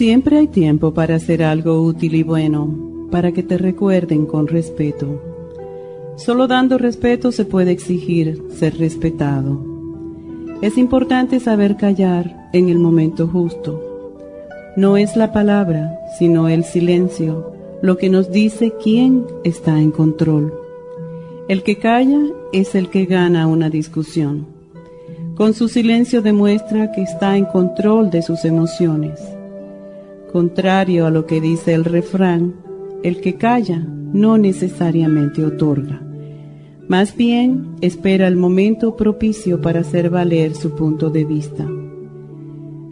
Siempre hay tiempo para hacer algo útil y bueno, para que te recuerden con respeto. Solo dando respeto se puede exigir ser respetado. Es importante saber callar en el momento justo. No es la palabra, sino el silencio, lo que nos dice quién está en control. El que calla es el que gana una discusión. Con su silencio demuestra que está en control de sus emociones. Contrario a lo que dice el refrán, el que calla no necesariamente otorga. Más bien espera el momento propicio para hacer valer su punto de vista.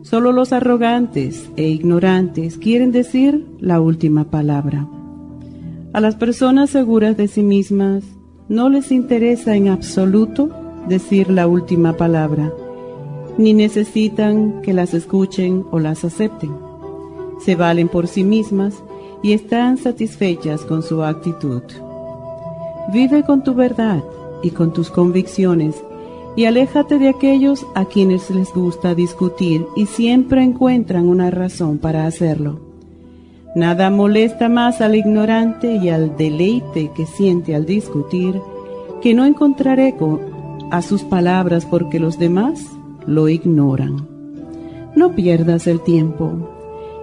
Solo los arrogantes e ignorantes quieren decir la última palabra. A las personas seguras de sí mismas no les interesa en absoluto decir la última palabra, ni necesitan que las escuchen o las acepten se valen por sí mismas y están satisfechas con su actitud. Vive con tu verdad y con tus convicciones y aléjate de aquellos a quienes les gusta discutir y siempre encuentran una razón para hacerlo. Nada molesta más al ignorante y al deleite que siente al discutir que no encontrar eco a sus palabras porque los demás lo ignoran. No pierdas el tiempo.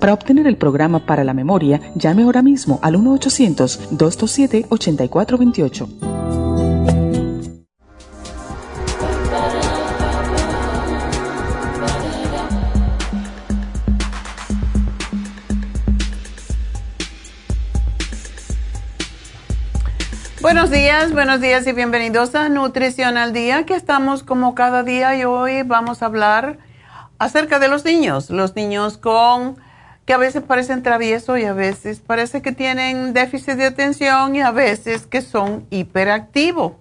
para obtener el programa para la memoria, llame ahora mismo al 1-800-227-8428. Buenos días, buenos días y bienvenidos a Nutrición al Día, que estamos como cada día y hoy vamos a hablar acerca de los niños, los niños con que a veces parecen traviesos y a veces parece que tienen déficit de atención y a veces que son hiperactivos.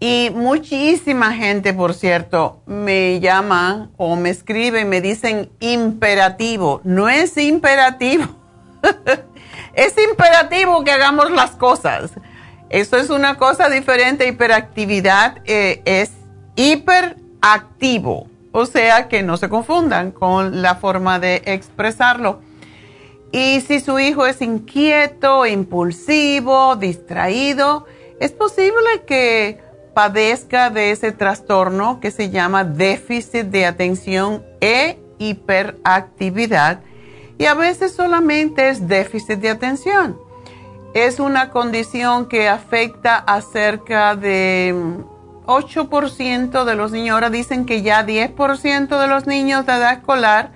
Y muchísima gente, por cierto, me llama o me escribe y me dicen imperativo. No es imperativo. es imperativo que hagamos las cosas. Eso es una cosa diferente. Hiperactividad eh, es hiperactivo o sea que no se confundan con la forma de expresarlo. Y si su hijo es inquieto, impulsivo, distraído, es posible que padezca de ese trastorno que se llama déficit de atención e hiperactividad. Y a veces solamente es déficit de atención. Es una condición que afecta a cerca de 8% de los niños, ahora dicen que ya 10% de los niños de edad escolar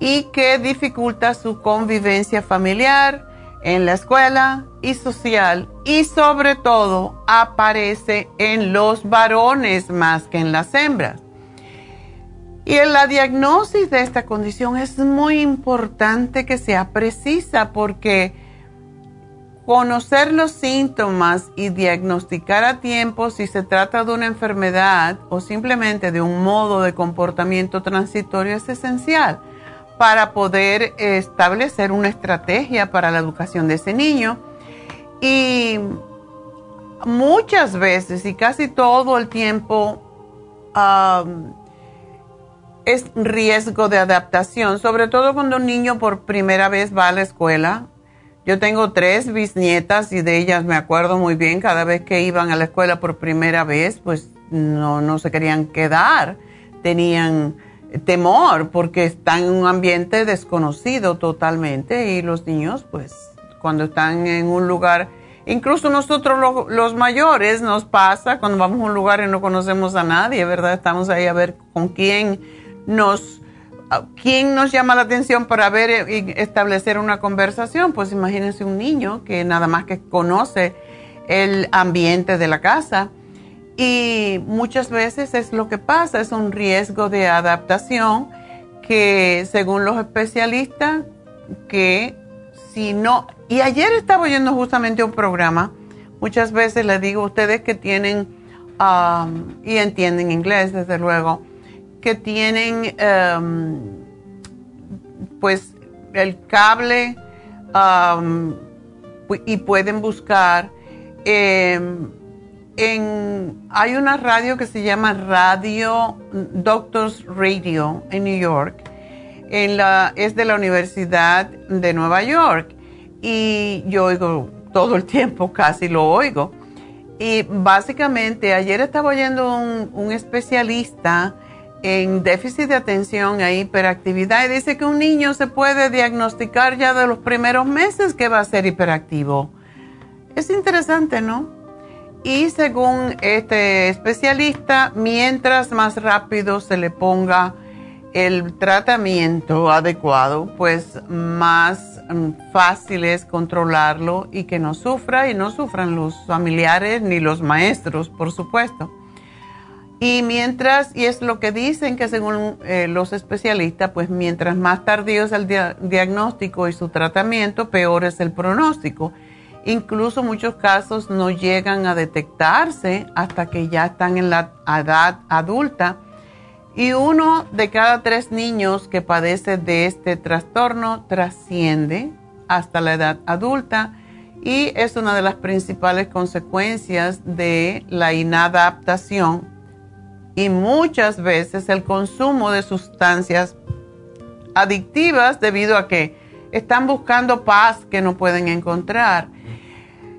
y que dificulta su convivencia familiar, en la escuela y social y sobre todo aparece en los varones más que en las hembras. Y en la diagnosis de esta condición es muy importante que sea precisa porque conocer los síntomas y diagnosticar a tiempo si se trata de una enfermedad o simplemente de un modo de comportamiento transitorio es esencial para poder establecer una estrategia para la educación de ese niño. Y muchas veces y casi todo el tiempo es riesgo de adaptación, sobre todo cuando un niño por primera vez va a la escuela. Yo tengo tres bisnietas y de ellas me acuerdo muy bien, cada vez que iban a la escuela por primera vez, pues no, no se querían quedar, tenían temor porque están en un ambiente desconocido totalmente y los niños pues cuando están en un lugar, incluso nosotros los, mayores nos pasa cuando vamos a un lugar y no conocemos a nadie, ¿verdad? Estamos ahí a ver con quién nos, quién nos llama la atención para ver y establecer una conversación. Pues imagínense un niño que nada más que conoce el ambiente de la casa y muchas veces es lo que pasa, es un riesgo de adaptación que según los especialistas, que si no, y ayer estaba oyendo justamente un programa, muchas veces les digo a ustedes que tienen, um, y entienden inglés desde luego, que tienen um, pues el cable um, y pueden buscar em, hay una radio que se llama Radio Doctors Radio en New York. En la, es de la Universidad de Nueva York. Y yo oigo todo el tiempo, casi lo oigo. Y básicamente ayer estaba oyendo un especialista en déficit de atención e hiperactividad y dice que un niño se puede diagnosticar ya de los primeros meses que va a ser hiperactivo. Es interesante, ¿no? Y según este especialista, mientras más rápido se le ponga el tratamiento adecuado, pues más mm, fácil es controlarlo y que no sufra y no sufran los familiares ni los maestros, por supuesto. Y mientras, y es lo que dicen que según eh, los especialistas, pues mientras más tardío es el diagnóstico y su tratamiento, peor es el pronóstico. Incluso muchos casos no llegan a detectarse hasta que ya están en la edad adulta. Y uno de cada tres niños que padece de este trastorno trasciende hasta la edad adulta y es una de las principales consecuencias de la inadaptación y muchas veces el consumo de sustancias adictivas debido a que están buscando paz que no pueden encontrar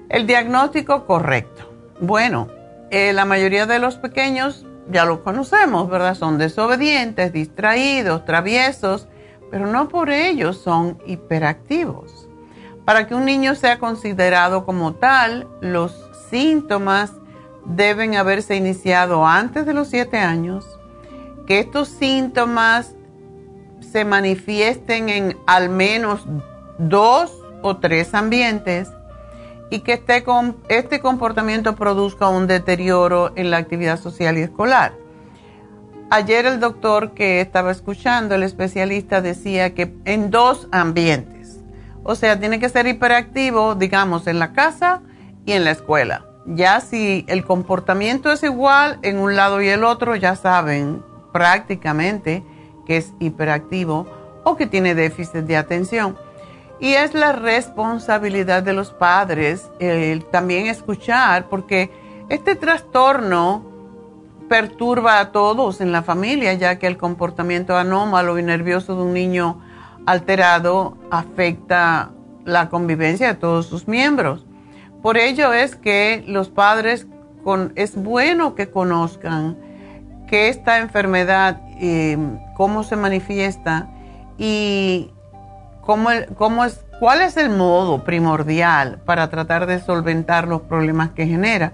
el diagnóstico correcto. Bueno, eh, la mayoría de los pequeños ya lo conocemos, ¿verdad? Son desobedientes, distraídos, traviesos, pero no por ello son hiperactivos. Para que un niño sea considerado como tal, los síntomas deben haberse iniciado antes de los 7 años, que estos síntomas se manifiesten en al menos dos o tres ambientes y que este, este comportamiento produzca un deterioro en la actividad social y escolar. Ayer el doctor que estaba escuchando, el especialista, decía que en dos ambientes. O sea, tiene que ser hiperactivo, digamos, en la casa y en la escuela. Ya si el comportamiento es igual en un lado y el otro, ya saben prácticamente que es hiperactivo o que tiene déficit de atención. Y es la responsabilidad de los padres también escuchar, porque este trastorno perturba a todos en la familia, ya que el comportamiento anómalo y nervioso de un niño alterado afecta la convivencia de todos sus miembros. Por ello es que los padres es bueno que conozcan que esta enfermedad, eh, cómo se manifiesta y ¿Cómo, es, ¿Cuál es el modo primordial para tratar de solventar los problemas que genera?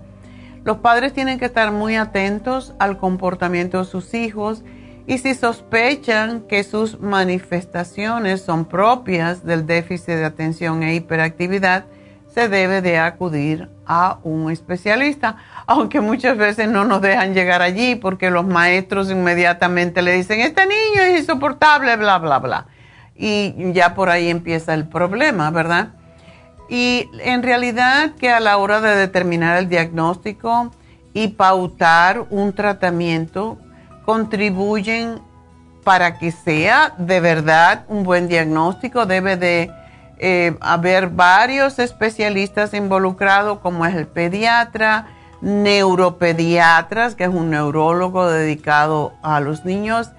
Los padres tienen que estar muy atentos al comportamiento de sus hijos y si sospechan que sus manifestaciones son propias del déficit de atención e hiperactividad, se debe de acudir a un especialista, aunque muchas veces no nos dejan llegar allí porque los maestros inmediatamente le dicen, este niño es insoportable, bla, bla, bla. Y ya por ahí empieza el problema, ¿verdad? Y en realidad que a la hora de determinar el diagnóstico y pautar un tratamiento, contribuyen para que sea de verdad un buen diagnóstico. Debe de eh, haber varios especialistas involucrados, como es el pediatra, neuropediatras, que es un neurólogo dedicado a los niños,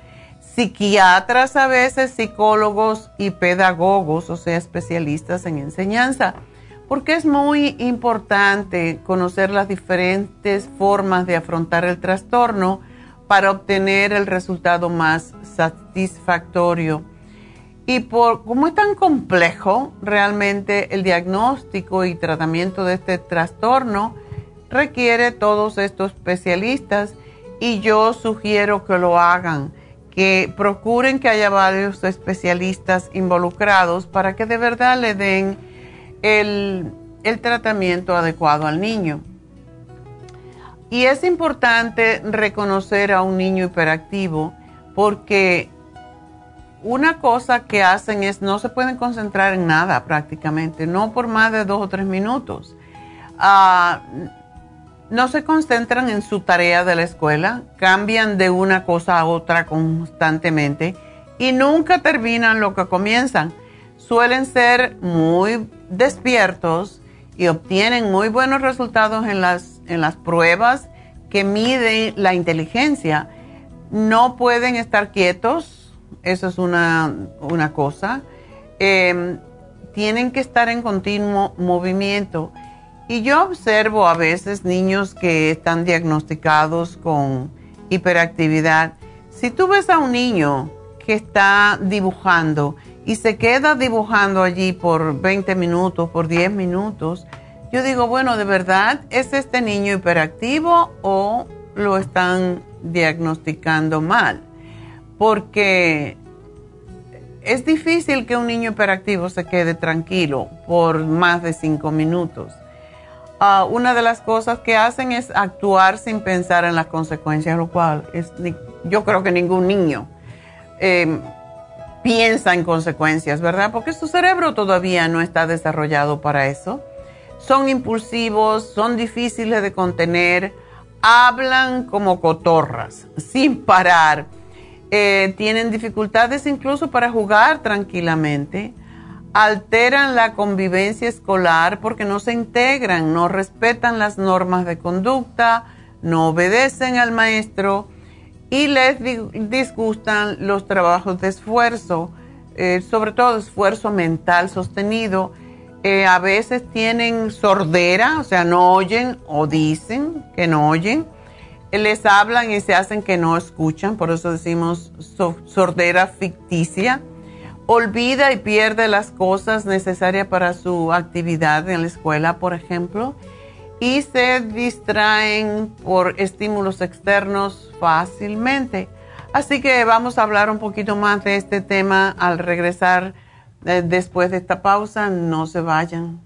psiquiatras a veces, psicólogos y pedagogos, o sea, especialistas en enseñanza, porque es muy importante conocer las diferentes formas de afrontar el trastorno para obtener el resultado más satisfactorio. Y por como es tan complejo realmente el diagnóstico y tratamiento de este trastorno, requiere todos estos especialistas y yo sugiero que lo hagan, que procuren que haya varios especialistas involucrados para que de verdad le den el, el tratamiento adecuado al niño. Y es importante reconocer a un niño hiperactivo porque una cosa que hacen es no se pueden concentrar en nada prácticamente, no por más de dos o tres minutos. Ah, no se concentran en su tarea de la escuela, cambian de una cosa a otra constantemente y nunca terminan lo que comienzan. Suelen ser muy despiertos y obtienen muy buenos resultados en las en las pruebas que miden la inteligencia, no pueden estar quietos, eso es una, cosa, em, tienen que estar en continuo movimiento. Y yo observo a veces niños que están diagnosticados con hiperactividad. Si tú ves a un niño que está dibujando y se queda dibujando allí por 20 minutos, por 10 minutos, yo digo, bueno, ¿de verdad es este niño hiperactivo o lo están diagnosticando mal? Porque es difícil que un niño hiperactivo se quede tranquilo por más de cinco minutos. Ah, una de las cosas que hacen es actuar sin pensar en las consecuencias, lo cual es, yo creo que ningún niño em, piensa en consecuencias, ¿verdad? Porque su cerebro todavía no está desarrollado para eso son impulsivos, son difíciles de contener, hablan como cotorras, sin parar, eh, tienen dificultades incluso para jugar tranquilamente, alteran la convivencia escolar porque no se integran, no respetan las normas de conducta, no obedecen al maestro y les disgustan los trabajos de esfuerzo, eh, sobre todo esfuerzo mental sostenido a veces tienen sordera, o sea, no oyen o dicen que no oyen. Les hablan y se hacen que no escuchan, por eso decimos sordera ficticia. Olvida y pierde las cosas necesarias para su actividad en la escuela, por ejemplo, y se distraen por estímulos externos fácilmente. Así que vamos a hablar un poquito más de este tema al regresar eh, después de esta pausa, no se vayan.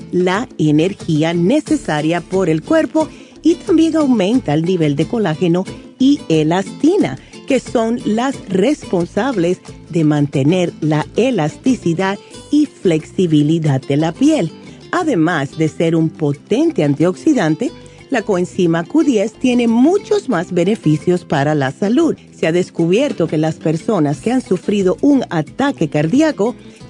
la energía necesaria por el cuerpo y también aumenta el nivel de colágeno y elastina, que son las responsables de mantener la elasticidad y flexibilidad de la piel. Además de ser un potente antioxidante, la coenzima Q10 tiene muchos más beneficios para la salud. Se ha descubierto que las personas que han sufrido un ataque cardíaco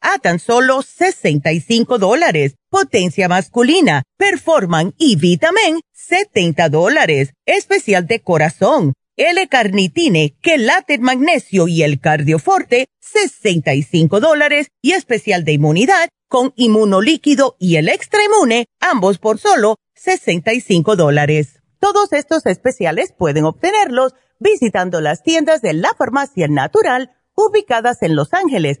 a tan solo 65 dólares. Potencia masculina, Performan y Vitamin, 70 dólares. Especial de corazón, L-carnitine, quelate magnesio y el cardioforte, 65 dólares. Y especial de inmunidad, con inmunolíquido y el extra inmune, ambos por solo 65 dólares. Todos estos especiales pueden obtenerlos visitando las tiendas de la farmacia natural ubicadas en Los Ángeles,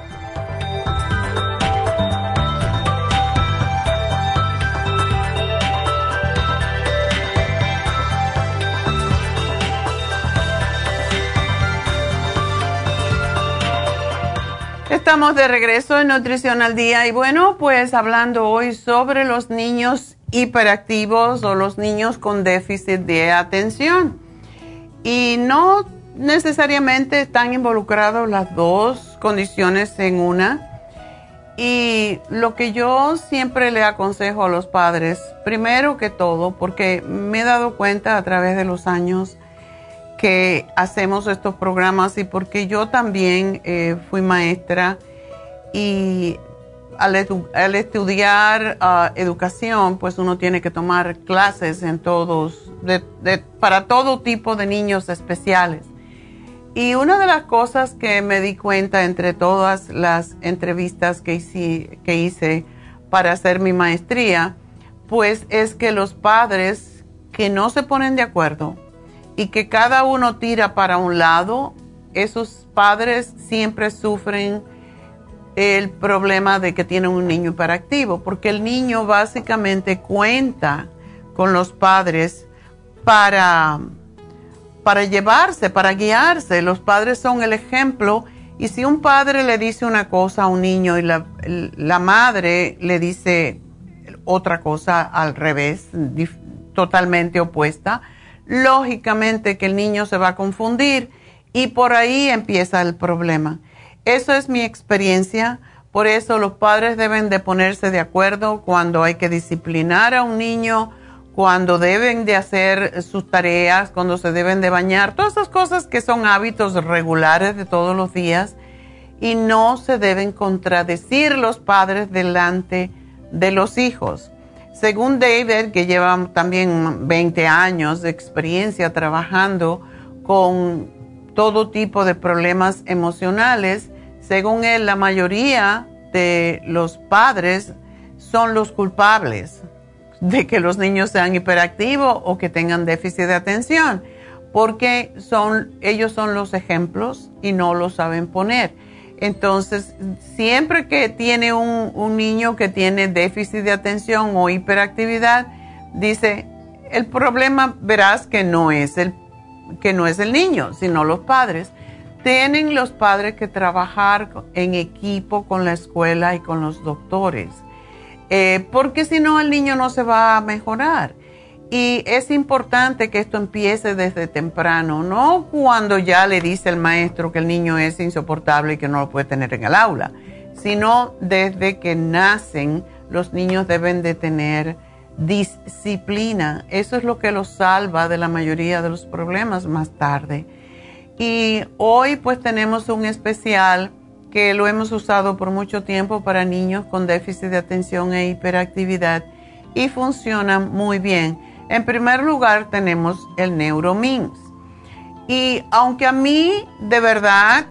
Estamos de regreso en Nutrición al Día y bueno, pues hablando hoy sobre los niños hiperactivos o los niños con déficit de atención. Y no necesariamente están involucrados las dos condiciones en una. Y lo que yo siempre le aconsejo a los padres, primero que todo, porque me he dado cuenta a través de los años que hacemos estos programas y porque yo también eh, fui maestra y al, estudiar ah, educación, pues uno tiene que tomar clases en todos, para todo tipo de niños especiales. Y una de las cosas que me di cuenta entre todas las entrevistas que hice, que hice para hacer mi maestría, pues es que los padres que no se ponen de acuerdo, y que cada uno tira para un lado, esos padres siempre sufren el problema de que tienen un niño hiperactivo, porque el niño básicamente cuenta con los padres para, para llevarse, para guiarse. Los padres son el ejemplo y si un padre le dice una cosa a un niño y la, la madre le dice otra cosa al revés, totalmente opuesta, lógicamente que el niño se va a confundir y por ahí empieza el problema. Eso es mi experiencia, por eso los padres deben de ponerse de acuerdo cuando hay que disciplinar a un niño, cuando deben de hacer sus tareas, cuando se deben de bañar, todas esas cosas que son hábitos regulares de todos los días y no se deben contradecir los padres delante de los hijos. Según David, que lleva también 20 años de experiencia trabajando con todo tipo de problemas emocionales, según él, la mayoría de los padres son los culpables de que los niños sean hiperactivos o que tengan déficit de atención, porque son, ellos son los ejemplos y no lo saben poner. Entonces, siempre que tiene un, niño que tiene déficit de atención o hiperactividad, dice, el problema verás que no es el, que no es el niño, sino los padres. Tienen los padres que trabajar en equipo con la escuela y con los doctores, eh, porque si no el niño no se va a mejorar. Y es importante que esto empiece desde temprano, no cuando ya le dice el maestro que el niño es insoportable y que no lo puede tener en el aula, sino desde que nacen los niños deben de tener disciplina. Eso es lo que los salva de la mayoría de los problemas más tarde. Y hoy pues tenemos un especial que lo hemos usado por mucho tiempo para niños con déficit de atención e hiperactividad y funciona muy bien. En primer lugar tenemos el Neuromins. Y aunque a mí de verdad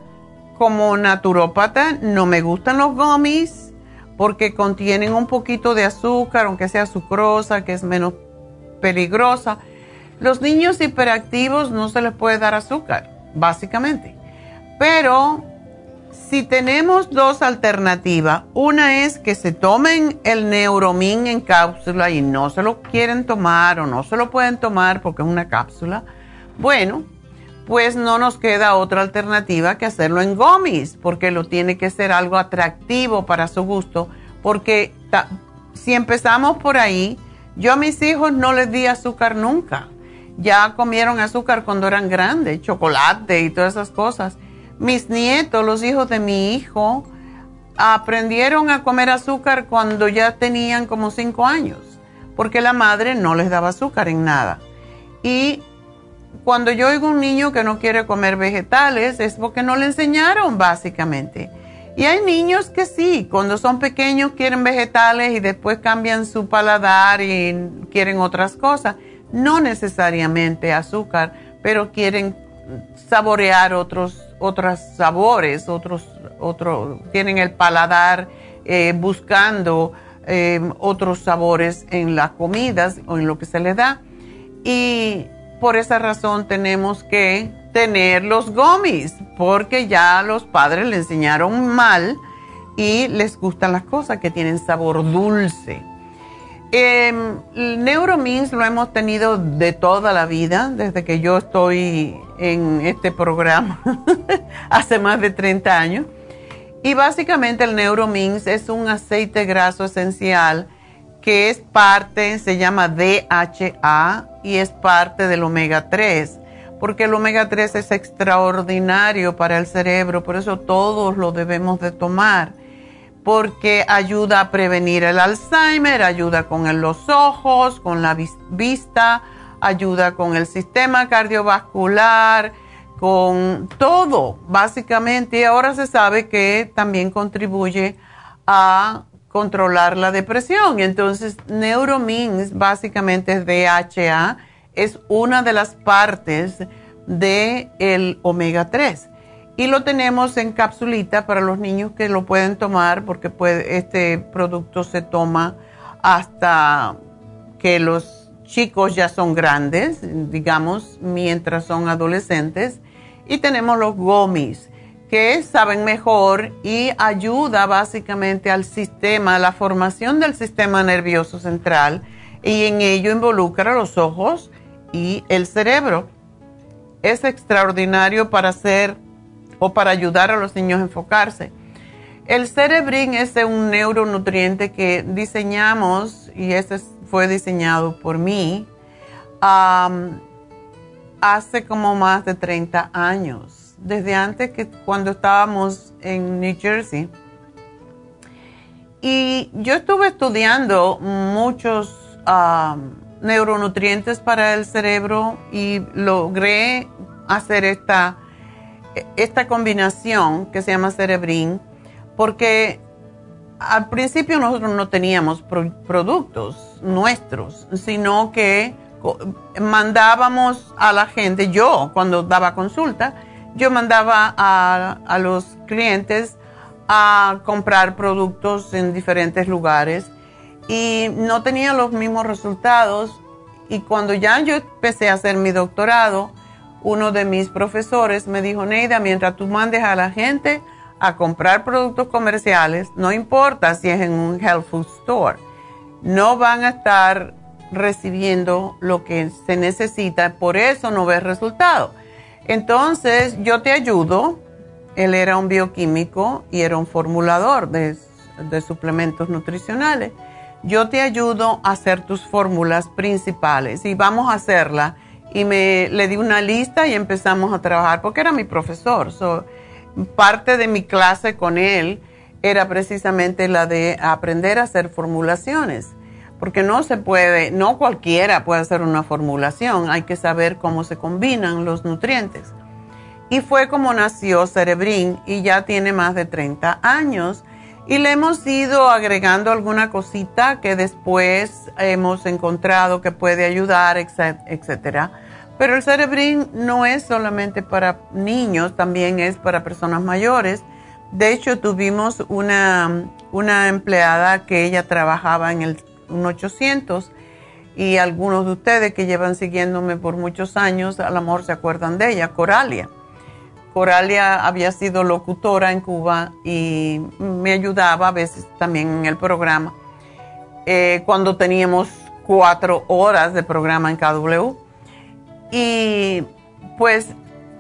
como naturópata no me gustan los gummies porque contienen un poquito de azúcar, aunque sea sucrosa, que es menos peligrosa. Los niños hiperactivos no se les puede dar azúcar, básicamente. Pero si tenemos dos alternativas, una es que se tomen el Neuromin en cápsula y no se lo quieren tomar o no se lo pueden tomar porque es una cápsula, bueno, pues no nos queda otra alternativa que hacerlo en gomis, porque lo tiene que ser algo atractivo para su gusto, porque si empezamos por ahí, yo a mis hijos no les di azúcar nunca. Ya comieron azúcar cuando eran grandes, chocolate y todas esas cosas. Mis nietos, los hijos de mi hijo, aprendieron a comer azúcar cuando ya tenían como cinco años, porque la madre no les daba azúcar en nada. Y cuando yo oigo un niño que no quiere comer vegetales es porque no le enseñaron básicamente. Y hay niños que sí, cuando son pequeños quieren vegetales y después cambian su paladar y quieren otras cosas. No necesariamente azúcar, pero quieren saborear otros, otros sabores, otros, otros, tienen el paladar eh, buscando eh, otros sabores en las comidas o en lo que se les da. Y por esa razón tenemos que tener los gomis, porque ya los padres le enseñaron mal y les gustan las cosas que tienen sabor dulce. Eh, el Neuromins lo hemos tenido de toda la vida, desde que yo estoy en este programa, hace más de 30 años. Y básicamente el Neuromins es un aceite graso esencial que es parte, se llama DHA y es parte del omega 3, porque el omega 3 es extraordinario para el cerebro, por eso todos lo debemos de tomar, porque ayuda a prevenir el Alzheimer, ayuda con los ojos, con la vista, ayuda con el sistema cardiovascular, con todo, básicamente. Y ahora se sabe que también contribuye a controlar la depresión. Entonces, Neuromins básicamente es DHA, es una de las partes del el omega 3. Y lo tenemos en capsulita para los niños que lo pueden tomar porque este producto se toma hasta que los chicos ya son grandes, digamos, mientras son adolescentes. Y tenemos los gomis que saben mejor y ayuda básicamente al sistema, a la formación del sistema nervioso central y en ello involucra los ojos y el cerebro. Es extraordinario para hacer o para ayudar a los niños a enfocarse. El cerebrín es un neuronutriente que diseñamos y este fue diseñado por mí hace como más de 30 años desde antes que cuando estábamos en New Jersey. Y yo estuve estudiando muchos neuronutrientes para el cerebro y logré hacer esta, esta combinación que se llama Cerebrin, porque al principio nosotros no teníamos productos nuestros, sino que mandábamos a la gente, yo cuando daba consulta, yo mandaba a, los clientes a comprar productos en diferentes lugares y no tenía los mismos resultados. Y cuando ya yo empecé a hacer mi doctorado, uno de mis profesores me dijo, Neida, mientras tú mandes a la gente a comprar productos comerciales, no importa si es en un health food store, no van a estar recibiendo lo que se necesita, por eso no ves resultados. Entonces, yo te ayudo. Él era un bioquímico y era un formulador de, suplementos nutricionales. Yo te ayudo a hacer tus fórmulas principales y vamos a hacerla. Y me le di una lista y empezamos a trabajar porque era mi profesor. parte de mi clase con él era precisamente la de aprender a hacer formulaciones porque no se puede, no cualquiera puede hacer una formulación, hay que saber cómo se combinan los nutrientes. Y fue como nació Cerebrin y ya tiene más de 30 años. Y le hemos ido agregando alguna cosita que después hemos encontrado que puede ayudar, etcétera. Pero el Cerebrin no es solamente para niños, también es para personas mayores. De hecho, tuvimos una, una empleada que ella trabajaba en el 800 y algunos de ustedes que llevan siguiéndome por muchos años, a lo mejor se acuerdan de ella, Coralia. Coralia había sido locutora en Cuba y me ayudaba a veces también en el programa eh, cuando teníamos cuatro horas de programa en KW. Y pues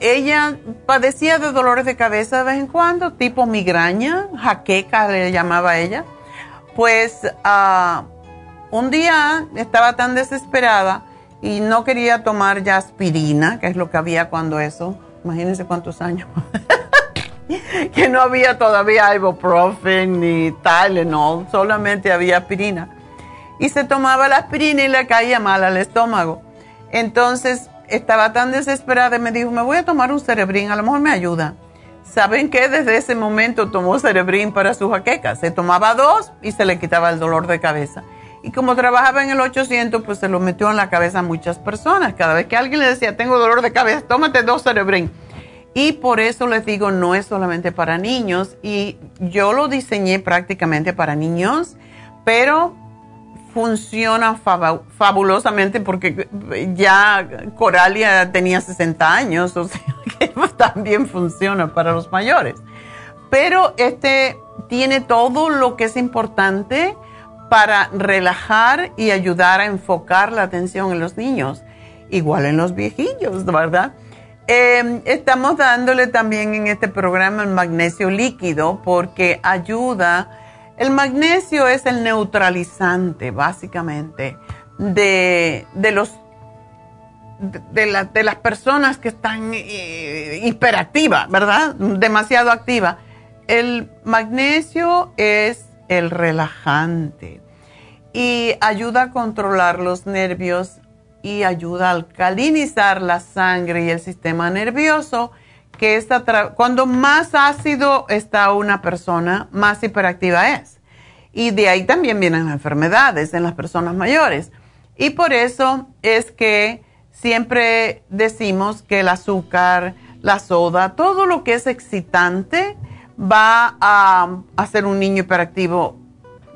ella padecía de dolores de cabeza de vez en cuando, tipo migraña, jaqueca le llamaba ella. Pues uh, un día estaba tan desesperada y no quería tomar ya aspirina, que es lo que había cuando eso, imagínense cuántos años, que no había todavía ibuprofen ni Tylenol, solamente había aspirina. Y se tomaba la aspirina y le caía mal al estómago. Entonces estaba tan desesperada y me dijo, me voy a tomar un cerebrín, a lo mejor me ayuda. ¿Saben qué? Desde ese momento tomó cerebrín para su jaqueca. Se tomaba dos y se le quitaba el dolor de cabeza. Y como trabajaba en el 800, pues se lo metió en la cabeza a muchas personas. Cada vez que alguien le decía, tengo dolor de cabeza, tómate dos cerebrín. Y por eso les digo, no es solamente para niños. Y yo lo diseñé prácticamente para niños, pero funciona fabulosamente porque ya Coralia tenía 60 años, o sea que también funciona para los mayores. Pero este tiene todo lo que es importante para relajar y ayudar a enfocar la atención en los niños, igual en los viejillos, ¿verdad? Em, estamos dándole también en este programa el magnesio líquido porque ayuda, el magnesio es el neutralizante básicamente de, los de, de, las personas que están eh, hiperactivas, ¿verdad? Demasiado activas. El magnesio es el relajante y ayuda a controlar los nervios y ayuda a alcalinizar la sangre y el sistema nervioso, que está cuando más ácido está una persona, más hiperactiva es. Y de ahí también vienen las enfermedades en las personas mayores. Y por eso es que siempre decimos que el azúcar, la soda, todo lo que es excitante, va a hacer un niño hiperactivo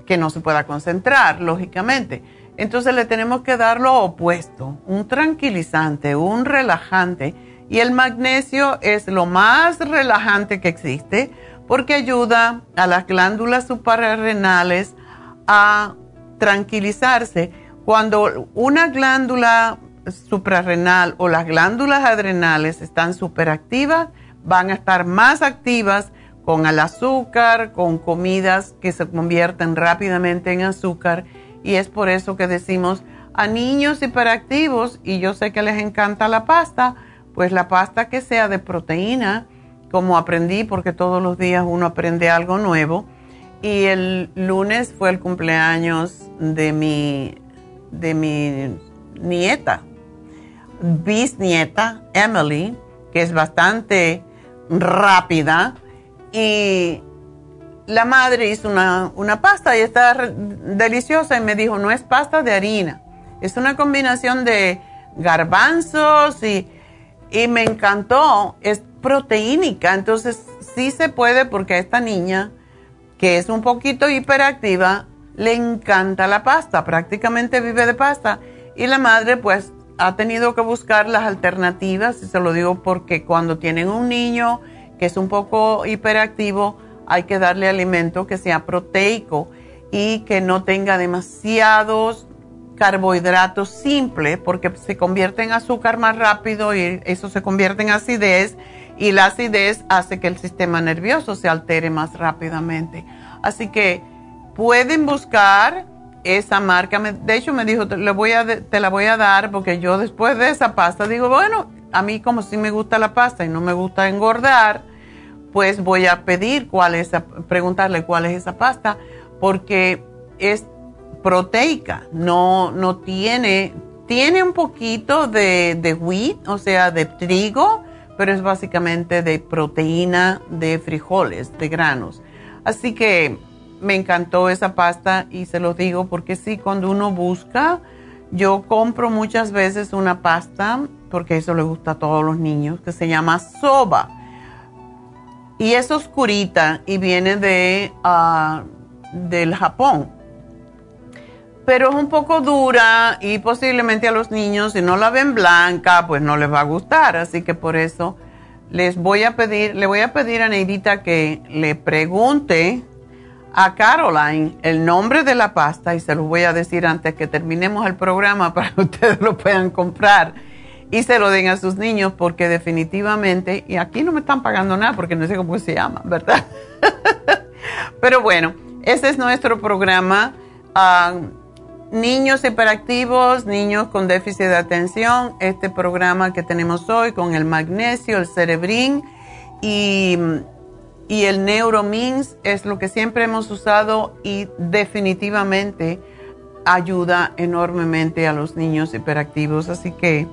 que no se pueda concentrar, lógicamente. Entonces le tenemos que dar lo opuesto, un tranquilizante, un relajante. Y el magnesio es lo más relajante que existe porque ayuda a las glándulas suprarrenales a tranquilizarse. Cuando una glándula suprarrenal o las glándulas adrenales están superactivas, van a estar más activas con el azúcar, con comidas que se convierten rápidamente en azúcar. Y es por eso que decimos a niños hiperactivos y yo sé que les encanta la pasta, pues la pasta que sea de proteína, como aprendí porque todos los días uno aprende algo nuevo. Y el lunes fue el cumpleaños de mi de mi nieta, bisnieta Emily, que es bastante rápida y la madre hizo una, pasta y está deliciosa y me dijo, no es pasta de harina, es una combinación de garbanzos y, y me encantó, es proteínica, entonces sí se puede porque a esta niña, que es un poquito hiperactiva, le encanta la pasta, prácticamente vive de pasta y la madre pues ha tenido que buscar las alternativas, y se lo digo porque cuando tienen un niño, que es un poco hiperactivo, hay que darle alimento que sea proteico y que no tenga demasiados carbohidratos simples porque se convierte en azúcar más rápido y eso se convierte en acidez y la acidez hace que el sistema nervioso se altere más rápidamente. Así que pueden buscar esa marca. De hecho, me dijo, te, voy a, te la voy a dar porque yo después de esa pasta digo, bueno, a mí como si me gusta la pasta y no me gusta engordar, pues voy a pedir cuál es, preguntarle cuál es esa pasta, porque es proteica, no, no tiene, tiene un poquito de, de wheat, o sea, de trigo, pero es básicamente de proteína de frijoles, de granos. Así que me encantó esa pasta y se lo digo porque sí, cuando uno busca, yo compro muchas veces una pasta, porque eso le gusta a todos los niños, que se llama soba. Y es oscurita y viene de, ah, del Japón. Pero es un poco dura y posiblemente a los niños, si no la ven blanca, pues no les va a gustar. Así que por eso les voy a pedir, le voy a pedir a Neidita que le pregunte a Caroline el nombre de la pasta y se los voy a decir antes que terminemos el programa para que ustedes lo puedan comprar y se lo den a sus niños porque definitivamente, y aquí no me están pagando nada porque no sé cómo se llama, ¿verdad? Pero bueno, ese es nuestro programa. Ah, niños hiperactivos, niños con déficit de atención, este programa que tenemos hoy con el magnesio, el cerebrín y y el Neuromins es lo que siempre hemos usado y definitivamente ayuda enormemente a los niños hiperactivos. Así que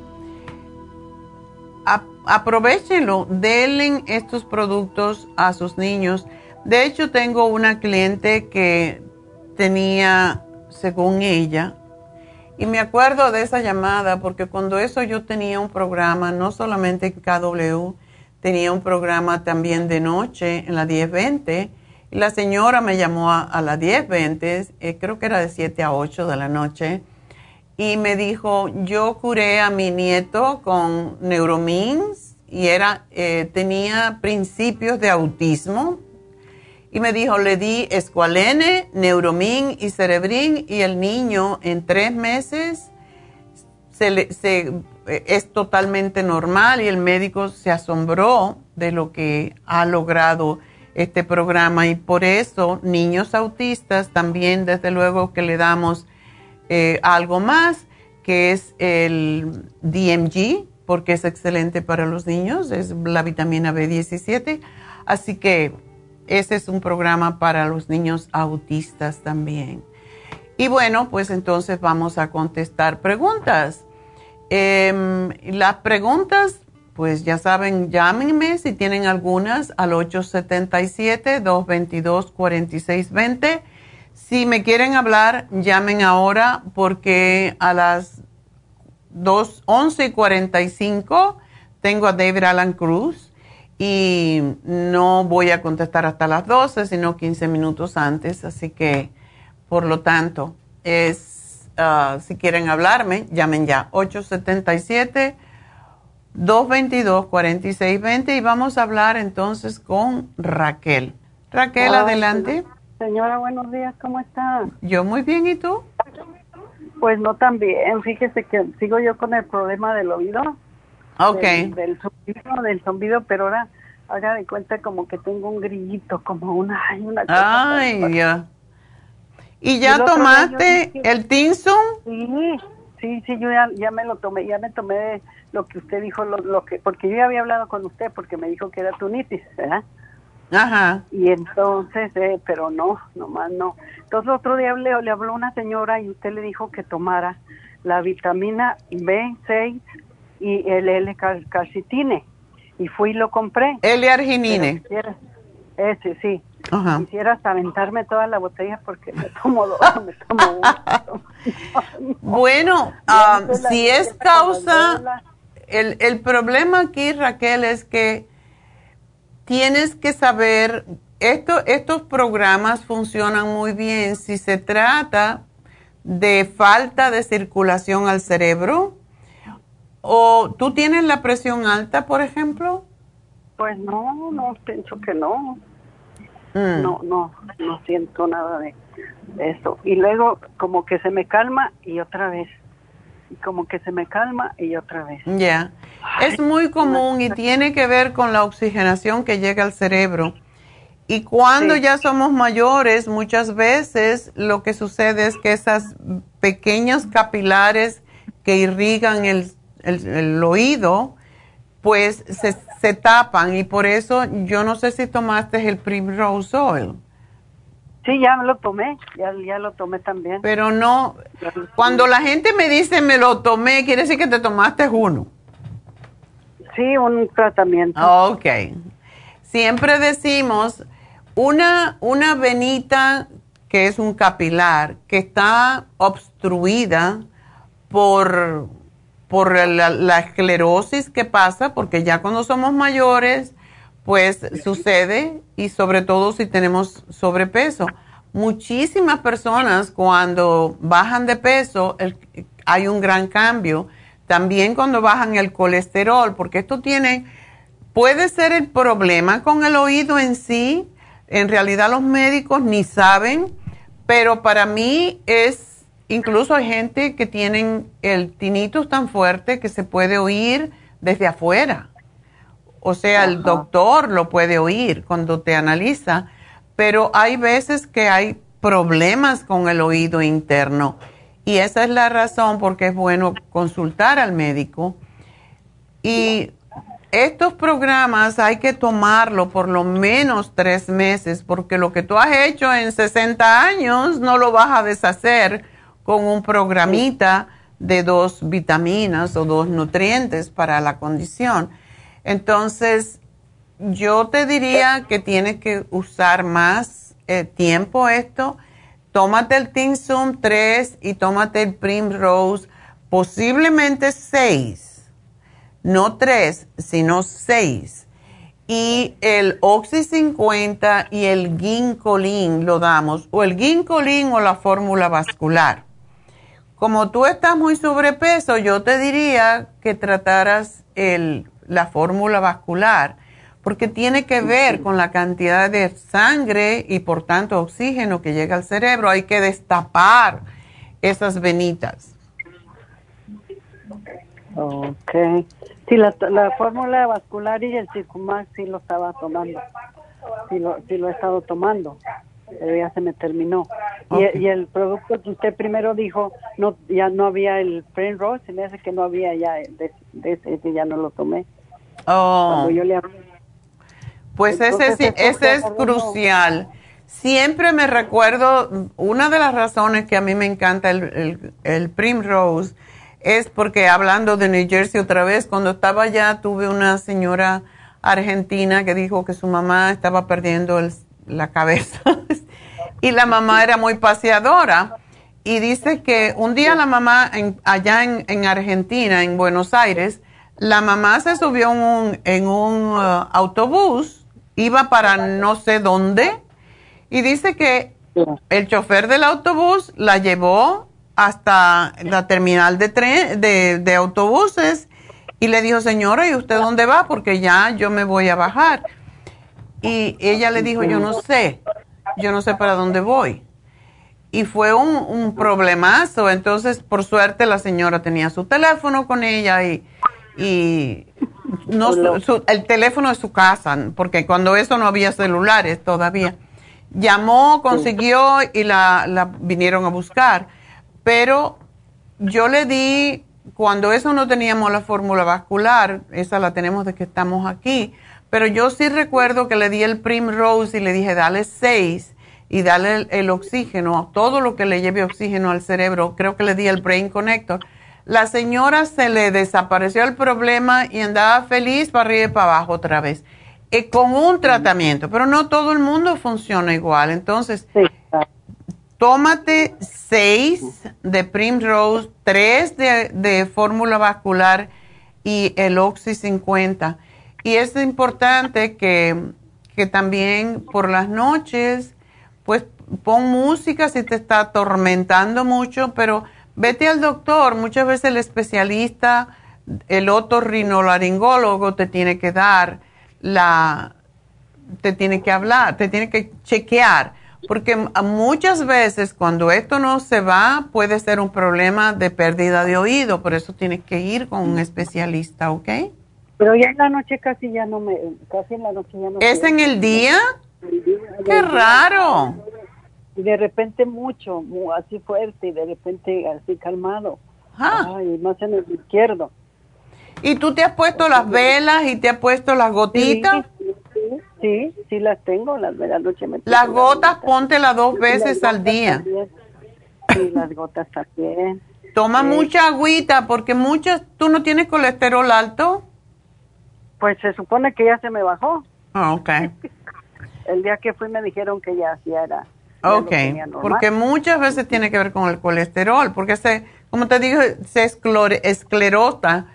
aprovechenlo, denle estos productos a sus niños. De hecho, tengo una cliente que tenía, según ella, y me acuerdo de esa llamada porque cuando eso yo tenía un programa, no solamente en KW, tenía un programa también de noche en la 1020 y la señora me llamó a, a la 1020, eh, creo que era de 7 a 8 de la noche, y me dijo, yo curé a mi nieto con neuromins y era, eh, tenía principios de autismo. Y me dijo, le di escualene, neuromin y cerebrin y el niño en tres meses se, se eh, es totalmente normal y el médico se asombró de lo que ha logrado este programa y por eso niños autistas también desde luego que le damos eh, algo más que es el DMG porque es excelente para los niños, es la vitamina B17, así que ese es un programa para los niños autistas también. Y bueno, pues entonces vamos a contestar preguntas. Em, las preguntas, pues ya saben, llámenme si tienen algunas al 877-222-4620. Si me quieren hablar, llamen ahora porque a las 2, 11 y 45 tengo a David Alan Cruz y no voy a contestar hasta las 12, sino 15 minutos antes. Así que, por lo tanto, es Ah, si quieren hablarme, llamen ya 877-222-4620 y vamos a hablar entonces con Raquel. Raquel, adelante. Señora, buenos días, ¿cómo está? Yo muy bien, ¿y tú? Pues no tan bien, fíjese que sigo yo con el problema del oído. Ok. Del, zumbido, del zumbido, pero ahora haga de cuenta como que tengo un grillito, como una... una Ay, Dios. ¿Y ya tomaste el Tinsun? Sí, sí, sí, yo ya, me lo tomé, ya me tomé lo que usted dijo, lo, que, porque yo ya había hablado con usted porque me dijo que era tunitis, ¿verdad? Ajá. Y entonces, eh, pero no, nomás no. Entonces otro día le, le habló una señora y usted le dijo que tomara la vitamina B6 y el L-calcitine. Y fui y lo compré. L-arginine. Ese, sí. Quisiera aventarme toda la botella porque me tomo dos, me tomo bueno, ah, si es causa, el, el problema aquí, Raquel, es que tienes que saber, esto, estos programas funcionan muy bien si se trata de falta de circulación al cerebro. ¿O tú tienes la presión alta, por ejemplo? Pues no, no, pienso que no. Mm. No, no, no siento nada de, eso. Y luego como que se me calma y otra vez. Y como que se me calma y otra vez. Ya. Es muy común y tiene que ver con la oxigenación que llega al cerebro. Y cuando ya somos mayores, muchas veces lo que sucede es que esas pequeños capilares que irrigan el, el oído, pues se, se tapan y por eso yo no sé si tomaste el Primrose Oil. Sí, ya me lo tomé, ya, ya lo tomé también. Pero no, cuando la gente me dice me lo tomé, quiere decir que te tomaste uno. Sí, un tratamiento. Ok. Siempre decimos una, una venita que es un capilar que está obstruida por, por la, esclerosis que pasa, porque ya cuando somos mayores, pues sucede y sobre todo si tenemos sobrepeso. Muchísimas personas cuando bajan de peso hay un gran cambio. También cuando bajan el colesterol, porque esto tiene, puede ser el problema con el oído en sí. En realidad los médicos ni saben, pero para mí es, incluso hay gente que tienen el tinnitus tan fuerte que se puede oír desde afuera. O sea, el doctor lo puede oír cuando te analiza, pero hay veces que hay problemas con el oído interno y esa es la razón porque es bueno consultar al médico. Y estos programas hay que tomarlo por lo menos tres meses porque lo que tú has hecho en 60 años no lo vas a deshacer con un programita de dos vitaminas o dos nutrientes para la condición. Entonces, yo te diría que tienes que usar más eh, tiempo esto. Tómate el Tinsum 3 y tómate el Primrose, posiblemente 6. No 3, sino 6. Y el Oxy 50 y el Ginkolin lo damos, o el Ginkolin o la fórmula vascular. Como tú estás muy sobrepeso, yo te diría que trataras el la fórmula vascular, porque tiene que ver con la cantidad de sangre y por tanto oxígeno que llega al cerebro. Hay que destapar esas venitas. Ok. Sí, la, la fórmula vascular y el Circumax sí lo estaba tomando. Sí lo, sí lo he estado tomando. Pero ya se me terminó. Y, y, el producto que usted primero dijo, no ya no había el Rose, en ese que no había ya, de, de ese ya no lo tomé. Oh. Pues ese, ese es crucial. Siempre me recuerdo, una de las razones que a mí me encanta el, el, Primrose es porque hablando de New Jersey otra vez, cuando estaba allá tuve una señora argentina que dijo que su mamá estaba perdiendo la cabeza y la mamá era muy paseadora y dice que un día la mamá allá en, en Argentina, en Buenos Aires, la mamá se subió en un, uh, autobús, iba para no sé dónde, y dice que el chofer del autobús la llevó hasta la terminal de, tren, de, autobuses y le dijo, señora, ¿y usted dónde va? Porque ya yo me voy a bajar. Y ella le dijo, yo no sé, yo no sé para dónde voy. Y fue un, un problemazo. Entonces, por suerte, la señora tenía su teléfono con ella y y no, el teléfono de su casa, porque cuando eso no había celulares todavía. Llamó, consiguió y la, la vinieron a buscar. Pero yo le di, cuando eso no teníamos la fórmula vascular, esa la tenemos de que estamos aquí, pero yo sí recuerdo que le di el Primrose y le dije, dale seis y dale el, el oxígeno, todo lo que le lleve oxígeno al cerebro. Creo que le di el Brain Connector la señora se le desapareció el problema y andaba feliz para arriba y para abajo otra vez, eh, con un tratamiento, pero no todo el mundo funciona igual. Entonces, tómate seis de Primrose, tres de, de fórmula vascular y el Oxy 50. Y es importante que, que también por las noches, pues pon música si te está atormentando mucho, pero Vete al doctor, muchas veces el especialista, el otorrinolaringólogo te tiene que dar la, te tiene que hablar, te tiene que chequear, porque muchas veces cuando esto no se va puede ser un problema de pérdida de oído, por eso tienes que ir con un especialista, ¿ok? Pero ya en la noche casi ya no me, casi en la noche ya no. ¿Es en el día? Qué raro y de repente mucho, así fuerte y de repente así calmado. Ah. Ay, más en el izquierdo. ¿Y tú te has puesto las velas y te has puesto las gotitas? Sí, sí, las tengo, las velas noche Las gotas, póntelas dos veces al día. Sí, las gotas también. Toma mucha agüita porque muchas, ¿tú no tienes colesterol alto? Pues se supone que ya se me bajó. Ah, ok. El día que fui me dijeron que ya, ya era. Ok, porque muchas veces tiene que ver con el colesterol, porque se, como te dije, se esclerota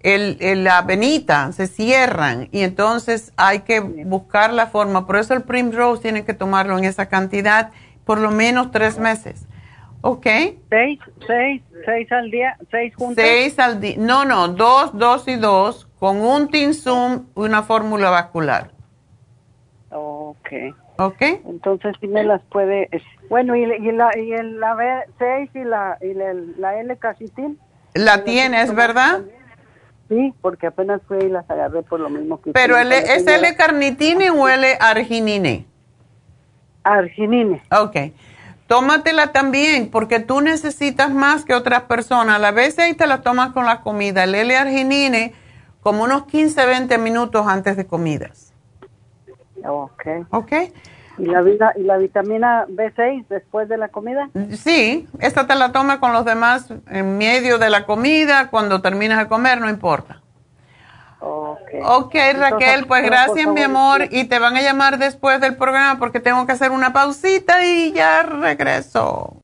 el, la venita, se cierran y entonces hay que buscar la forma. Por eso el Primrose tiene que tomarlo en esa cantidad por lo menos tres meses. ¿Ok? Seis, seis, seis al día, seis juntos. Seis al día. No, no, dos, dos y dos con un Tinsum y una fórmula vascular. Ok. Ok. Entonces sí me las puede. Bueno, y, y la, y el, la B6 y la, y la, L-cacitil. La tienes, ¿verdad? Sí, porque apenas fui y las agarré por lo mismo que ¿Pero es L-carnitine o L-arginine? Arginine. Ok. Tómatela también, porque tú necesitas más que otras personas. A veces te la tomas con la comida. El L-arginine, como unos 15, 20 minutos antes de comidas. Ok. Ok. ¿Y la, vida, ¿Y la vitamina B6 después de la comida? Sí, esta te la tomas con los demás en medio de la comida, cuando terminas de comer, no importa. Ok, okay Raquel, pues gracias mi amor. y te van a llamar después del programa porque tengo que hacer una pausita y ya regreso.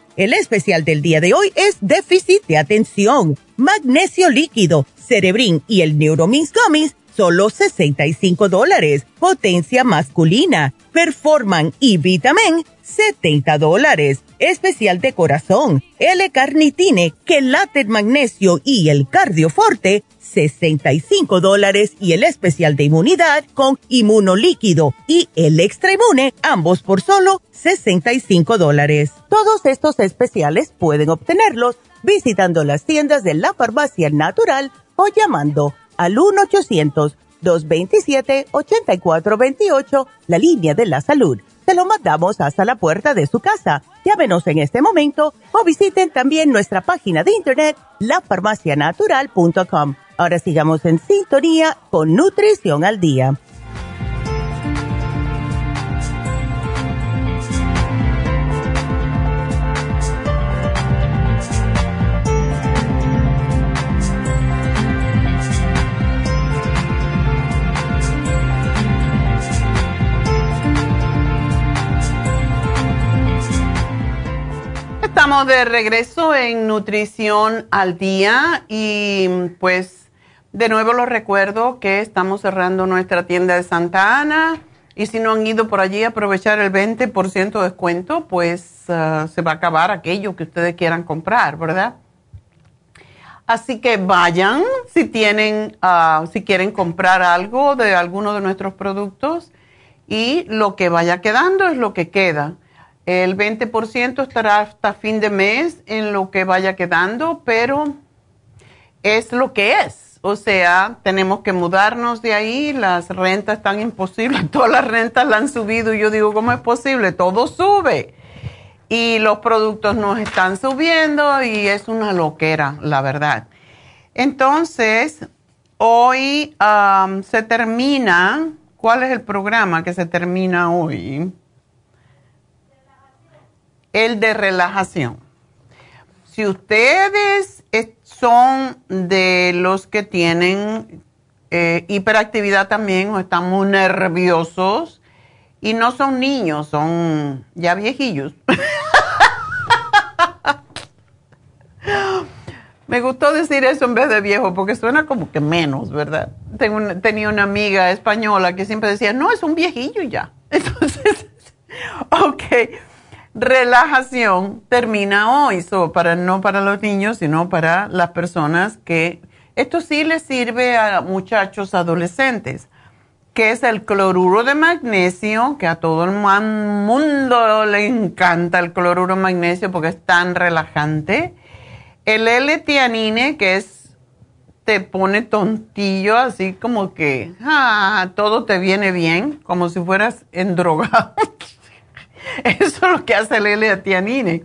El especial del día de hoy es déficit de atención, magnesio líquido, cerebrin y el Neuromins Gummies solo 65 dólares. Potencia masculina, Performan y Vitamin, 70 dólares. Especial de corazón, L-carnitine, quelate magnesio y el cardioforte, 65 dólares. Y el especial de inmunidad con inmunolíquido y el extra inmune, ambos por solo 65 dólares. Todos estos especiales pueden obtenerlos visitando las tiendas de la farmacia natural o llamando al 1-800-227-8428, la línea de la salud. Se lo mandamos hasta la puerta de su casa. Llámenos en este momento o visiten también nuestra página de internet, lafarmacianatural.com. Ahora sigamos en sintonía con Nutrición al Día. estamos de regreso en Nutrición al Día y pues de nuevo les recuerdo que estamos cerrando nuestra tienda de Santa Ana y si no han ido por allí a aprovechar el 20% de descuento, pues ah, se va a acabar aquello que ustedes quieran comprar, ¿verdad? Así que vayan si tienen, ah, si quieren comprar algo de alguno de nuestros productos y lo que vaya quedando es lo que queda. El 20% estará hasta fin de mes en lo que vaya quedando, pero es lo que es. O sea, tenemos que mudarnos de ahí, las rentas están imposibles, todas las rentas la han subido y yo digo, ¿cómo es posible? Todo sube. Y los productos nos están subiendo y es una loquera, la verdad. Entonces, hoy se termina, ¿cuál es el programa que se termina hoy? el de relajación. Si ustedes son de los que tienen eh, hiperactividad también o están muy nerviosos y no son niños, son ya viejillos. Me gustó decir eso en vez de viejo porque suena como que menos, ¿verdad? Tengo tenía una amiga española que siempre decía, no, es un viejillo ya. Entonces, ok, relajación termina hoy, para, no para los niños, sino para las personas que... Esto sí le sirve a muchachos adolescentes, que es el cloruro de magnesio, que a todo el mundo le encanta el cloruro de magnesio porque es tan relajante el L-tianine, que es, te pone tontillo, así como que ah, todo te viene bien, como si fueras endrogado. Eso es lo que hace el L-tianine.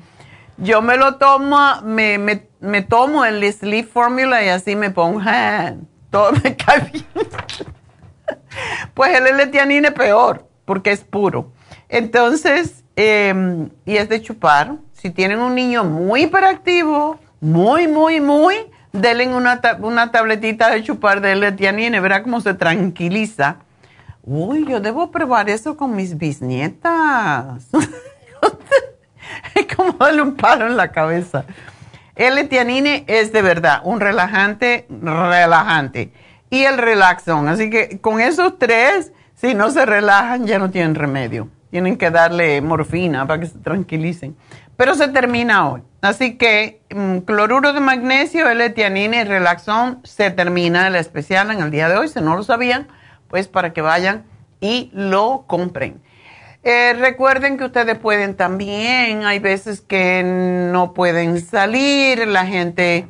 Yo me lo tomo, me, me, tomo el Sleep Formula y así me pongo, todo me cae bien. pues el L-tianine peor, porque es puro. Entonces, em, y es de chupar. Si tienen un niño muy hiperactivo, muy, muy, muy, denle una, una tabletita de chupar de L-tianine, verá cómo se tranquiliza. Uy, yo debo probar eso con mis bisnietas. es como darle un palo en la cabeza. El tianine es de verdad un relajante, relajante. Y el relaxón. Así que con esos tres, si no se relajan, ya no tienen remedio. Tienen que darle morfina para que se tranquilicen. Pero se termina hoy. Así que mm, cloruro de magnesio, L-tianina y relaxón se termina el especial en el día de hoy. Si no lo sabían, pues para que vayan y lo compren. Eh, recuerden que ustedes pueden también, hay veces que no pueden salir. La gente,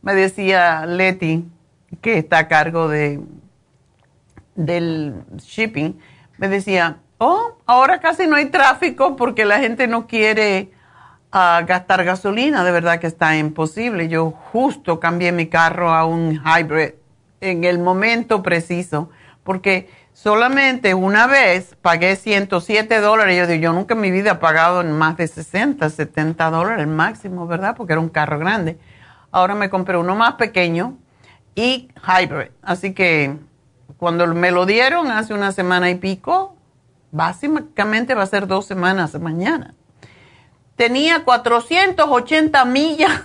me decía Leti, que está a cargo de, del shipping, me decía, oh, ahora casi no hay tráfico porque la gente no quiere a gastar gasolina, de verdad que está imposible. Yo justo cambié mi carro a un hybrid en el momento preciso, porque solamente una vez pagué 107 dólares. Yo digo, yo nunca en mi vida he pagado más de 60, 70 dólares el máximo, ¿verdad? Porque era un carro grande. Ahora me compré uno más pequeño y hybrid. Así que cuando me lo dieron hace una semana y pico, básicamente va a ser dos semanas mañana tenía 480 millas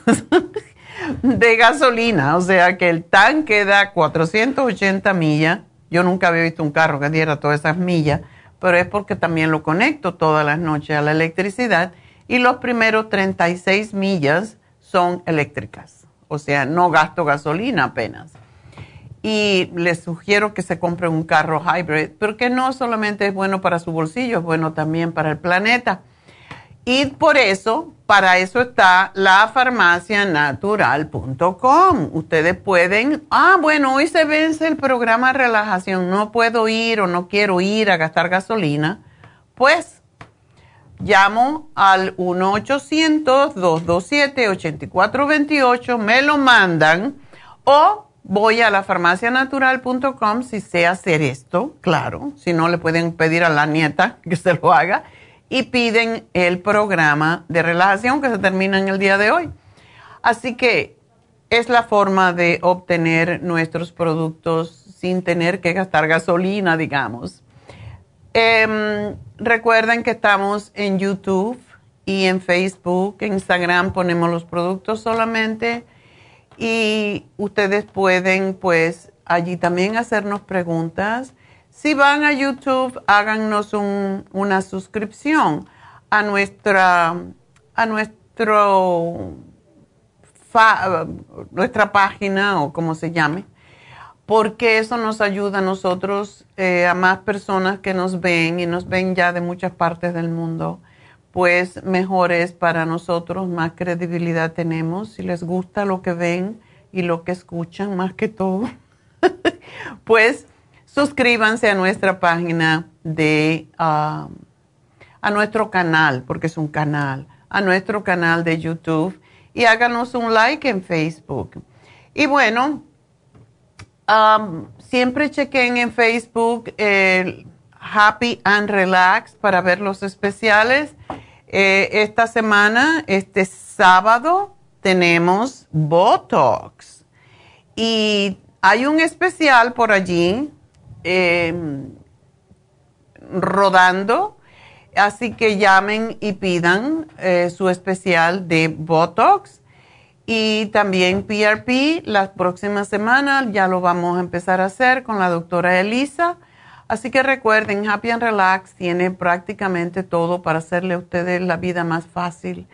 de gasolina, o sea que el tanque da 480 millas. Yo nunca había visto un carro que diera todas esas millas, pero es porque también lo conecto todas las noches a la electricidad y los primeros 36 millas son eléctricas, o sea, no gasto gasolina apenas. Y les sugiero que se compre un carro hybrid, porque no solamente es bueno para su bolsillo, es bueno también para el planeta y por eso, para eso está la farmacianatural.com. Ustedes pueden, ah, bueno, hoy se vence el programa de relajación, no puedo ir o no quiero ir a gastar gasolina. Pues llamo al 1-800-227-8428, me lo mandan o voy a la farmacianatural.com si sé hacer esto, claro, si no le pueden pedir a la nieta que se lo haga y piden el programa de relajación que se termina en el día de hoy. Así que es la forma de obtener nuestros productos sin tener que gastar gasolina, digamos. Em, recuerden que estamos en YouTube y en Facebook, en Instagram ponemos los productos solamente y ustedes pueden pues allí también hacernos preguntas si van a YouTube, háganos una suscripción a nuestra, a nuestro, nuestra página o como se llame, porque eso nos ayuda a nosotros, eh, a más personas que nos ven y nos ven ya de muchas partes del mundo, pues mejor es para nosotros, más credibilidad tenemos. Si les gusta lo que ven y lo que escuchan, más que todo, pues suscríbanse a nuestra página de, um, a nuestro canal, porque es un canal, a nuestro canal de YouTube y háganos un like en Facebook. Y bueno, um, siempre chequen en Facebook Happy and Relax para ver los especiales. Eh, esta semana, este sábado, tenemos Botox. Y hay un especial por allí em, rodando, así que llamen y pidan eh, su especial de Botox. Y también PRP, la próxima semana ya lo vamos a empezar a hacer con la doctora Elisa. Así que recuerden, Happy and Relax tiene prácticamente todo para hacerle a ustedes la vida más fácil.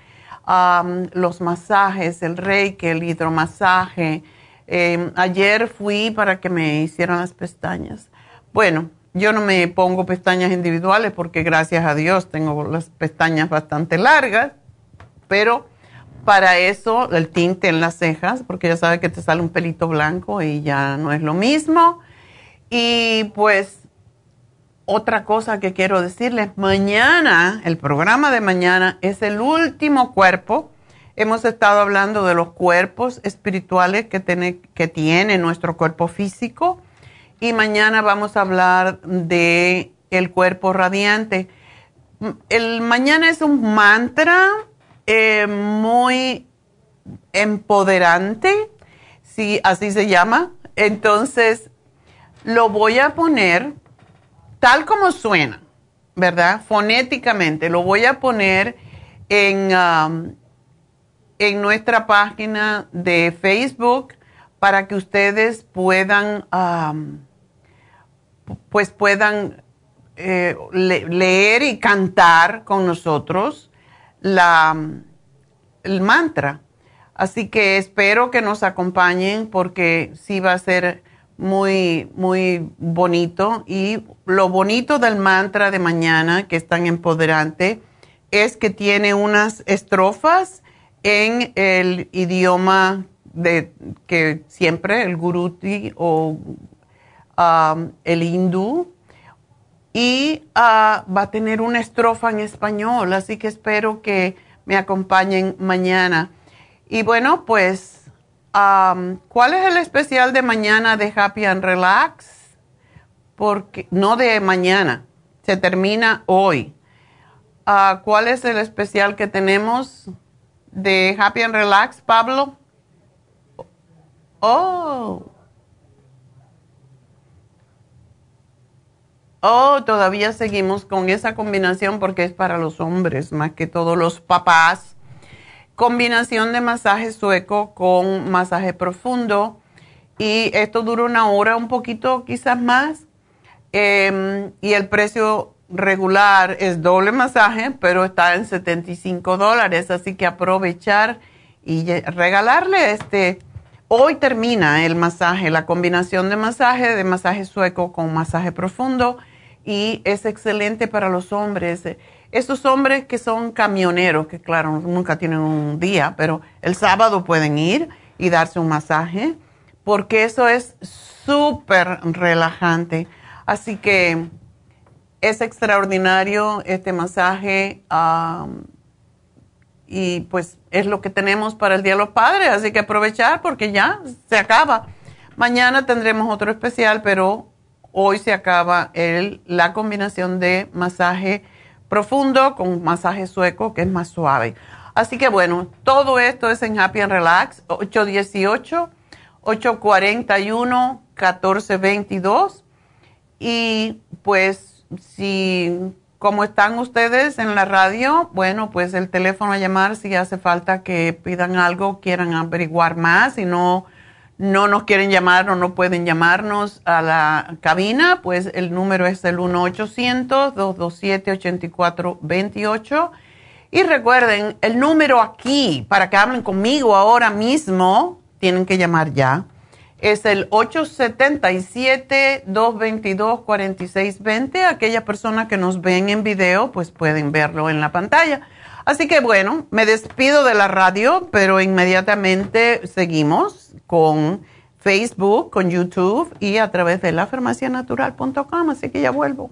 los masajes, el reiki, el hidromasaje. Em, ayer fui para que me hicieran las pestañas. Bueno, yo no me pongo pestañas individuales porque gracias a Dios tengo las pestañas bastante largas, pero para eso el tinte en las cejas, porque ya sabes que te sale un pelito blanco y ya no es lo mismo. Y pues otra cosa que quiero decirles, mañana, el programa de mañana es el último cuerpo. Hemos estado hablando de los cuerpos espirituales que tiene, que tiene nuestro cuerpo físico y mañana vamos a hablar de el cuerpo radiante. El mañana es un mantra eh, muy empoderante, si así se llama. Entonces, lo voy a poner tal como suena, ¿verdad? Fonéticamente, lo voy a poner en, um, en nuestra página de Facebook para que ustedes puedan, um, pues puedan eh, leer y cantar con nosotros la, el mantra. Así que espero que nos acompañen porque sí va a ser muy, muy bonito. Y lo bonito del mantra de mañana, que es tan empoderante, es que tiene unas estrofas en el idioma de que siempre el guruti o el hindú y ah, va a tener una estrofa en español, así que espero que me acompañen mañana. Y bueno, pues, ¿cuál es el especial de mañana de Happy and Relax? Porque, no de mañana, se termina hoy. Ah, ¿Cuál es el especial que tenemos de Happy and Relax, Pablo? Oh. Oh, todavía seguimos con esa combinación porque es para los hombres, más que todos los papás. Combinación de masaje sueco con masaje profundo. Y esto dura una hora, un poquito quizás más. Em, y el precio regular es doble masaje, pero está en 75 dólares. Así que aprovechar y regalarle este. Hoy termina el masaje, la combinación de masaje, de masaje sueco con masaje profundo y es excelente para los hombres. Estos hombres que son camioneros, que claro, nunca tienen un día, pero el sábado pueden ir y darse un masaje, porque eso es súper relajante. Así que es extraordinario este masaje y pues es lo que tenemos para el Día de los Padres, así que aprovechar porque ya se acaba. Mañana tendremos otro especial, pero hoy se acaba el, la combinación de masaje profundo con masaje sueco, que es más suave. Así que bueno, todo esto es en Happy and Relax, 818-841-1422. Y pues si, como están ustedes en la radio, bueno, pues el teléfono a llamar si hace falta que pidan algo, quieran averiguar más, y no no nos quieren llamar o no pueden llamarnos a la cabina, pues el número es el 1-800-227-8428. Y recuerden, el número aquí, para que hablen conmigo ahora mismo, tienen que llamar ya, es el 877-222-4620. Aquellas personas que nos ven en video, pues pueden verlo en la pantalla. Así que bueno, me despido de la radio, pero inmediatamente seguimos con Facebook, con YouTube y a través de lafarmacianatural.com, así que ya vuelvo.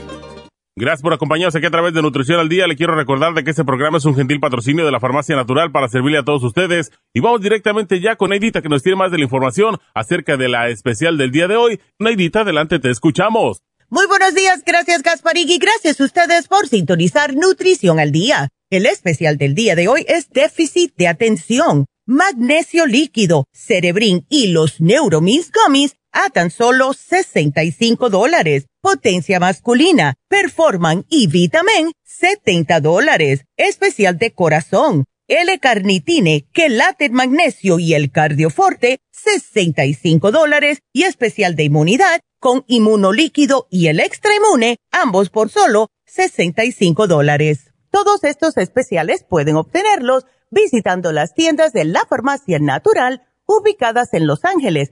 Gracias por acompañarnos aquí a través de Nutrición al Día. Le quiero recordar de que este programa es un gentil patrocinio de la Farmacia Natural para servirle a todos ustedes. Y vamos directamente ya con Neidita que nos tiene más de la información acerca de la especial del día de hoy. Neidita, adelante, te escuchamos. Muy buenos días, gracias Gasparig y gracias a ustedes por sintonizar Nutrición al Día. El especial del día de hoy es déficit de atención, magnesio líquido, cerebrin y los neuromins gummies a tan solo 65 dólares. Potencia masculina, Performan y Vitamin, 70 dólares. Especial de corazón, L-carnitine, quelate magnesio y el cardioforte, 65 dólares. Y especial de inmunidad, con inmunolíquido y el extra inmune, ambos por solo 65 dólares. Todos estos especiales pueden obtenerlos visitando las tiendas de la farmacia natural ubicadas en Los Ángeles,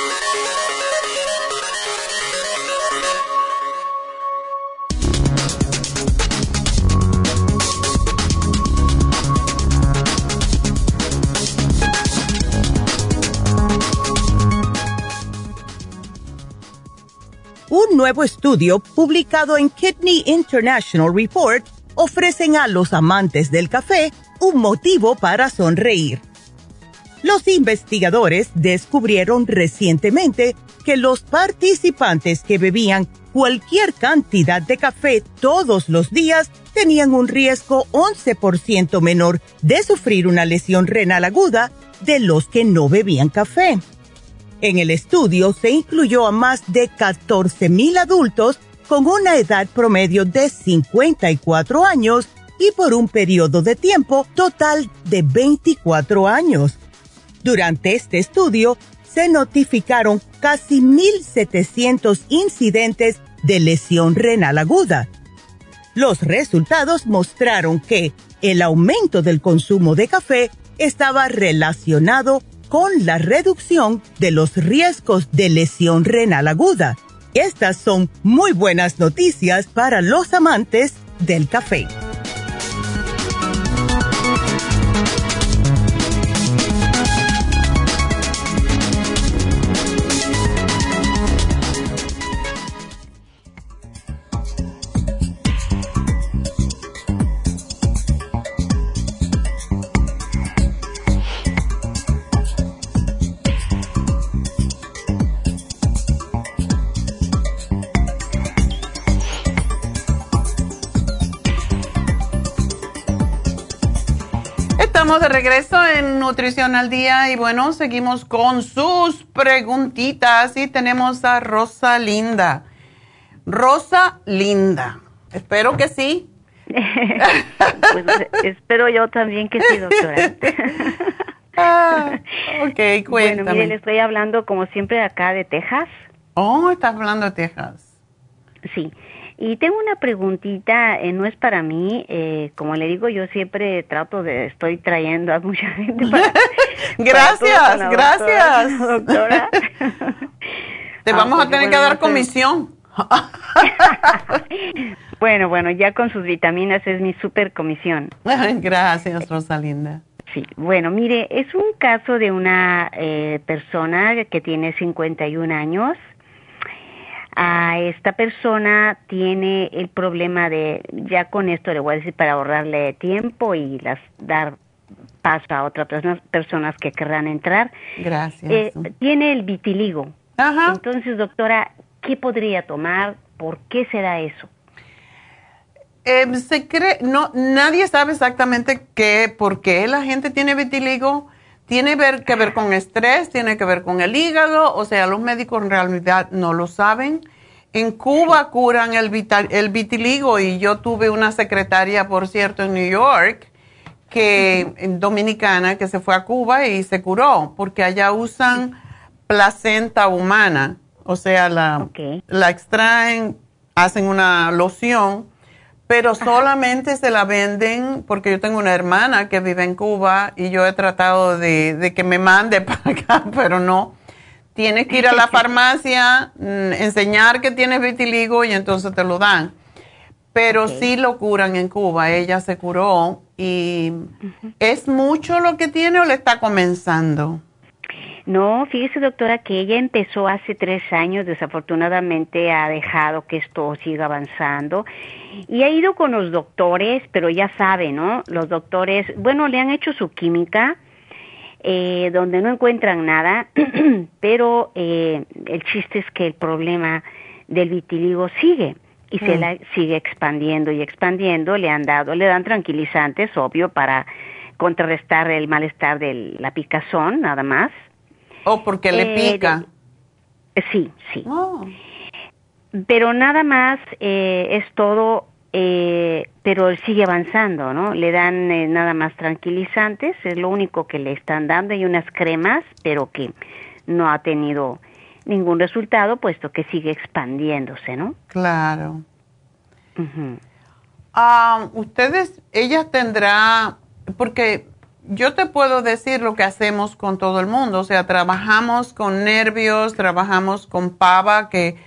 Un nuevo estudio publicado en Kidney International Report ofrecen a los amantes del café un motivo para sonreír. Los investigadores descubrieron recientemente que los participantes que bebían cualquier cantidad de café todos los días tenían un riesgo 11% menor de sufrir una lesión renal aguda de los que no bebían café. En el estudio se incluyó a más de 14 mil adultos con una edad promedio de 54 años y por un periodo de tiempo total de 24 años. Durante este estudio se notificaron casi 1.700 incidentes de lesión renal aguda. Los resultados mostraron que el aumento del consumo de café estaba relacionado con la reducción de los riesgos de lesión renal aguda. Estas son muy buenas noticias para los amantes del café. De regreso en Nutrición al Día y bueno, seguimos con sus preguntitas y tenemos a Rosa Linda. Rosa Linda, espero que sí. pues espero yo también que sí, doctora. ah, ok, cuéntame. Bueno, mire, le estoy hablando como siempre acá de Texas. Oh, estás hablando de Texas. Sí. Y tengo una preguntita, eh, no es para mí, eh, como le digo, yo siempre trato de, estoy trayendo a mucha gente para... gracias, gracias. Doctora. Te vamos a tener que dar comisión. bueno, bueno, ya con sus vitaminas es mi super comisión. gracias, Rosalinda. Sí, bueno, mire, es un caso de una eh, persona que tiene 51 años. A esta persona tiene el problema de, ya con esto le voy a decir para ahorrarle tiempo y las dar paso a otras personas, que querrán entrar. Gracias. Eh, tiene el vitiligo. Ajá. Entonces, doctora, ¿qué podría tomar? ¿Por qué se da eso? Eh, se cree, no, nadie sabe exactamente qué, por qué la gente tiene vitiligo. Tiene ver, que ver con estrés, tiene que ver con el hígado, o sea, los médicos en realidad no lo saben. En Cuba curan el, el vitiligo y yo tuve una secretaria, por cierto, en New York, que en dominicana, que se fue a Cuba y se curó, porque allá usan placenta humana, o sea, la, la extraen, hacen una loción pero solamente se la venden porque yo tengo una hermana que vive en Cuba y yo he tratado de, que me mande para acá, pero no. Tienes que ir a la farmacia, mm, enseñar que tienes vitiligo y entonces te lo dan. Pero sí lo curan en Cuba, ella se curó y ¿es mucho lo que tiene o le está comenzando? No, fíjese doctora que ella empezó hace tres años, desafortunadamente ha dejado que esto siga avanzando y ha ido con los doctores, pero ya sabe, ¿no? Los doctores, bueno, le han hecho su química, eh, donde no encuentran nada, pero eh, el chiste es que el problema del vitiligo sigue y se mm. la sigue expandiendo y expandiendo, le han dado, le dan tranquilizantes, obvio, para contrarrestar el malestar de la picazón, nada más ¿O oh, porque le eh, pica? sí, sí. Oh. Pero nada más eh, es todo, eh, pero sigue avanzando, ¿no? Le dan nada más tranquilizantes, es lo único que le están dando, y unas cremas, pero que no ha tenido ningún resultado, puesto que sigue expandiéndose, ¿no? Claro. Ah, ustedes, ella tendrá, porque yo te puedo decir lo que hacemos con todo el mundo, o sea, trabajamos con nervios, trabajamos con pava, que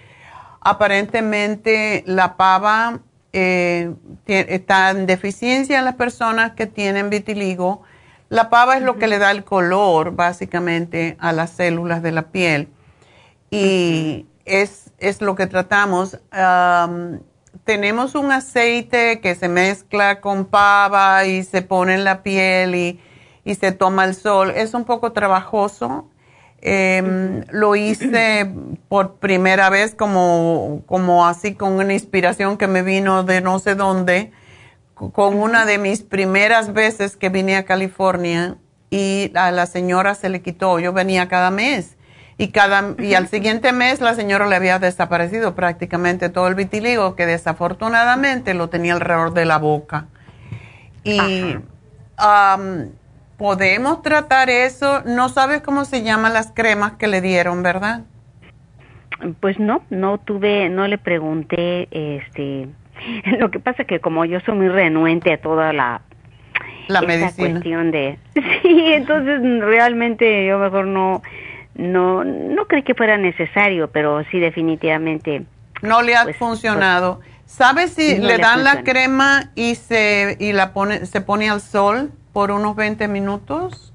aparentemente la pava eh, está en deficiencia en las personas que tienen vitiligo. La pava es lo que le da el color, básicamente, a las células de la piel. Y es, es, lo que tratamos. Tenemos un aceite que se mezcla con pava y se pone en la piel y y se toma el sol. Es un poco trabajoso. Em, lo hice por primera vez como, como así con una inspiración que me vino de no sé dónde, con una de mis primeras veces que vine a California y a la señora se le quitó. Yo venía cada mes y cada y al siguiente mes la señora le había desaparecido prácticamente todo el vitiligo que desafortunadamente lo tenía alrededor de la boca. Y podemos tratar eso. No sabes cómo se llaman las cremas que le dieron, ¿verdad? Pues no, no tuve, no le pregunté, este, lo que pasa que como yo soy muy renuente a toda la la medicina. cuestión de sí, entonces realmente yo mejor no no no creí que fuera necesario, pero sí definitivamente no le ha pues, funcionado. Pues, ¿Sabes si le, dan la crema y se y la pone se pone al sol? por unos 20 minutos?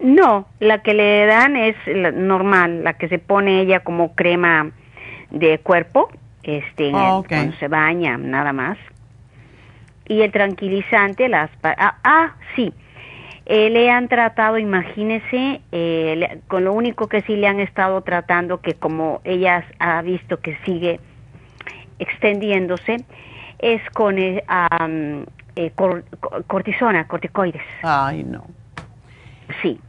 No, la que le dan es normal, la que se pone ella como crema de cuerpo, este, oh, cuando se baña, nada más. Y el tranquilizante, las... Ah, ah sí, eh, le han tratado, imagínese, eh, con lo único que sí le han estado tratando, que como ella ha visto que sigue extendiéndose, es con eh, eh, cortisona, corticoides. Ay, no. Sí.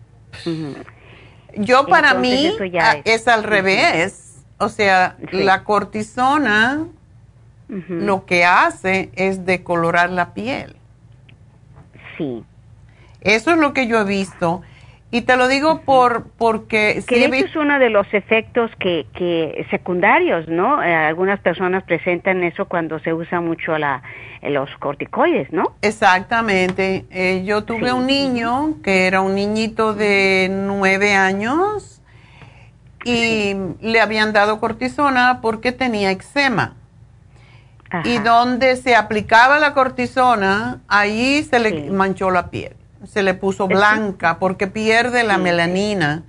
Yo para mí ah, es, al revés. O sea, la cortisona lo que hace es decolorar la piel. Sí. Eso es lo que yo he visto. Y te lo digo por porque que de hecho es uno de los efectos que, que secundarios, ¿no? Eh, algunas personas presentan eso cuando se usa mucho la, los corticoides, ¿no? Exactamente. Eh, yo tuve un niño que era un niñito de nueve años y le habían dado cortisona porque tenía eczema. Y donde se aplicaba la cortisona, ahí se le manchó la piel se le puso blanca porque pierde la melanina.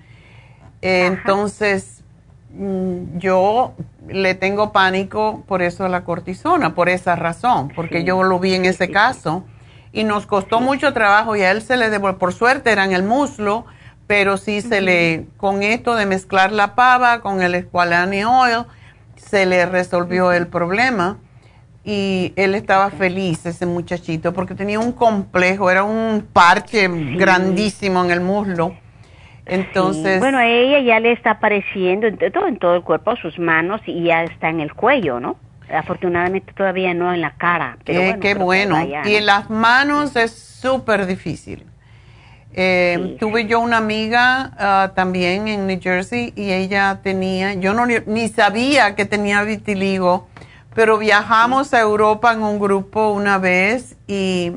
entonces, mm, yo le tengo pánico por eso a la cortisona, por esa razón, porque yo lo vi en ese caso. Y nos costó mucho trabajo y a él se le devolvió, por suerte era en el muslo, pero sí se le, con esto de mezclar la pava con el Squalane Oil, se le resolvió el problema y él estaba feliz, ese muchachito, porque tenía un complejo, era un parche grandísimo en el muslo. Entonces. Bueno, a ella ya le está apareciendo en todo, en todo el cuerpo, sus manos y ya está en el cuello, ¿no? Afortunadamente todavía no en la cara. Pero eh, qué bueno. y en las manos es súper difícil. Eh, tuve yo una amiga ah, también en New Jersey y ella tenía, yo no ni sabía que tenía vitiligo pero viajamos a Europa en un grupo una vez y,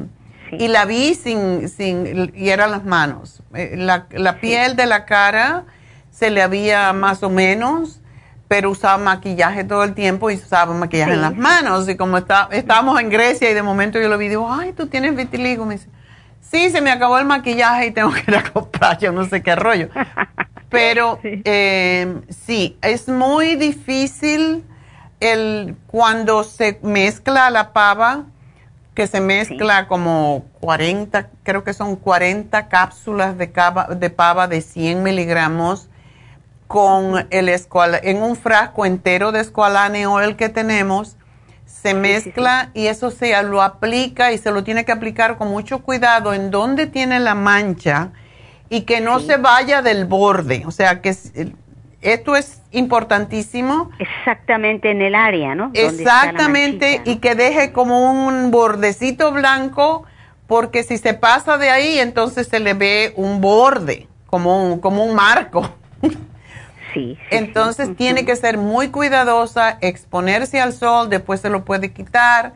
y la vi sin, sin, y eran las manos. Eh, la, la piel de la cara se le había más o menos, pero usaba maquillaje todo el tiempo y usaba maquillaje en las manos. Y como está, estábamos en Grecia y de momento yo lo vi, digo, ay, tú tienes vitiligo. Me dice, sí, se me acabó el maquillaje y tengo que ir a comprar, yo no sé qué rollo. Pero eh, sí, es muy difícil el, cuando se mezcla la pava, que se mezcla como 40, creo que son 40 cápsulas de, de pava de 100 miligramos con el escual, en un frasco entero de escualane oil que tenemos, se mezcla y eso se lo aplica y se lo tiene que aplicar con mucho cuidado en donde tiene la mancha y que no se vaya del borde, o sea que esto es importantísimo. Exactamente en el área, ¿no? Exactamente, y que deje como un bordecito blanco, porque si se pasa de ahí, entonces se le ve un borde, como un, como un marco. Sí. entonces tiene que ser muy cuidadosa, exponerse al sol, después se lo puede quitar,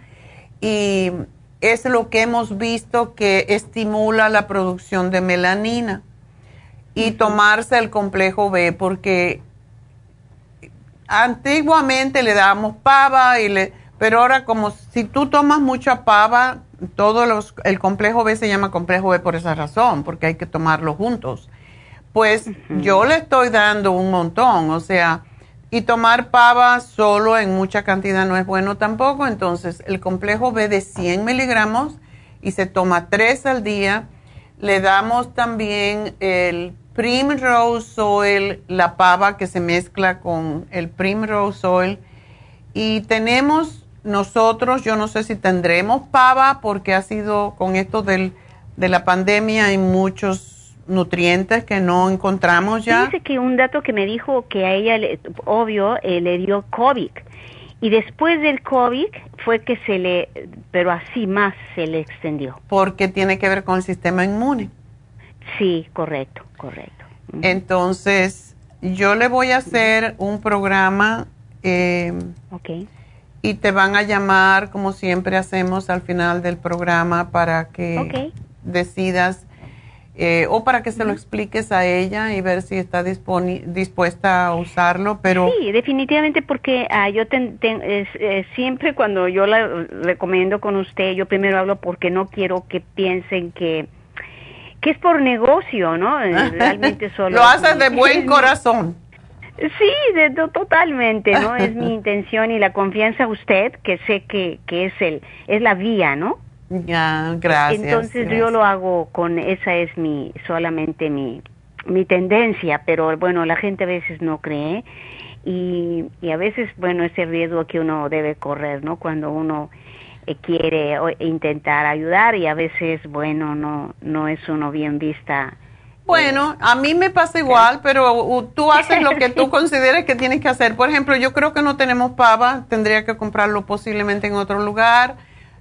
y es lo que hemos visto que estimula la producción de melanina y tomarse el complejo B porque antiguamente le dábamos pava y le pero ahora como si tú tomas mucha pava todo los el complejo B se llama complejo B por esa razón porque hay que tomarlo juntos. Pues yo le estoy dando un montón o sea y tomar pava solo en mucha cantidad no es bueno tampoco. Entonces el complejo B de 100 miligramos y se toma tres al día. Le damos también el Primrose Oil, la pava que se mezcla con el Primrose Oil. Y tenemos nosotros, yo no sé si tendremos pava porque ha sido con esto del, de la pandemia hay muchos nutrientes que no encontramos ya. Dice que un dato que me dijo que a ella, obvio, eh, le dio COVID. Y después del COVID fue que se le, pero así más se le extendió. Porque tiene que ver con el sistema inmune. Sí, correcto, correcto. Entonces, yo le voy a hacer un programa eh, y te van a llamar, como siempre hacemos al final del programa, para que decidas eh, o para que se lo expliques a ella y ver si está dispuesta a usarlo, pero... Sí, definitivamente porque ah, yo eh, siempre cuando yo la recomiendo con usted, yo primero hablo porque no quiero que piensen que que es por negocio, ¿no? Realmente solo. Lo haces de buen corazón. Sí, de, totalmente, ¿no? Es mi intención y la confianza a usted, que sé que, que es el es la vía, ¿no? Ya, gracias. Entonces yo lo hago con esa es mi solamente mi mi tendencia, pero bueno, la gente a veces no cree y, y a veces bueno, ese riesgo que uno debe correr, ¿no? Cuando uno quiere intentar ayudar y a veces, bueno, no, no es uno bien vista. Bueno, a mí me pasa igual, pero tú haces lo que tú consideres que tienes que hacer. Por ejemplo, yo creo que no tenemos pava, tendría que comprarlo posiblemente en otro lugar.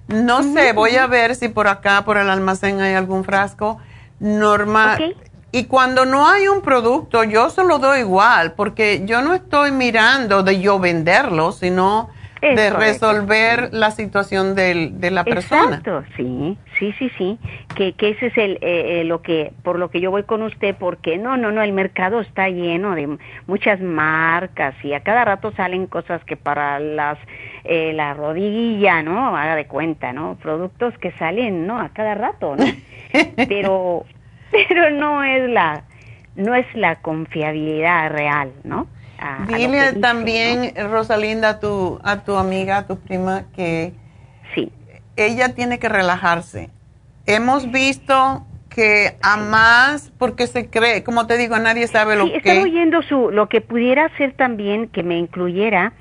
No sé, voy a ver si por acá, por el almacén, hay algún frasco. Normal. Y cuando no hay un producto, yo se lo doy igual, porque yo no estoy mirando de yo venderlo, sino de resolver la situación del, de la persona. Exacto, sí, sí, sí, sí. Que, que ese es el, eh, eh, lo que, por lo que yo voy con usted, porque no, no, no, el mercado está lleno de muchas marcas y a cada rato salen cosas que para las, eh, la rodilla, ¿no? Haga de cuenta, ¿no? Productos que salen, ¿no? A cada rato, ¿no? Pero pero no es la no es la confiabilidad real, ¿no? Dile también, Rosalinda, a tu, a tu amiga, a tu prima, que sí. ella tiene que relajarse. Hemos visto que a más, porque se cree, como te digo, nadie sabe lo sí, que... Estoy oyendo su, lo que pudiera ser también que me incluyera,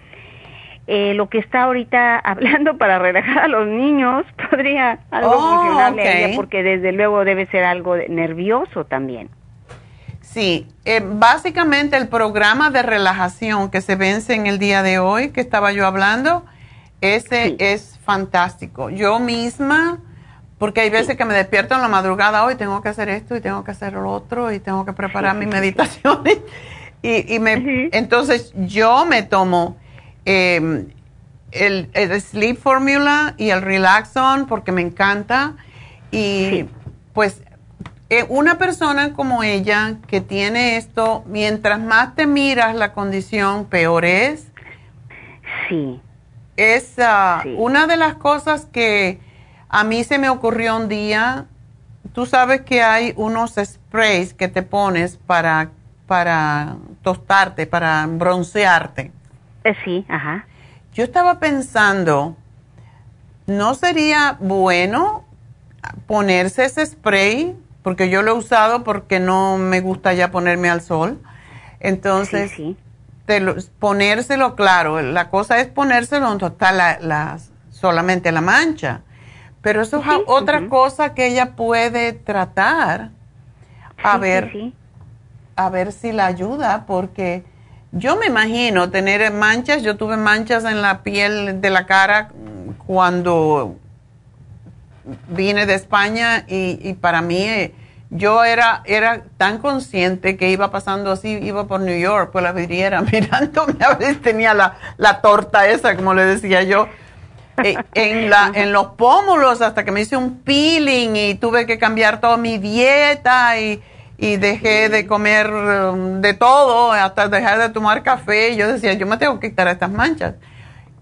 eh, lo que está ahorita hablando para relajar a los niños podría algo oh, funcionarle a ella porque desde luego debe ser algo nervioso también. Sí, eh, básicamente el programa de relajación que se vence en el día de hoy, que estaba yo hablando, ese es fantástico. Yo misma, porque hay veces que me despierto en la madrugada, hoy tengo que hacer esto y tengo que hacer lo otro y tengo que preparar mi meditación. y, y me, entonces yo me tomo Em, el, Sleep Formula y el Relaxon porque me encanta. Y pues eh, una persona como ella que tiene esto, mientras más te miras la condición, peor es. Sí. Es ah, una de las cosas que a mí se me ocurrió un día. Tú sabes que hay unos sprays que te pones para, para tostarte, para broncearte. Eh, sí, ajá. Yo estaba pensando, ¿no sería bueno ponerse ese spray? Porque yo lo he usado porque no me gusta ya ponerme al sol. Entonces, ponérselo, claro, la cosa es ponérselo donde está la, solamente la mancha. Pero eso es otra cosa que ella puede tratar. A ver, a ver si la ayuda, porque yo me imagino tener manchas, yo tuve manchas en la piel de la cara cuando vine de España y, para mí eh, yo era, era tan consciente que iba pasando así, iba por New York, por la vidriera, mirándome, a veces tenía la, la torta esa, como le decía yo, eh, en, la, en los pómulos hasta que me hice un peeling y tuve que cambiar toda mi dieta y y dejé de comer um, de todo, hasta dejar de tomar café. Yo decía, yo me tengo que quitar estas manchas.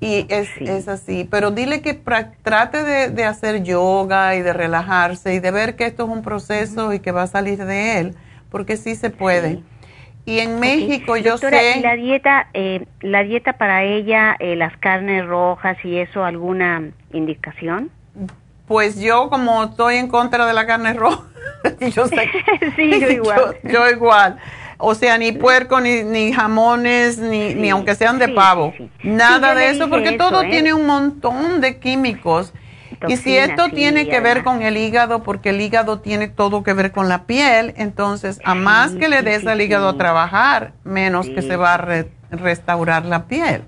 Y es, es así. Pero dile que trate de, hacer yoga y de relajarse y de ver que esto es un proceso y que va a salir de él, porque sí se puede. Y en México yo sé... la dieta, eh, la dieta para ella, eh, las carnes rojas y eso, alguna indicación? Pues yo como estoy en contra de la carne roja, yo sé. sí, yo igual. Yo, igual. O sea, ni puerco, ni, ni jamones, ni, ni aunque sean de pavo. Nada de eso, porque todo ¿eh? tiene un montón de químicos. y si esto tiene que ver con el hígado, porque el hígado tiene todo que ver con la piel, entonces a más que le des al hígado a trabajar, menos que se va a restaurar la piel.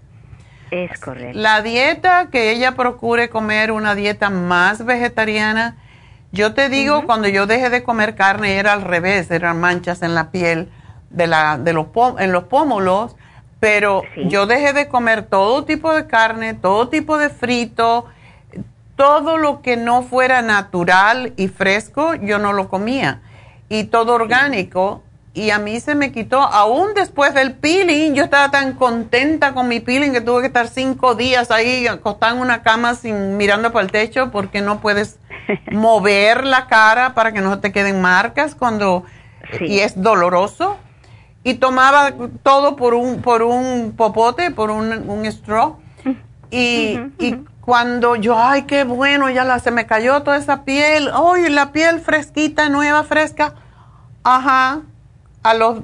Es correcto. La dieta, que ella procure comer una dieta más vegetariana, yo te digo, cuando yo dejé de comer carne era al revés, eran manchas en la piel de, la, de los, en los pómulos, pero yo dejé de comer todo tipo de carne, todo tipo de frito, todo lo que no fuera natural y fresco, yo no lo comía. Y todo orgánico, y a mí se me quitó, aún después del peeling, yo estaba tan contenta con mi peeling que tuve que estar cinco días ahí acostada en una cama sin mirando para el techo porque no puedes mover la cara para que no te queden marcas cuando y es doloroso. Y tomaba todo por un por un popote, por un, un straw. Y, y cuando yo, ay, qué bueno, ya la, se me cayó toda esa piel, ay, la piel fresquita, nueva, fresca. Ajá, a los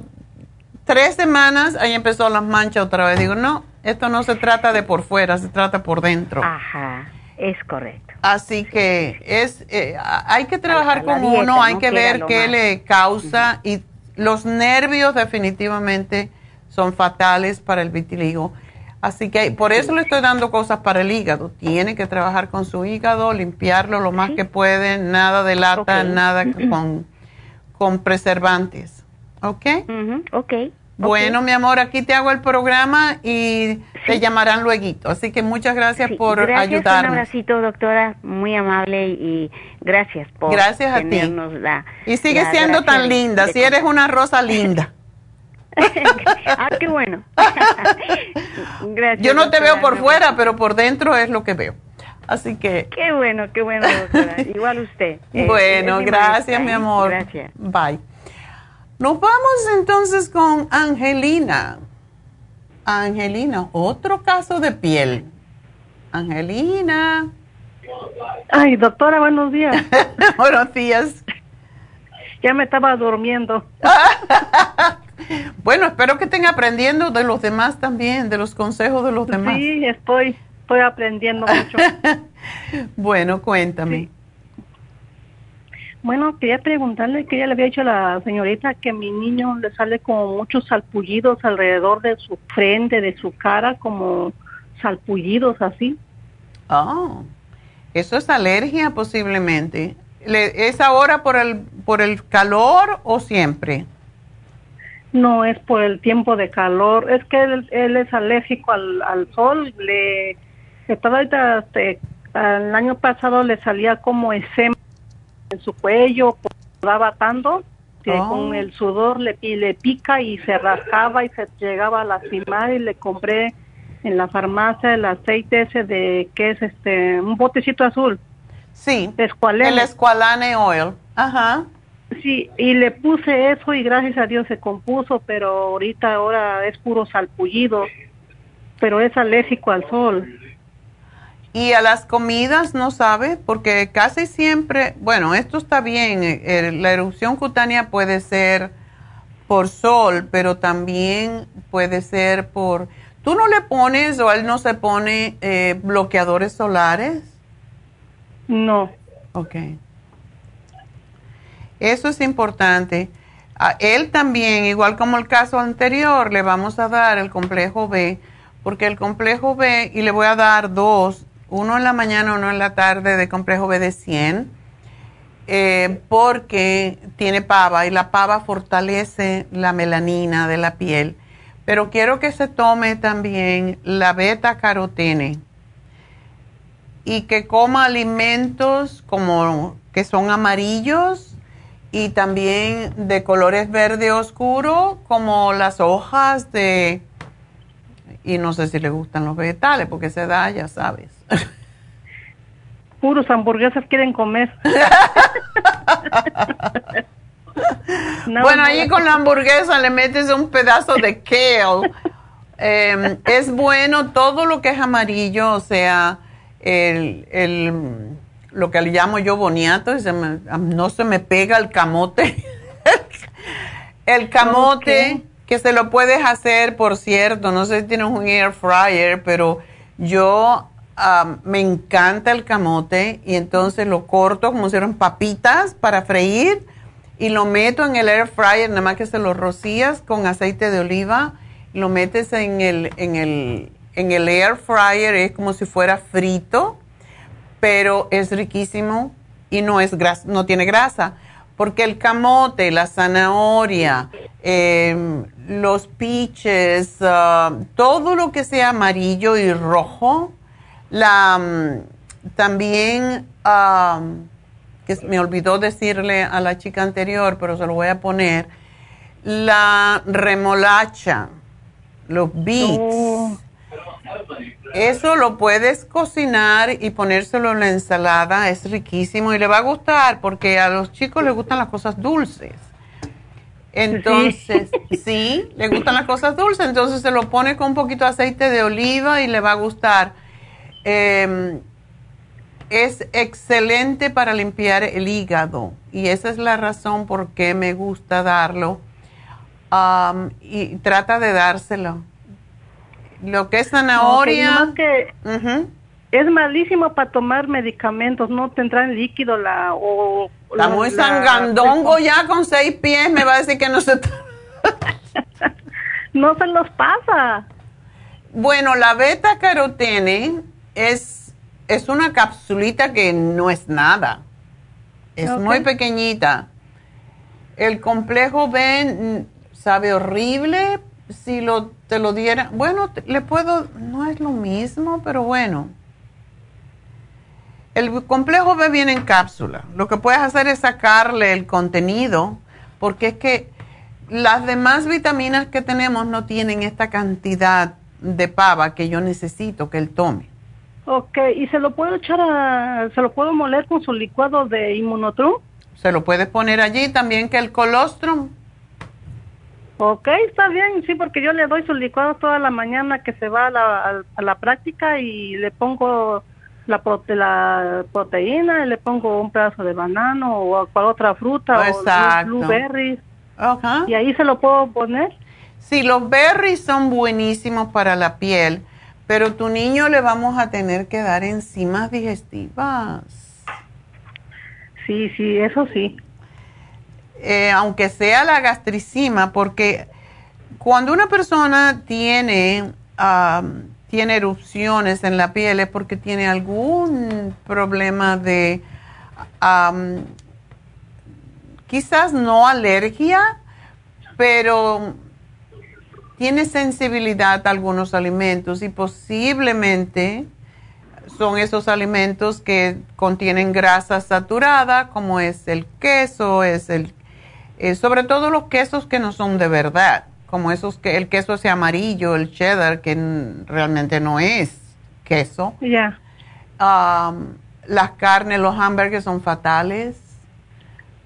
tres semanas ahí empezó las manchas otra vez. Digo, no, esto no se trata de por fuera, se trata por dentro. Ajá, es correcto. Así que es, eh, hay que trabajar con uno, hay que ver qué le causa y los nervios definitivamente son fatales para el vitiligo. Así que por eso le estoy dando cosas para el hígado. Tiene que trabajar con su hígado, limpiarlo lo más que puede, nada de lata, nada con con preservantes. ¿Ok? ok. Bueno, mi amor, aquí te hago el programa y te llamarán luego. Así que muchas gracias por gracias, ayudarnos. Un abracito, doctora, muy amable y gracias por gracias a ti. y sigue siendo tan linda, si eres una rosa linda. ah, qué bueno. gracias. Yo no te veo por fuera, pero por dentro es lo que veo. Así que. Qué bueno, qué bueno, doctora. Igual usted. bueno, gracias, mi amor. Gracias. Bye. Nos vamos entonces con Angelina. Angelina, otro caso de piel. Angelina. Ay, doctora, buenos días. buenos días. Ya me estaba durmiendo. bueno, espero que estén aprendiendo de los demás también, de los consejos de los demás. Sí, estoy, estoy aprendiendo mucho. bueno, cuéntame. Bueno, quería preguntarle que ya le había dicho a la señorita que mi niño le sale como muchos salpullidos alrededor de su frente, de su cara, como salpullidos así. Oh, eso es alergia posiblemente. ¿Es ahora por el, por el calor o siempre? No, es por el tiempo de calor. Es que él, es alérgico al, al sol. Le, estaba ahorita, este, el año pasado le salía como ese en su cuello, daba tanto que oh. con el sudor le, le pica y se rascaba y se llegaba a lastimar y le compré en la farmacia el aceite ese de que es este un botecito azul. Sí. El escualane oil. Ajá. Sí, y le puse eso y gracias a Dios se compuso, pero ahorita ahora es puro salpullido, pero es alérgico al sol. Y a las comidas no sabe, porque casi siempre, bueno, esto está bien, eh, eh, la erupción cutánea puede ser por sol, pero también puede ser por... ¿Tú no le pones o él no se pone eh, bloqueadores solares? No. Ok. Eso es importante. A él también, igual como el caso anterior, le vamos a dar el complejo B, porque el complejo B, y le voy a dar dos, uno en la mañana, uno en la tarde de complejo B de 100, eh, porque tiene pava y la pava fortalece la melanina de la piel. Pero quiero que se tome también la beta carotene y que coma alimentos como que son amarillos y también de colores verde oscuro como las hojas de y no sé si le gustan los vegetales porque se da, ya sabes. Puros hamburguesas quieren comer. bueno, ahí con la hamburguesa le metes un pedazo de kale. Em, es bueno todo lo que es amarillo, o sea, el, el lo que le llamo yo boniato, no se me pega el camote. el camote, que se lo puedes hacer, por cierto, no sé si tienes un air fryer, pero yo me encanta el camote y entonces lo corto como si fueran papitas para freír y lo meto en el air fryer, nada más que se lo rocías con aceite de oliva, lo metes en el, en el, en el air fryer, es como si fuera frito, pero es riquísimo y no, es no tiene grasa, porque el camote, la zanahoria, em, los piches, ah, todo lo que sea amarillo y rojo, la, mm, también, que me olvidó decirle a la chica anterior, pero se lo voy a poner, la remolacha, los beets. Oh. Eso lo puedes cocinar y ponérselo en la ensalada, es riquísimo y le va a gustar porque a los chicos les gustan las cosas dulces. Entonces, sí, le gustan las cosas dulces, entonces se lo pone con un poquito de aceite de oliva y le va a gustar. Em, es excelente para limpiar el hígado y esa es la razón por qué me gusta darlo. y trata de dárselo. Lo que es zanahoria. que Es malísimo para tomar medicamentos, no tendrán líquido la o Está muy sangandongo ya con seis pies, me va a decir que no se No se los pasa. Bueno, la beta carotene es, es una capsulita que no es nada. Es muy pequeñita. El complejo B sabe horrible. Si lo, te lo diera, bueno, le puedo, no es lo mismo, pero bueno. El complejo B viene en cápsula. Lo que puedes hacer es sacarle el contenido, porque es que las demás vitaminas que tenemos no tienen esta cantidad de pava que yo necesito que él tome. Ok, ¿y se lo puedo echar a, se lo puedo moler con su licuado de inmunotrum? Se lo puedes poner allí también que el colostrum. Ok, está bien, sí, porque yo le doy su licuado toda la mañana que se va a la, a, la práctica y le pongo la, la proteína, y le pongo un pedazo de banano o cual otra fruta Exacto. o blueberries. Y ahí se lo puedo poner. Sí, los berries son buenísimos para la piel, pero tu niño le vamos a tener que dar enzimas digestivas. Sí, sí, eso sí. Eh, aunque sea la gastricima, porque cuando una persona tiene, tiene erupciones en la piel es porque tiene algún problema de, quizás no alergia, pero tiene sensibilidad a algunos alimentos y posiblemente son esos alimentos que contienen grasa saturada, como es el queso, es el eh, sobre todo los quesos que no son de verdad, como esos que el queso ese amarillo, el cheddar, que realmente no es queso. Ya. las carnes, los hamburgues son fatales.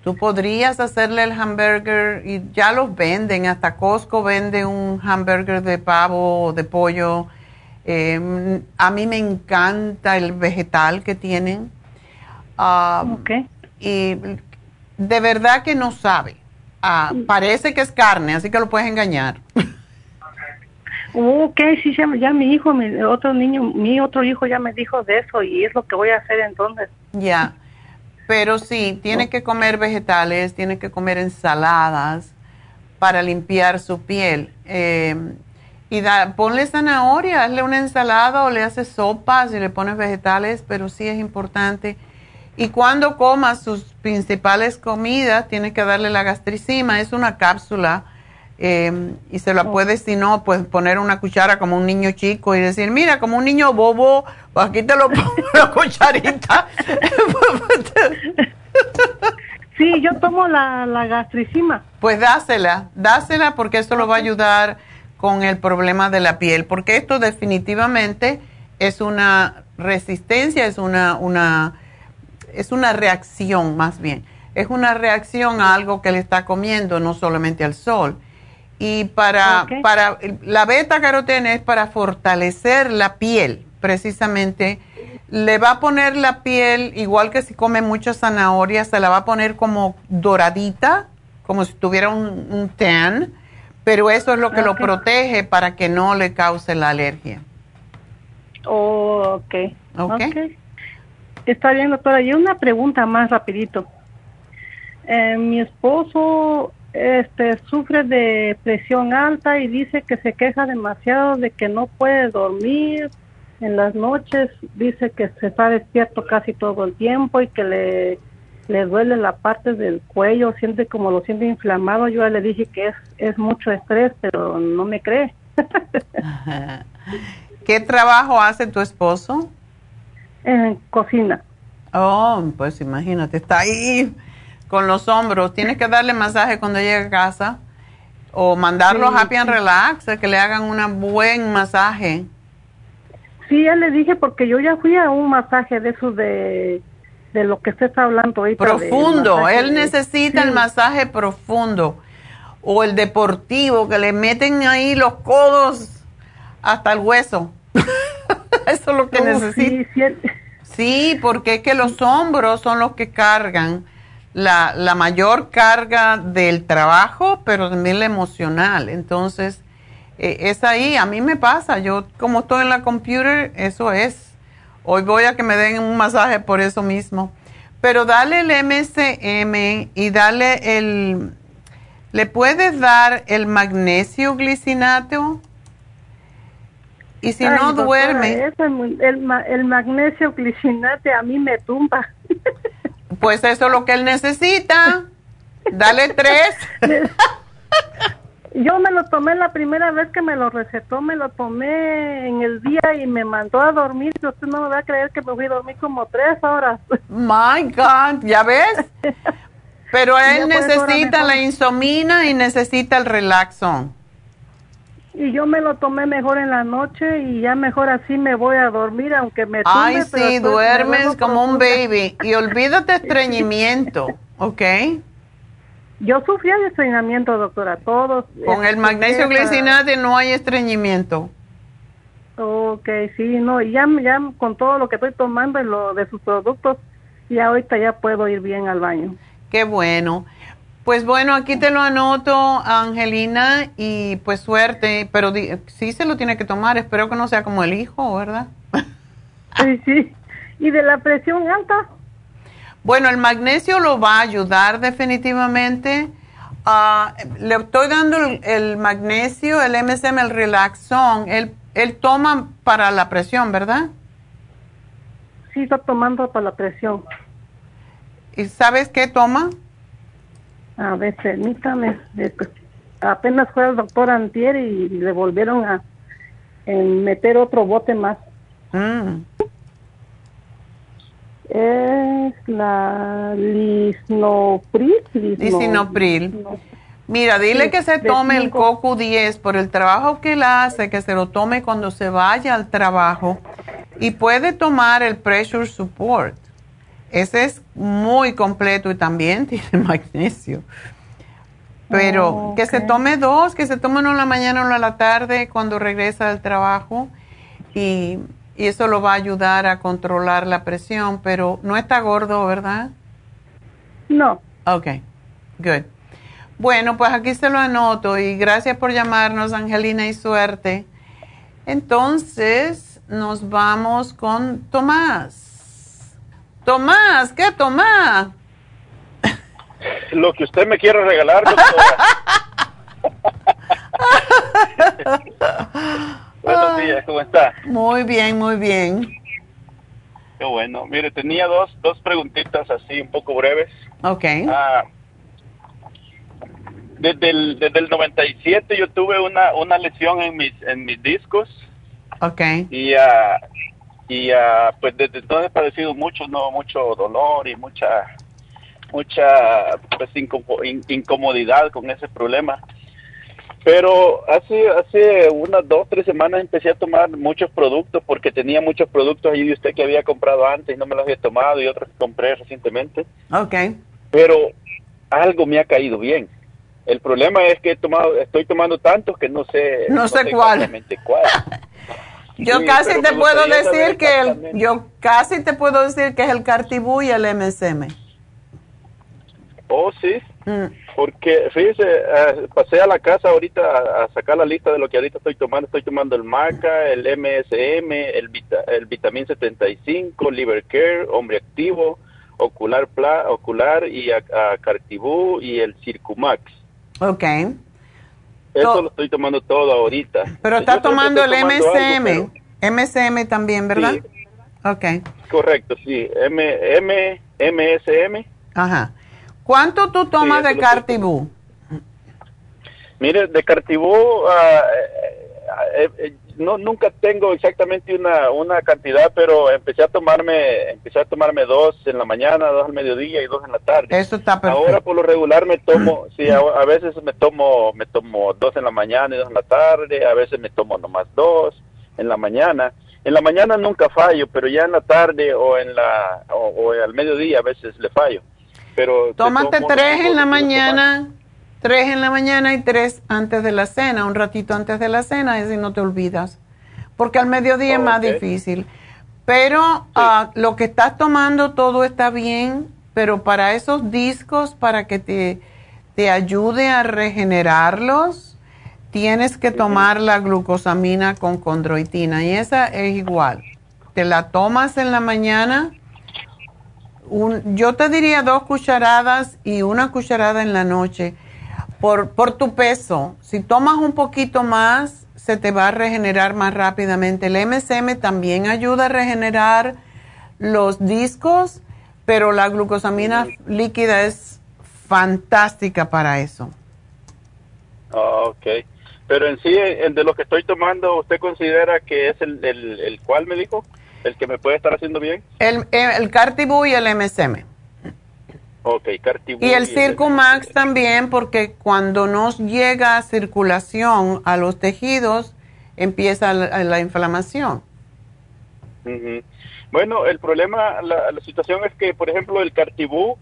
Tú podrías hacerle el hamburger y ya los venden, hasta Costco vende un hamburger de pavo o de pollo. Em, a mí me encanta el vegetal que tienen. Y de verdad que no sabe. Ah, parece que es carne, así que lo puedes engañar. Ok, sí, ya, mi hijo, mi otro niño, mi otro hijo ya me dijo de eso y es lo que voy a hacer entonces. Ya, pero sí, tiene que comer vegetales, tiene que comer ensaladas para limpiar su piel. Eh, y da, ponle zanahoria, hazle una ensalada o le haces sopas y le pones vegetales, pero sí es importante y cuando comas sus principales comidas, tienes que darle la gastricima. Es una cápsula em, y se la oh. puedes, si no, pues poner una cuchara como un niño chico y decir, mira, como un niño bobo, pues aquí te lo pongo la cucharita. sí, yo tomo la, la gastricima. Pues dásela, dásela porque esto lo va a ayudar con el problema de la piel, porque esto definitivamente es una resistencia, es una, una es una reacción más bien. Es una reacción a algo que le está comiendo, no solamente al sol. Y para, para la beta carotene es para fortalecer la piel, precisamente. Le va a poner la piel, igual que si come mucha zanahoria, se la va a poner como doradita, como si tuviera un, tan, pero eso es lo que lo protege para que no le cause la alergia. Oh, ok. Ok. Está bien, doctora. Y una pregunta más rapidito. Eh, mi esposo este, sufre de presión alta y dice que se queja demasiado de que no puede dormir en las noches. Dice que se está despierto casi todo el tiempo y que le, le duele la parte del cuello, siente como lo siente inflamado. Yo le dije que es, es mucho estrés, pero no me cree. ¿Qué trabajo hace tu esposo? En cocina. Oh, pues imagínate, está ahí con los hombros. Tienes que darle masaje cuando llegue a casa o mandarlo a Happy and Relax, que le hagan un buen masaje. Sí, ya le dije porque yo ya fui a un masaje de eso de, de lo que usted está hablando ahorita. Profundo, él necesita el masaje profundo o el deportivo, que le meten ahí los codos hasta el hueso. Eso es lo que necesita. Sí, porque es que los hombros son los que cargan la, la mayor carga del trabajo, pero también la emocional. Entonces, eh, es ahí, a mí me pasa, yo como estoy en la computer, eso es. Hoy voy a que me den un masaje por eso mismo. Pero dale el MSM y dale el... ¿Le puedes dar el magnesio glicinato? Y si no duerme... el, magnesio glicinate a mí me tumba. Pues eso es lo que él necesita. Dale tres. Yo me lo tomé la primera vez que me lo recetó, me lo tomé en el día y me mandó a dormir. Usted no me va a creer que me fui a dormir como tres horas. My God, ¿ya ves? Pero él necesita la insomina y necesita el relaxón. Y yo me lo tomé mejor en la noche y ya mejor así me voy a dormir, aunque me tumbe, Ay, sí, duermes como un baby. Y olvídate estreñimiento, ¿ok? Yo sufría de estreñimiento, doctora, todos. Con el magnesio glicinate no hay estreñimiento. Ok, sí, no, y ya, ya con todo lo que estoy tomando y lo de sus productos, ya ahorita ya puedo ir bien al baño. Qué bueno. Pues bueno, aquí te lo anoto, Angelina, y pues suerte, pero sí se lo tiene que tomar, espero que no sea como el hijo, ¿verdad? Sí, sí. ¿Y de la presión alta? Bueno, el magnesio lo va a ayudar definitivamente. Ah, le estoy dando el, magnesio, el MSM, el relaxón. Él, él toma para la presión, ¿verdad? Sí, está tomando para la presión. ¿Y sabes qué toma? A ver, permítame. Apenas fue al doctor Antier y le volvieron a meter otro bote más. Mm es la lisnopril. Lisnopril. Mira, dile que se tome el coco 10 por el trabajo que él hace, que se lo tome cuando se vaya al trabajo y puede tomar el pressure support. Ese es muy completo y también tiene magnesio. Pero que se tome dos, que se tome uno en la mañana, uno en la tarde cuando regresa del trabajo y y eso lo va a ayudar a controlar la presión, pero no está gordo, ¿verdad? No. Ok, good. Bueno, pues aquí se lo anoto y gracias por llamarnos, Angelina, y suerte. Entonces, nos vamos con Tomás. Tomás, ¿qué Tomás? Lo que usted me quiere regalar, Buenos días, ¿cómo está? Muy bien, muy bien. Qué bueno. Mire, tenía dos, dos preguntitas así un poco breves. Ok. Ah, desde, el, desde el 97 yo tuve una, una lesión en mis, en mis discos. Ok. Y, uh, y uh, pues desde entonces he padecido mucho, no mucho dolor y mucha mucha pues incomodidad con ese problema. Pero hace, hace unas dos, tres semanas empecé a tomar muchos productos porque tenía muchos productos ahí de usted que había comprado antes y no me los había tomado y otros que compré recientemente. Ok. Pero algo me ha caído bien. El problema es que he tomado, estoy tomando tantos que no sé, no, sé, cuál. cuál. yo casi te puedo decir que el, yo casi te puedo decir que es el Cartibú y el MSM. Oh, sí. Mm. Porque, fíjese, eh, pasé a la casa ahorita a, sacar la lista de lo que ahorita estoy tomando. Estoy tomando el Maca, el MSM, el, vita, el Vitamin 75, Liver Care, Hombre Activo, Ocular Pla, Ocular y a, Cartibú y el Circumax. Ok. Eso lo estoy tomando todo ahorita. Pero está tomando el MSM. MSM también, ¿verdad? Sí. Ok. Correcto, sí. M, M, MSM. Ajá. ¿Cuánto tú tomas de Cartibú? Mire, de Cartibú eh, eh, no nunca tengo exactamente una, una cantidad, pero empecé a tomarme empecé a tomarme dos en la mañana, dos al mediodía y dos en la tarde. Eso está perfecto. Ahora por lo regular me tomo, sí, a, veces me tomo me tomo dos en la mañana y dos en la tarde, a veces me tomo nomás dos en la mañana. En la mañana nunca fallo, pero ya en la tarde o en la o al mediodía a veces le fallo pero... Tómate tres en la mañana, tres en la mañana y tres antes de la cena, un ratito antes de la cena, así no te olvidas. Porque al mediodía es más difícil. Pero ah, lo que estás tomando todo está bien, pero para esos discos, para que te, te ayude a regenerarlos, tienes que tomar la glucosamina con condroitina y esa es igual. Te la tomas en la mañana yo te diría dos cucharadas y una cucharada en la noche por, por tu peso. Si tomas un poquito más, se te va a regenerar más rápidamente. El MSM también ayuda a regenerar los discos, pero la glucosamina líquida es fantástica para eso. Ah, ok. Pero en sí, de lo que estoy tomando, ¿usted considera que es el, el, el cual me dijo? ¿El que me puede estar haciendo bien? El, el Cartibú y el MSM. Cartibú. Y el Circumax también, porque cuando nos llega circulación a los tejidos, empieza la, inflamación. Bueno, el problema, la, la, situación es que, por ejemplo, el Cartibú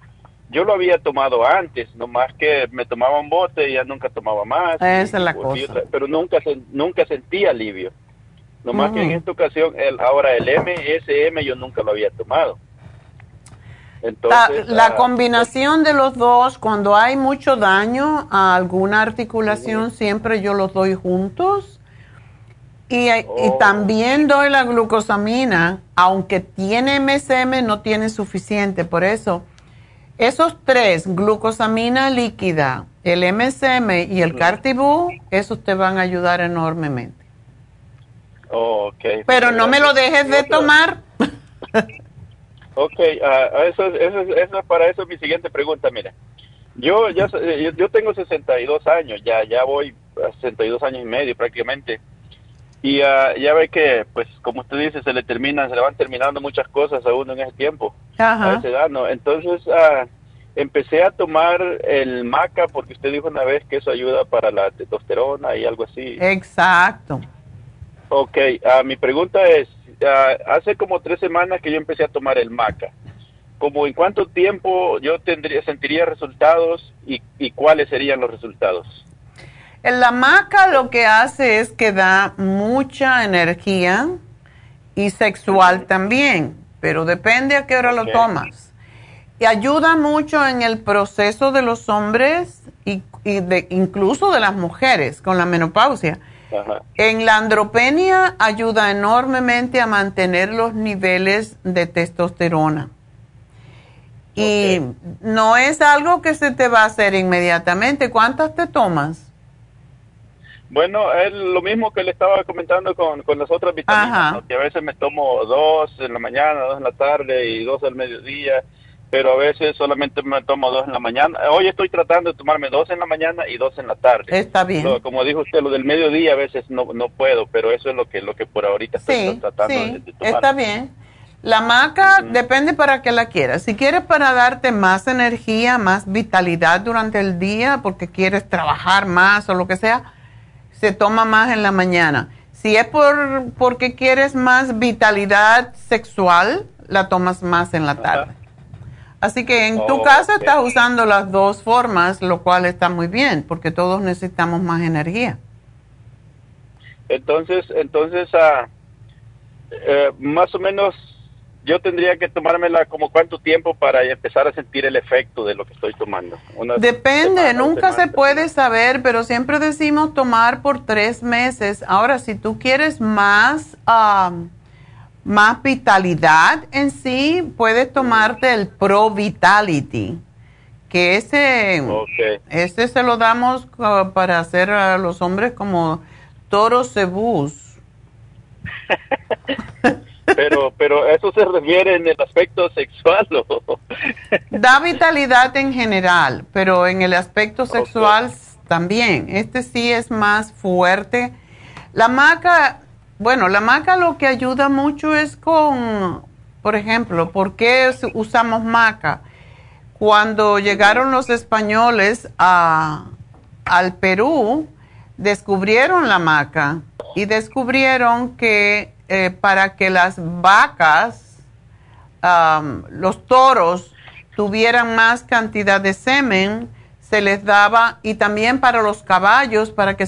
yo lo había tomado antes, nomás que me tomaba un bote y ya nunca tomaba más. Esa es la cosa. pero nunca, nunca sentí alivio. Nomás que en esta ocasión, el, ahora el MSM yo nunca lo había tomado. Entonces, la, ah, combinación de los dos, cuando hay mucho daño a alguna articulación, siempre yo los doy juntos. Y, y, Oh. también doy la glucosamina, aunque tiene MSM, no tiene suficiente. Por eso, esos tres, glucosamina líquida, el MSM y el Cartibú, esos te van a ayudar enormemente. Oh. Pero no me lo dejes de tomar. Ok, ah, eso, eso, eso, para eso es mi siguiente pregunta, mira. Yo ya eh, yo, yo tengo 62 años, ya ya voy a 62 años y medio prácticamente. Y ah, ya ve que, pues, como usted dice, se le terminan, se le van terminando muchas cosas a uno en ese tiempo, Ajá. a esa edad, ¿no? Entonces, ah, empecé a tomar el maca porque usted dijo una vez que eso ayuda para la testosterona y algo así. Exacto. Ok, mi pregunta es, ah, hace como tres semanas que yo empecé a tomar el maca. ¿Como en cuánto tiempo yo tendría, sentiría resultados y, y cuáles serían los resultados? En la maca lo que hace es que da mucha energía y sexual también, pero depende a qué hora lo tomas. Y ayuda mucho en el proceso de los hombres y, y de, incluso de las mujeres con la menopausia. Ajá. En la andropenia ayuda enormemente a mantener los niveles de testosterona. Y no es algo que se te va a hacer inmediatamente. ¿Cuántas te tomas? Bueno, es lo mismo que le estaba comentando con, con las otras vitaminas, que a veces me tomo dos en la mañana, dos en la tarde y dos al mediodía, pero a veces solamente me tomo dos en la mañana. Hoy estoy tratando de tomarme dos en la mañana y dos en la tarde. Está bien. Lo- como dijo usted, lo del mediodía a veces no, no puedo, pero eso es lo que, lo que por ahorita estoy tratando de, sí, de tomar. está bien. La maca depende para qué la quieras. Si quieres para darte más energía, más vitalidad durante el día, porque quieres trabajar más o lo que sea, se toma más en la mañana. Si es por porque quieres más vitalidad sexual, la tomas más en la tarde. Así que en tu caso estás usando las dos formas, lo cual está muy bien, porque todos necesitamos más energía. Entonces, entonces, ah, eh, más o menos, yo tendría que tomármela como cuánto tiempo para empezar a sentir el efecto de lo que estoy tomando. Depende, nunca se puede saber, pero siempre decimos tomar por tres meses. Ahora, si tú quieres más, am, más vitalidad en sí, puedes tomarte el Pro Vitality, que ese, ese se lo damos uh, para hacer a los hombres como toros cebús. Pero, pero eso se refiere en el aspecto sexual, ¿o? Da vitalidad en general, pero en el aspecto sexual también. Este sí es más fuerte. La maca, bueno, la maca lo que ayuda mucho es con, por ejemplo, ¿por qué us- usamos maca? Cuando llegaron los españoles a, al Perú, descubrieron la maca y descubrieron que eh, para que las vacas am, los toros tuvieran más cantidad de semen, se les daba, y también para los caballos, para que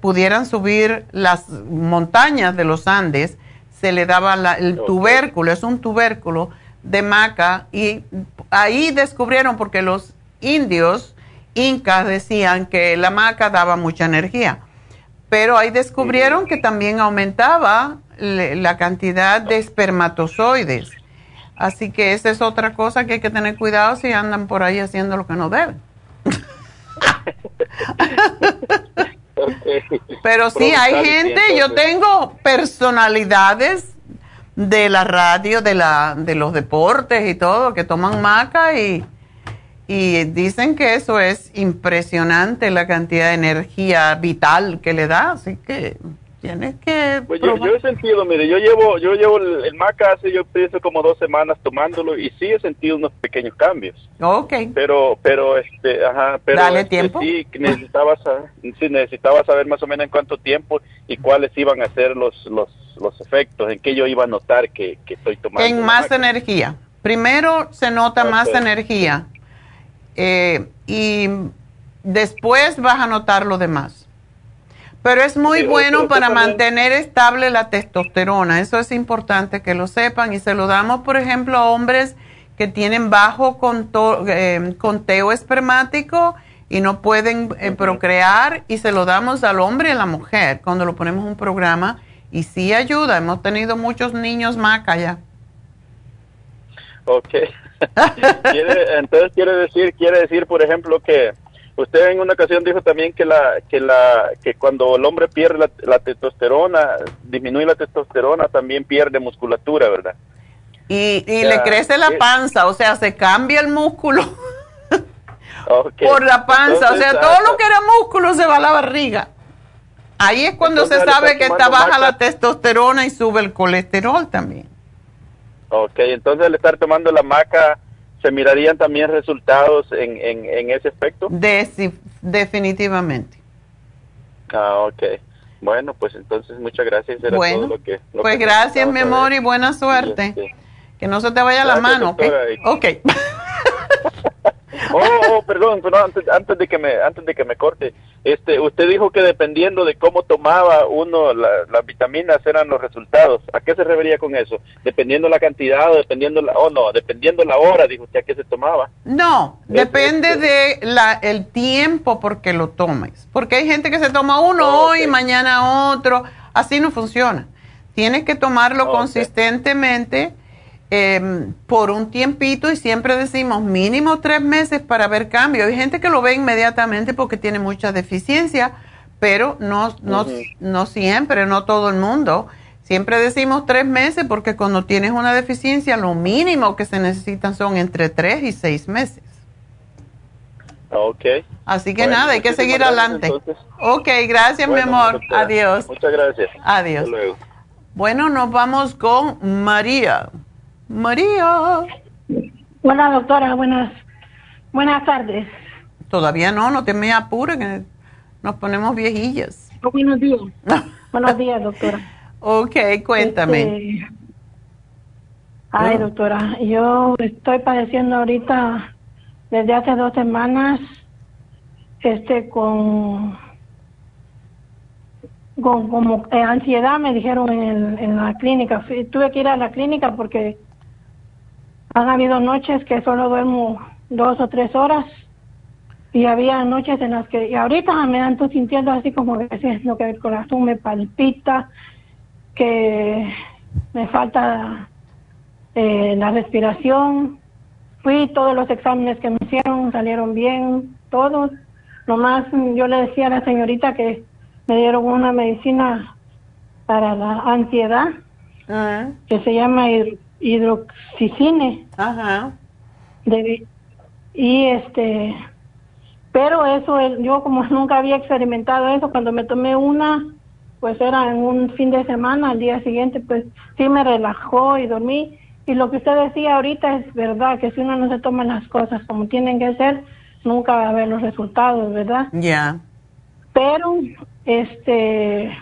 pudieran subir las montañas de los Andes, se le daba la- el tubérculo, es un tubérculo de maca, y ahí descubrieron, porque los indios incas decían que la maca daba mucha energía, pero ahí descubrieron que también aumentaba le- la cantidad de espermatozoides. Así que esa es otra cosa que hay que tener cuidado si andan por ahí haciendo lo que no deben. Pero sí, hay gente, yo tengo personalidades de la radio, de, la, de los deportes y todo, que toman maca y, Y dicen que eso es impresionante la cantidad de energía vital que le da, así que tienes que pues yo, yo, he sentido, mire, yo llevo yo llevo el, maca hace yo pienso como dos semanas tomándolo y sí he sentido unos pequeños cambios. Ok. Pero pero este, ajá, pero Dale este, tiempo. sí necesitaba saber, sí necesitaba saber más o menos en cuánto tiempo y cuáles iban a ser los los los efectos, en qué yo iba a notar que, que estoy tomando. En más energía. Primero se nota más energía eh, y después vas a notar lo demás. Pero es muy bueno para mantener estable la testosterona. Eso es importante que lo sepan y se lo damos, por ejemplo, a hombres que tienen bajo eh, conteo espermático y no pueden eh, procrear y se lo damos al hombre y a la mujer cuando lo ponemos en un programa y sí ayuda. Hemos tenido muchos niños maca ya. Ok. entonces quiere decir, quiere decir, por ejemplo, que usted en una ocasión dijo también que la, que la, que cuando el hombre pierde la, testosterona, disminuye la testosterona, también pierde musculatura, ¿verdad? Y, y le crece la panza, o sea, se cambia el músculo por la panza, o sea, todo lo que era músculo se va a la barriga. Ahí es cuando se sabe que está baja la testosterona y sube el colesterol también. Ok, entonces al estar tomando la maca, ¿se mirarían también resultados en, en, ese aspecto? definitivamente. Ah, ok. Bueno, pues entonces muchas gracias. Era bueno, todo lo que, pues gracias, mi amor, y buena suerte. Este, que no se te vaya la mano, ¿ok? okay. oh, oh, perdón, pero antes, antes de que me antes de que me corte, este, usted dijo que dependiendo de cómo tomaba uno las vitaminas eran los resultados. ¿A qué se refería con eso? Dependiendo la cantidad o dependiendo la, oh no, dependiendo la hora, dijo usted a qué se tomaba. No, depende de la, el tiempo por que lo tomes. Porque hay gente que se toma uno hoy, mañana otro. Así no funciona. Tienes que tomarlo consistentemente Em, por un tiempito y siempre decimos mínimo tres meses para ver cambio. Hay gente que lo ve inmediatamente porque tiene mucha deficiencia, pero no, no, no siempre, no todo el mundo. Siempre decimos tres meses porque cuando tienes una deficiencia lo mínimo que se necesitan son entre tres y seis meses. Ok. Así que nada, hay que seguir adelante. Ok, gracias mi amor. Adiós. Muchas gracias. Adiós. Bueno, nos vamos con María. María. Hola, doctora. Buenas, buenas tardes. Todavía no, no te me apures, que nos ponemos viejillas. Oh, buenos días. buenos días, doctora. Ok, cuéntame. Este, ay, doctora, yo estoy padeciendo ahorita desde hace dos semanas este con con como eh, ansiedad me dijeron en, en la clínica tuve que ir a la clínica porque han habido noches que solo duermo dos o tres horas y había noches en las que, y ahorita me ando sintiendo así como que lo que el corazón me palpita, que me falta eh, la respiración. Fui, todos los exámenes que me hicieron salieron bien, todos. Nomás yo le decía a la señorita que me dieron una medicina para la ansiedad, ah. que se llama hidroxicine. Ajá. y este, pero eso, yo como nunca había experimentado eso, cuando me tomé una, pues era en un fin de semana, al día siguiente, pues sí me relajó y dormí. Y lo que usted decía ahorita es verdad, que si uno no se toma las cosas como tienen que ser, nunca va a ver los resultados, ¿verdad? Ya. Pero, este,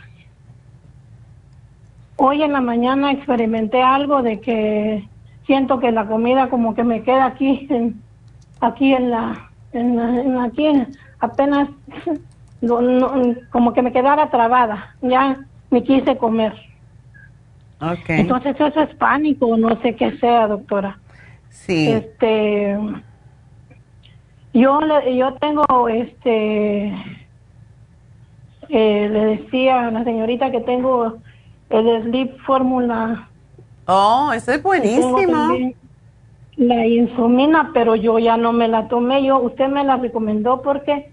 Hoy en la mañana experimenté algo de que siento que la comida como que me queda aquí, en, aquí en la, en, aquí apenas como que me quedara trabada, ya me quise comer. Okay. Entonces eso es pánico, no sé qué sea, doctora. Sí. Este, yo yo tengo este, eh, le decía a la señorita que tengo el Sleep Fórmula. Oh, ese es buenísimo. La insomina, pero yo ya no me la tomé. Yo, usted me la recomendó porque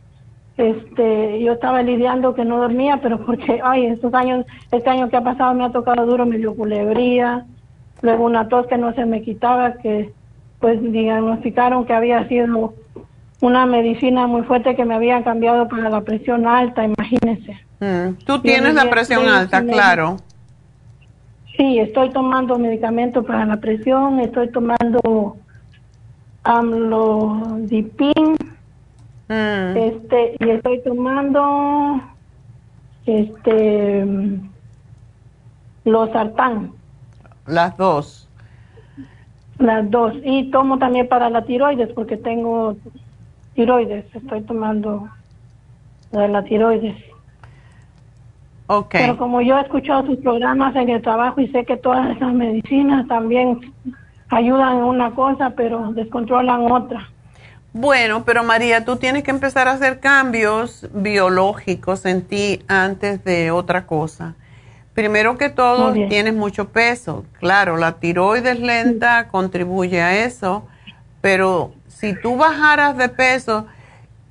este yo estaba lidiando que no dormía, pero porque, ay, estos años, este año que ha pasado me ha tocado duro, me dio culebría, luego una tos que no se me quitaba, que pues diagnosticaron que había sido una medicina muy fuerte que me habían cambiado para la presión alta, imagínense. Mm, Tú tienes la presión alta, claro. Sí, estoy tomando medicamento para la presión, estoy tomando amlodipin, Mm. este, y estoy tomando este los sartán, Las dos. las dos, y tomo también para la tiroides porque tengo tiroides, estoy tomando la tiroides. Ok. Pero como yo he escuchado sus programas en el trabajo y sé que todas esas medicinas también ayudan en una cosa, pero descontrolan otra. Bueno, pero María, tú tienes que empezar a hacer cambios biológicos en ti antes de otra cosa. Primero que todo, tienes mucho peso. Claro, la tiroides lenta contribuye a eso, pero si tú bajaras de peso,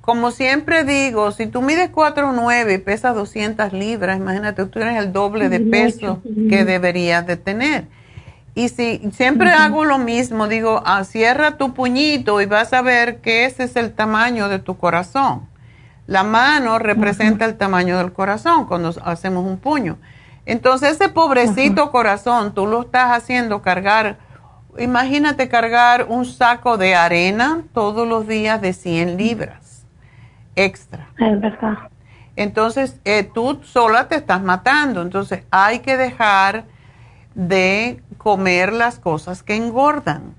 como siempre digo, si tú mides 4,9 y pesas 200 libras, imagínate, tú tienes el doble de peso que deberías de tener. Y si siempre hago lo mismo, digo, ah, cierra tu puñito y vas a ver que ese es el tamaño de tu corazón. La mano representa el tamaño del corazón cuando hacemos un puño. Entonces ese pobrecito corazón, tú lo estás haciendo cargar, imagínate cargar un saco de arena todos los días de 100 libras extra. Es verdad. Entonces, eh, tú sola te estás matando. Entonces, hay que dejar de comer las cosas que engordan.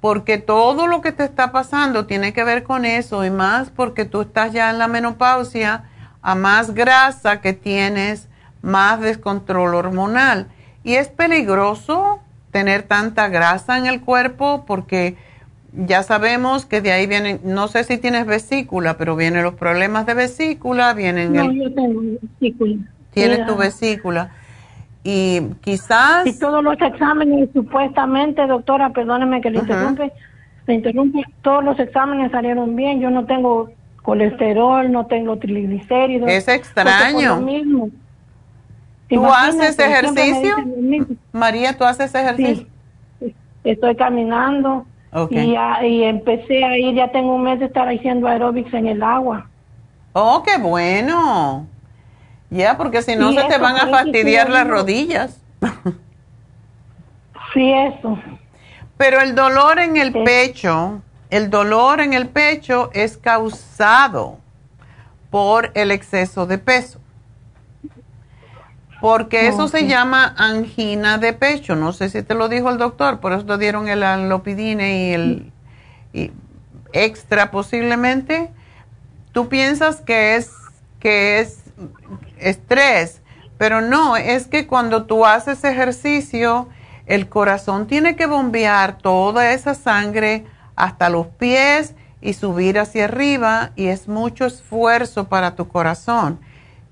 Porque todo lo que te está pasando tiene que ver con eso y más porque tú estás ya en la menopausia, a más grasa que tienes, más descontrol hormonal. Y es peligroso tener tanta grasa en el cuerpo porque ya sabemos que de ahí vienen, no sé si tienes vesícula, pero vienen los problemas de vesícula, vienen No, el, yo tengo vesícula. tienes tu vesícula. Y quizás... Y todos los exámenes, supuestamente, doctora, perdóneme que le Ajá. interrumpe, todos los exámenes salieron bien. Yo no tengo colesterol, no tengo triglicéridos. Es extraño. por lo mismo. ¿Tú haces ejercicio? María, ¿tú haces ejercicio? Sí, estoy caminando Y, ya- y empecé a ir, ya tengo un mes de estar haciendo aeróbics en el agua. Oh, qué bueno. Ya, porque si no Sí, se te van a fastidiar las rodillas. Sí, eso. Pero el dolor en el pecho, el dolor en el pecho es causado por el exceso de peso. Porque eso se llama angina de pecho. No sé si te lo dijo el doctor, por eso te dieron el alopidine y el y extra posiblemente. Tú piensas que es que es estrés, pero no, es que cuando tú haces ejercicio, el corazón tiene que bombear toda esa sangre hasta los pies y subir hacia arriba y es mucho esfuerzo para tu corazón.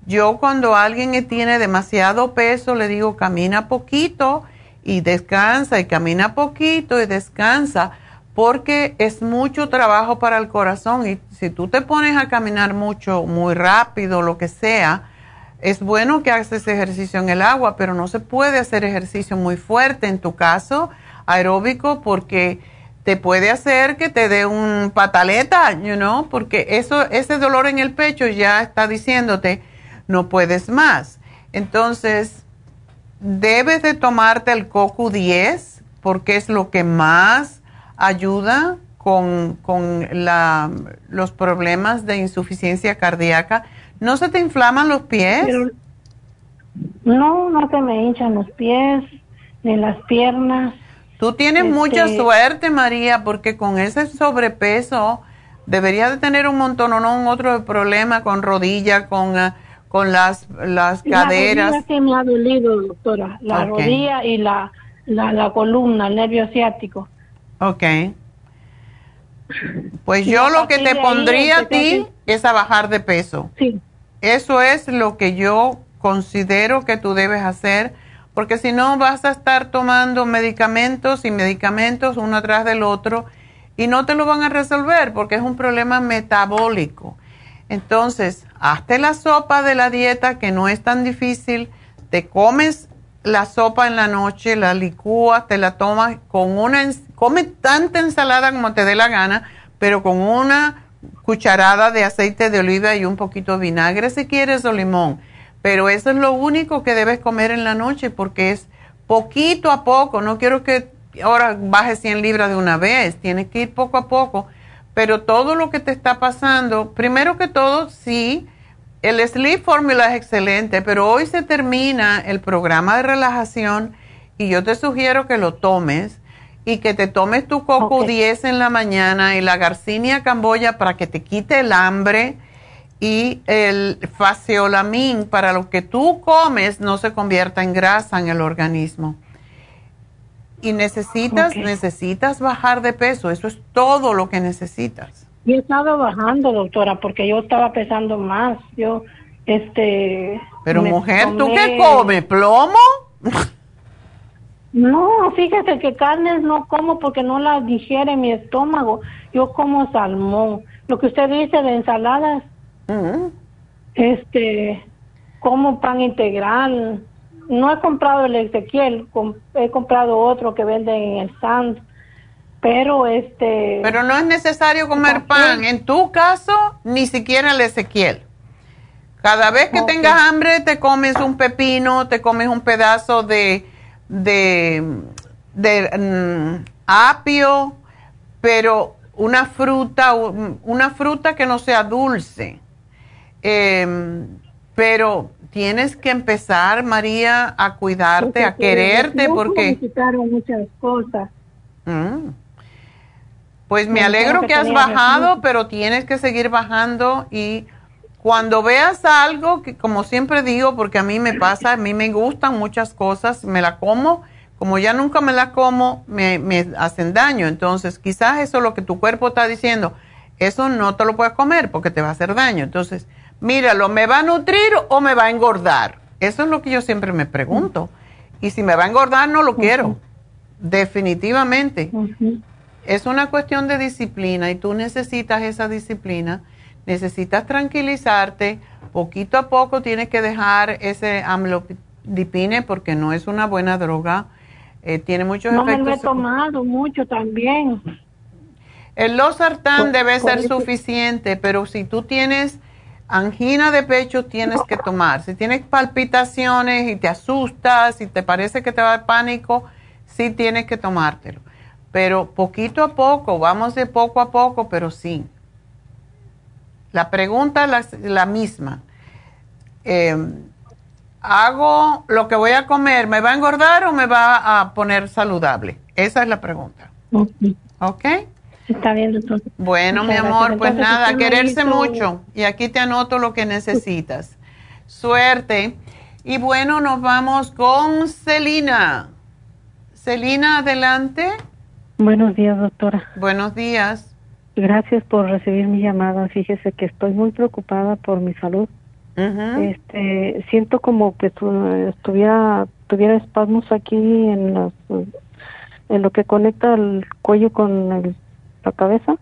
Yo cuando alguien tiene demasiado peso le digo camina poquito y descansa y camina poquito y descansa porque es mucho trabajo para el corazón y si tú te pones a caminar mucho, muy rápido, lo que sea, es bueno que haces ejercicio en el agua, pero no se puede hacer ejercicio muy fuerte en tu caso aeróbico porque te puede hacer que te dé un pataleta, you know, porque eso ese dolor en el pecho ya está diciéndote no puedes más. Entonces, debes de tomarte el CoQ10 porque es lo que más ayuda con, con la, los problemas de insuficiencia cardíaca. ¿No se te inflaman los pies? Pero no, no se me hinchan los pies ni las piernas. Tú tienes Este- mucha suerte, María, porque con ese sobrepeso deberías de tener un montón o no un otro problema con rodilla, con, ah, con las, las caderas. La rodilla sí me ha dolido, doctora. La Ok. rodilla y la, la, la columna, el nervio asiático. Ok. Pues Y yo lo que te pondría a a ti es a bajar de peso. Sí. Eso es lo que yo considero que tú debes hacer, porque si no vas a estar tomando medicamentos y medicamentos uno atrás del otro y no te lo van a resolver porque es un problema metabólico. Entonces, hazte la sopa de la dieta que no es tan difícil, te comes la sopa en la noche, la licúas, te la tomas con una, come tanta ensalada como te dé la gana, pero con una cucharada de aceite de oliva y un poquito de vinagre si quieres o limón. Pero eso es lo único que debes comer en la noche porque es poquito a poco. No quiero que ahora bajes 100 libras de una vez. Tienes que ir poco a poco. Pero todo lo que te está pasando, primero que todo, sí, el Sleep Formula es excelente, pero hoy se termina el programa de relajación y yo te sugiero que lo tomes y que te tomes tu coco 10 en la mañana y la garcinia camboya para que te quite el hambre y el faciolamin para lo que tú comes no se convierta en grasa en el organismo. Y necesitas, necesitas bajar de peso, eso es todo lo que necesitas. Yo he estado bajando, doctora, porque yo estaba pesando más. Yo, este. Pero mujer, ¿tú qué comes? ¿Plomo? No, fíjese que carnes no como porque no las digiere mi estómago. Yo como salmón. Lo que usted dice de ensaladas, este, como pan integral. No he comprado el Ezequiel, he comprado otro que venden en el stand. Pero este. Pero no es necesario comer pan. En tu caso, ni siquiera el Ezequiel. Cada vez que tengas hambre, te comes un pepino, te comes un pedazo de de, de mm, apio, pero una fruta, una fruta que no sea dulce. Em, pero tienes que empezar, María, a cuidarte, a quererte, porque... muchas cosas. Mm. Pues me alegro que has bajado, pero tienes que seguir bajando y cuando veas algo, que como siempre digo, porque a mí me pasa, a mí me gustan muchas cosas, me la como, como ya nunca me la como, me, hacen daño. Entonces, quizás eso es lo que tu cuerpo está diciendo, eso no te lo puedes comer porque te va a hacer daño. Entonces, míralo, ¿me va a nutrir o me va a engordar? Eso es lo que yo siempre me pregunto. Y si me va a engordar, no lo quiero. Definitivamente. Es una cuestión de disciplina y tú necesitas esa disciplina necesitas tranquilizarte, poquito a poco tienes que dejar ese amlodipine porque no es una buena droga, eh, tiene muchos efectos. No me lo he tomado mucho también. El losartán debe ser suficiente, pero si tú tienes angina de pecho tienes que tomar. Si tienes palpitaciones y te asustas, y te parece que te va a dar pánico, sí tienes que tomártelo. Pero poquito a poco, vamos de poco a poco, pero sí. La pregunta es la, misma. Em, ¿Hago lo que voy a comer? ¿Me va a engordar o me va a poner saludable? Esa es la pregunta. ¿Ok? Está bien, doctor. Bueno, mi amor, pues nada, quererse mucho. Y aquí te anoto lo que necesitas. Suerte. Y bueno, nos vamos con Celina. Celina, adelante. Buenos días, doctora. Buenos días. Gracias por recibir mi llamada. Fíjese que estoy muy preocupada por mi salud. Este, siento como que estuviera tuviera espasmos aquí en las en lo que conecta el cuello con la cabeza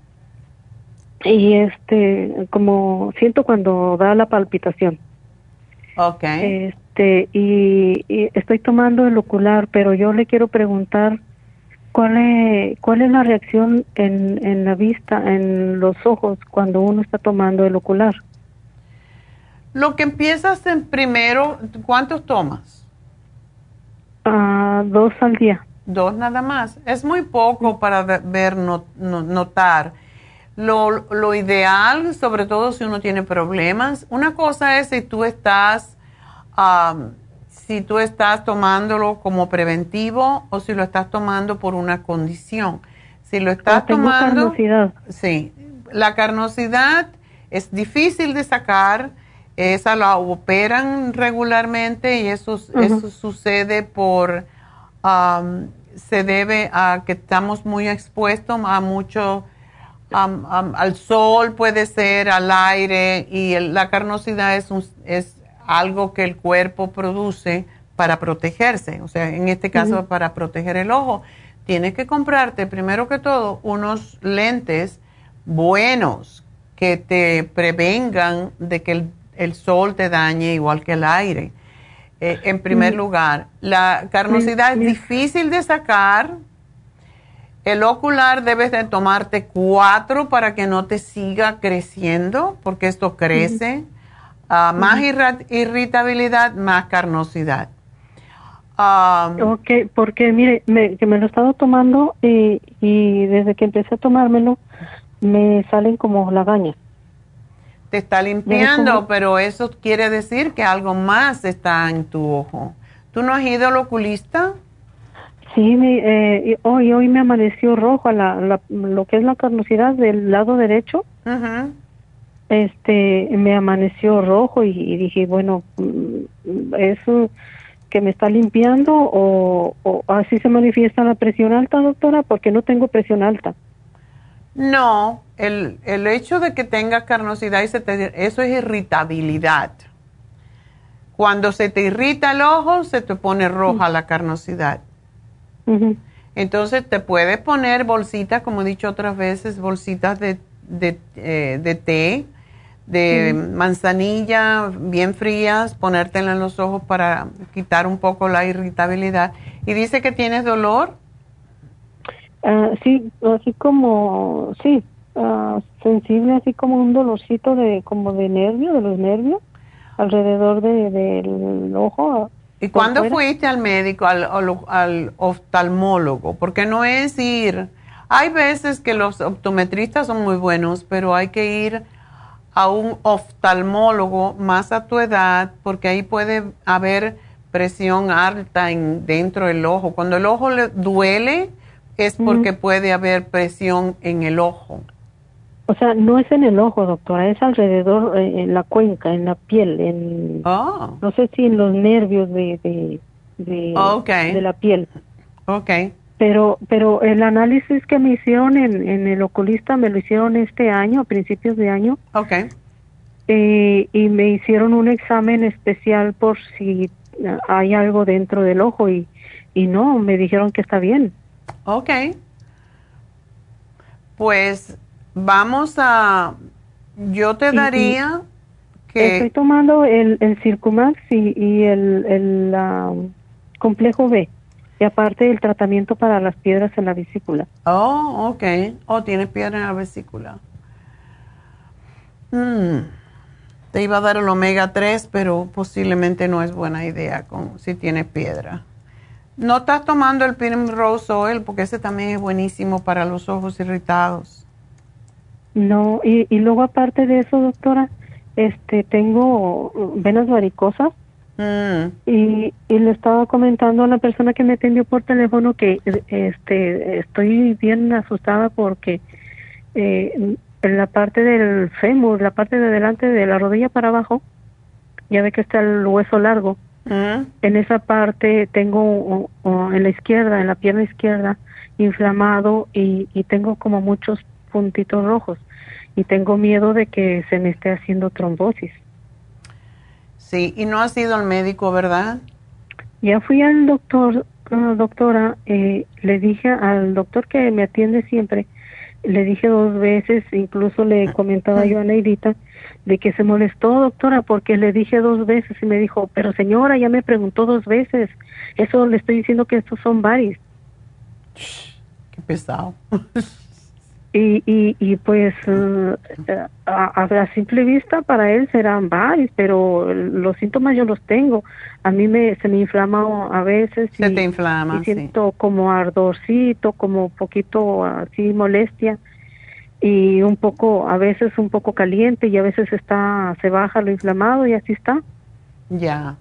y este como siento cuando da la palpitación. Okay. Este y estoy tomando el ocular, pero yo le quiero preguntar ¿Cuál es, ¿Cuál es la reacción en, en la vista, en los ojos, cuando uno está tomando el ocular? Lo que empiezas en primero, ¿cuántos tomas? Ah, dos al día. Dos nada más. Es muy poco para ver, notar. Lo, lo, ideal, sobre todo si uno tiene problemas, una cosa es si tú estás si tú estás tomándolo como preventivo o si lo estás tomando por una condición. Si lo estás tomando... Carnosidad. Sí, la carnosidad es difícil de sacar, esa la operan regularmente y eso, eso sucede por... se debe a que estamos muy expuestos a mucho... al sol puede ser, al aire y la carnosidad es, un, es algo que el cuerpo produce para protegerse, o sea, en este caso para proteger el ojo. Tienes que comprarte primero que todo unos lentes buenos que te prevengan de que el, sol te dañe igual que el aire. Eh, en primer lugar, la carnosidad es difícil de sacar El ocular debes de tomarte cuatro para que no te siga creciendo, porque esto crece. Ah, más irritabilidad, más carnosidad. ok, porque mire, me, que me lo he estado tomando y, y desde que empecé a tomármelo me salen como lagañas. Te está limpiando, pero eso quiere decir que algo más está en tu ojo. ¿Tú no has ido al oculista? Sí, me, eh, hoy, hoy me amaneció rojo la, lo que es la carnosidad del lado derecho. Este, me amaneció rojo y, dije, bueno, mm, ¿eso que me está limpiando o, o, así se manifiesta la presión alta, doctora? Porque no tengo presión alta. No, el, el hecho de que tengas carnosidad, y se eso es irritabilidad. Cuando se te irrita el ojo, se te pone roja la carnosidad. Entonces te puedes poner bolsitas, como he dicho otras veces, bolsitas de, de, eh, té, de manzanilla bien frías, ponértela en los ojos para quitar un poco la irritabilidad. Y dice que tienes dolor. Ah, sí, así como, sí, uh, sensible, así como un dolorcito de, como de nervio, de los nervios, alrededor del de, ojo. ¿Y cuándo fuiste al médico, al, al, oftalmólogo? Porque no es ir, hay veces que los optometristas son muy buenos, pero hay que ir a un oftalmólogo más a tu edad, porque ahí puede haber presión alta en, dentro del ojo. Cuando el ojo le duele, es porque puede haber presión en el ojo. O sea, no es en el ojo, doctora, es alrededor, eh, en la cuenca, en la piel, en, oh. no sé si en los nervios de, de, de, la piel. Ok. Pero, pero el análisis que me hicieron en, en el oculista me lo hicieron este año, a principios de año. Ok. Eh, y me hicieron un examen especial por si hay algo dentro del ojo y, y no, me dijeron que está bien. Ok. Pues vamos a, yo te daría que... Estoy tomando el, el Circumax y, el, el complejo B. Y aparte el tratamiento para las piedras en la vesícula. Oh, ok. Oh, tienes piedra en la vesícula. Mm. Te iba a dar el omega 3, pero posiblemente no es buena idea con, si tienes piedra. No estás tomando el Primrose Oil porque ese también es buenísimo para los ojos irritados. No, y, y luego aparte de eso, doctora, este, tengo venas varicosas mm. y, y, le estaba comentando a la persona que me atendió por teléfono que este, estoy bien asustada porque eh, en la parte del fémur, la parte de delante de la rodilla para abajo, ya ve que está el hueso largo en esa parte tengo en la izquierda, en la pierna izquierda, inflamado y, tengo como muchos puntitos rojos y tengo miedo de que se me esté haciendo trombosis. Sí, y no ha sido al médico, ¿verdad? Ya fui al doctor, doctora, eh, le dije al doctor que me atiende siempre, le dije dos veces, incluso le comentaba yo a Neidita, de que se molestó, doctora, porque le dije dos veces y me dijo, pero señora, ya me preguntó dos veces. Eso le estoy diciendo que estos son varios. Qué pesado. y, y, y pues a, a, simple vista para él serán varios, pero los síntomas yo los tengo. A mí me se me inflama a veces. Se te inflama, y siento como ardorcito, como poquito así molestia y un poco, a veces un poco caliente y a veces está, se baja lo inflamado y así está. Ya.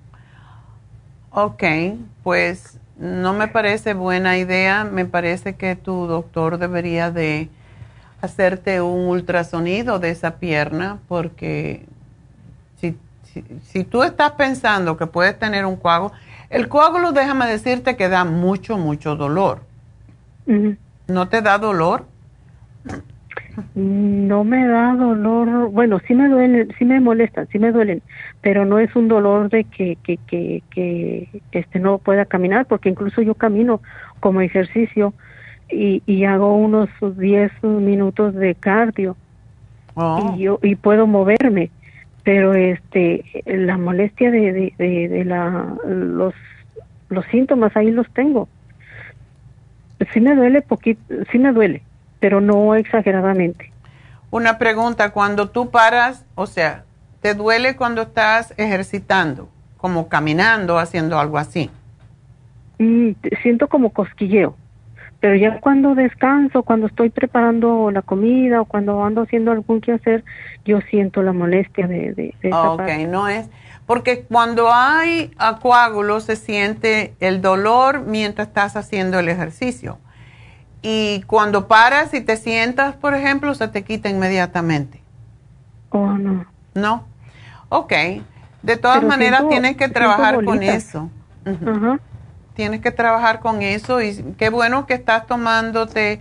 Ok, pues no me parece buena idea. Me parece que tu doctor debería de hacerte un ultrasonido de esa pierna porque si, si, tú estás pensando que puedes tener un coágulo, el coágulo déjame decirte que da mucho, mucho dolor. ¿No te da dolor? No me da dolor, bueno, sí me duelen, sí me molestan, sí me duelen, pero no es un dolor de que, que, que, que este no pueda caminar, porque incluso yo camino como ejercicio y, y hago unos 10 minutos de cardio oh. y yo y puedo moverme, pero este la molestia de, de, de, la los los síntomas ahí los tengo. sí me duele poquito, sí me duele, pero no exageradamente. Una pregunta, cuando tú paras, o sea, ¿te duele cuando estás ejercitando, como caminando, haciendo algo así? Mm, siento como cosquilleo, pero ya cuando descanso, cuando estoy preparando la comida o cuando ando haciendo algún quehacer, yo siento la molestia de, de, esa Ok, no es, porque cuando hay coágulos se siente el dolor mientras estás haciendo el ejercicio. Y cuando paras y te sientas, por ejemplo, se te quita inmediatamente. Oh, no. No. Ok. De todas maneras, tienes que trabajar con eso. Tienes que trabajar con eso y qué bueno que estás tomándote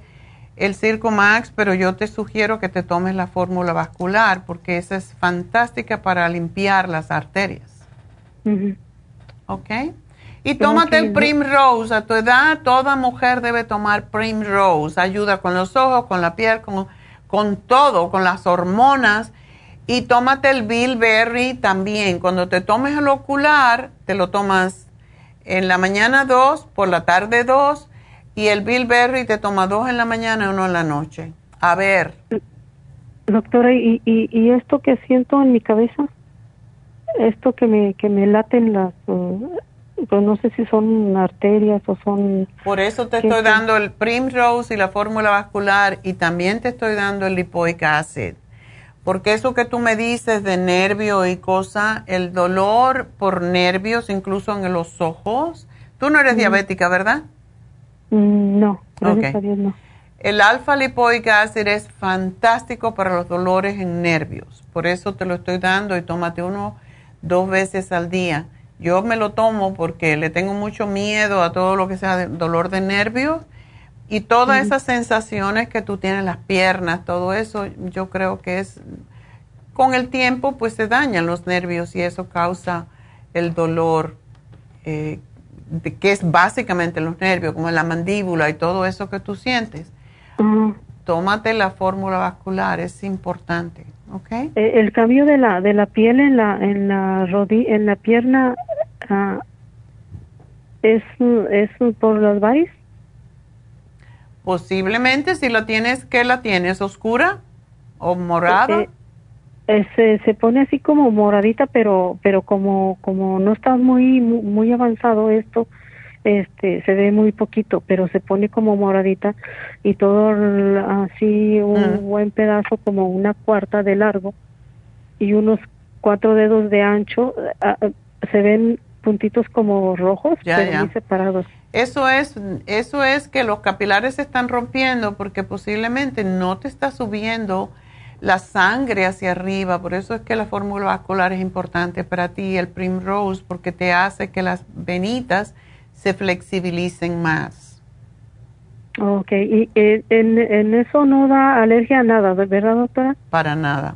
el Circo Max, pero yo te sugiero que te tomes la fórmula vascular porque esa es fantástica para limpiar las arterias. ¿Ok? Y tómate el Primrose. A tu edad, toda mujer debe tomar Primrose. Ayuda con los ojos, con la piel, con, con todo, con las hormonas. Y tómate el Bilberry también. Cuando te tomes el ocular, te lo tomas en la mañana dos, por la tarde dos y el Berry te toma dos en la mañana y uno en la noche. A ver. Doctora, ¿y, y, esto que siento en mi cabeza? Esto que me, que me laten las... Uh, pues no sé si son arterias o son... Por eso te estoy dando el Primrose y la fórmula vascular y también te estoy dando el lipoic acid. Porque eso que tú me dices de nervio y cosa, el dolor por nervios, incluso en los ojos, tú no eres diabética, ¿verdad? Mm, no, gracias a Dios no. El alfa lipoic acid es fantástico para los dolores en nervios. Por eso te lo estoy dando y tómate uno dos veces al día. Yo me lo tomo porque le tengo mucho miedo a todo lo que sea dolor de nervios y todas esas sensaciones que tú tienes en las piernas, todo eso, yo creo que es con el tiempo pues se dañan los nervios y eso causa el dolor eh, que es básicamente los nervios, como la mandíbula y todo eso que tú sientes, tómate la fórmula vascular, es importante, ¿ok? Eh, el cambio de la de la piel en la en la rodilla, en la pierna ah, es es por las varices. Posiblemente si la tienes, ¿qué la tienes? ¿Oscura o morada? Eh, eh, se, se pone así como moradita, pero pero como como no está muy muy avanzado esto, este se ve muy poquito, pero se pone como moradita y todo así un mm. buen pedazo como una cuarta de largo y unos cuatro dedos de ancho, ah, ah, se ven puntitos como rojos, pero muy separados. Eso es, eso es que los capilares se están rompiendo porque posiblemente no te está subiendo la sangre hacia arriba, por eso es que la fórmula vascular es importante para ti, el Primrose, porque te hace que las venitas se flexibilicen más. Ok, y eh, en, eso no da alergia a nada, ¿verdad, doctora? Para nada.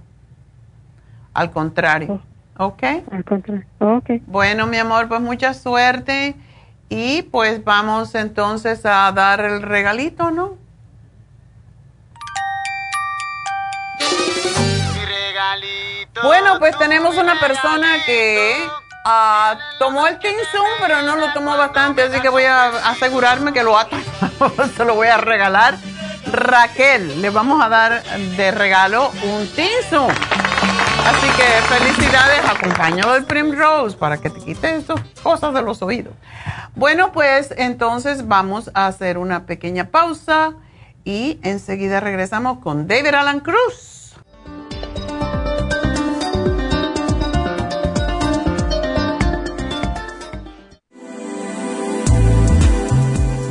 Al contrario. Oh. ¿Ok? Al contrario. Ok. Bueno, mi amor, pues mucha suerte. Y pues vamos entonces a dar el regalito, ¿no? Bueno, pues tenemos una persona que uh, tomó el Zoom, pero no lo tomó bastante, así que voy a asegurarme que lo ha tomado, se lo voy a regalar. Raquel, le vamos a dar de regalo un Zoom. Así que felicidades, acompañado del Primrose para que te quite esas cosas de los oídos. Bueno, pues entonces vamos a hacer una pequeña pausa y enseguida regresamos con David Alan Cruz.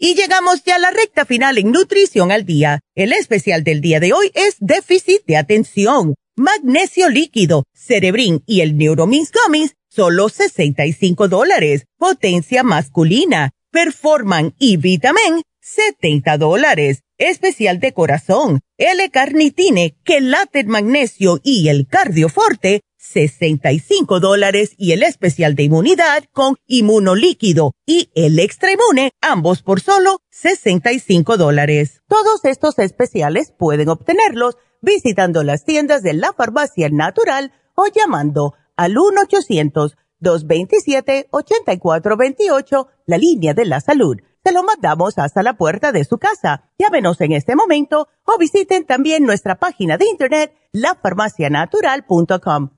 Y llegamos ya a la recta final en Nutrición al Día. El especial del día de hoy es déficit de atención, magnesio líquido, cerebrin y el Neuromins Gummies, solo 65 dólares. Potencia masculina, Performan y Vitamin, 70 dólares. Especial de corazón, L-carnitine, quelate magnesio y el cardioforte, 65 dólares y el especial de inmunidad con inmunolíquido y el extra inmune, ambos por solo 65 dólares. Todos estos especiales pueden obtenerlos visitando las tiendas de la farmacia natural o llamando al 1-800-227-8428, la línea de la salud se lo mandamos hasta la puerta de su casa. Llámenos en este momento o visiten también nuestra página de internet lafarmacianatural.com.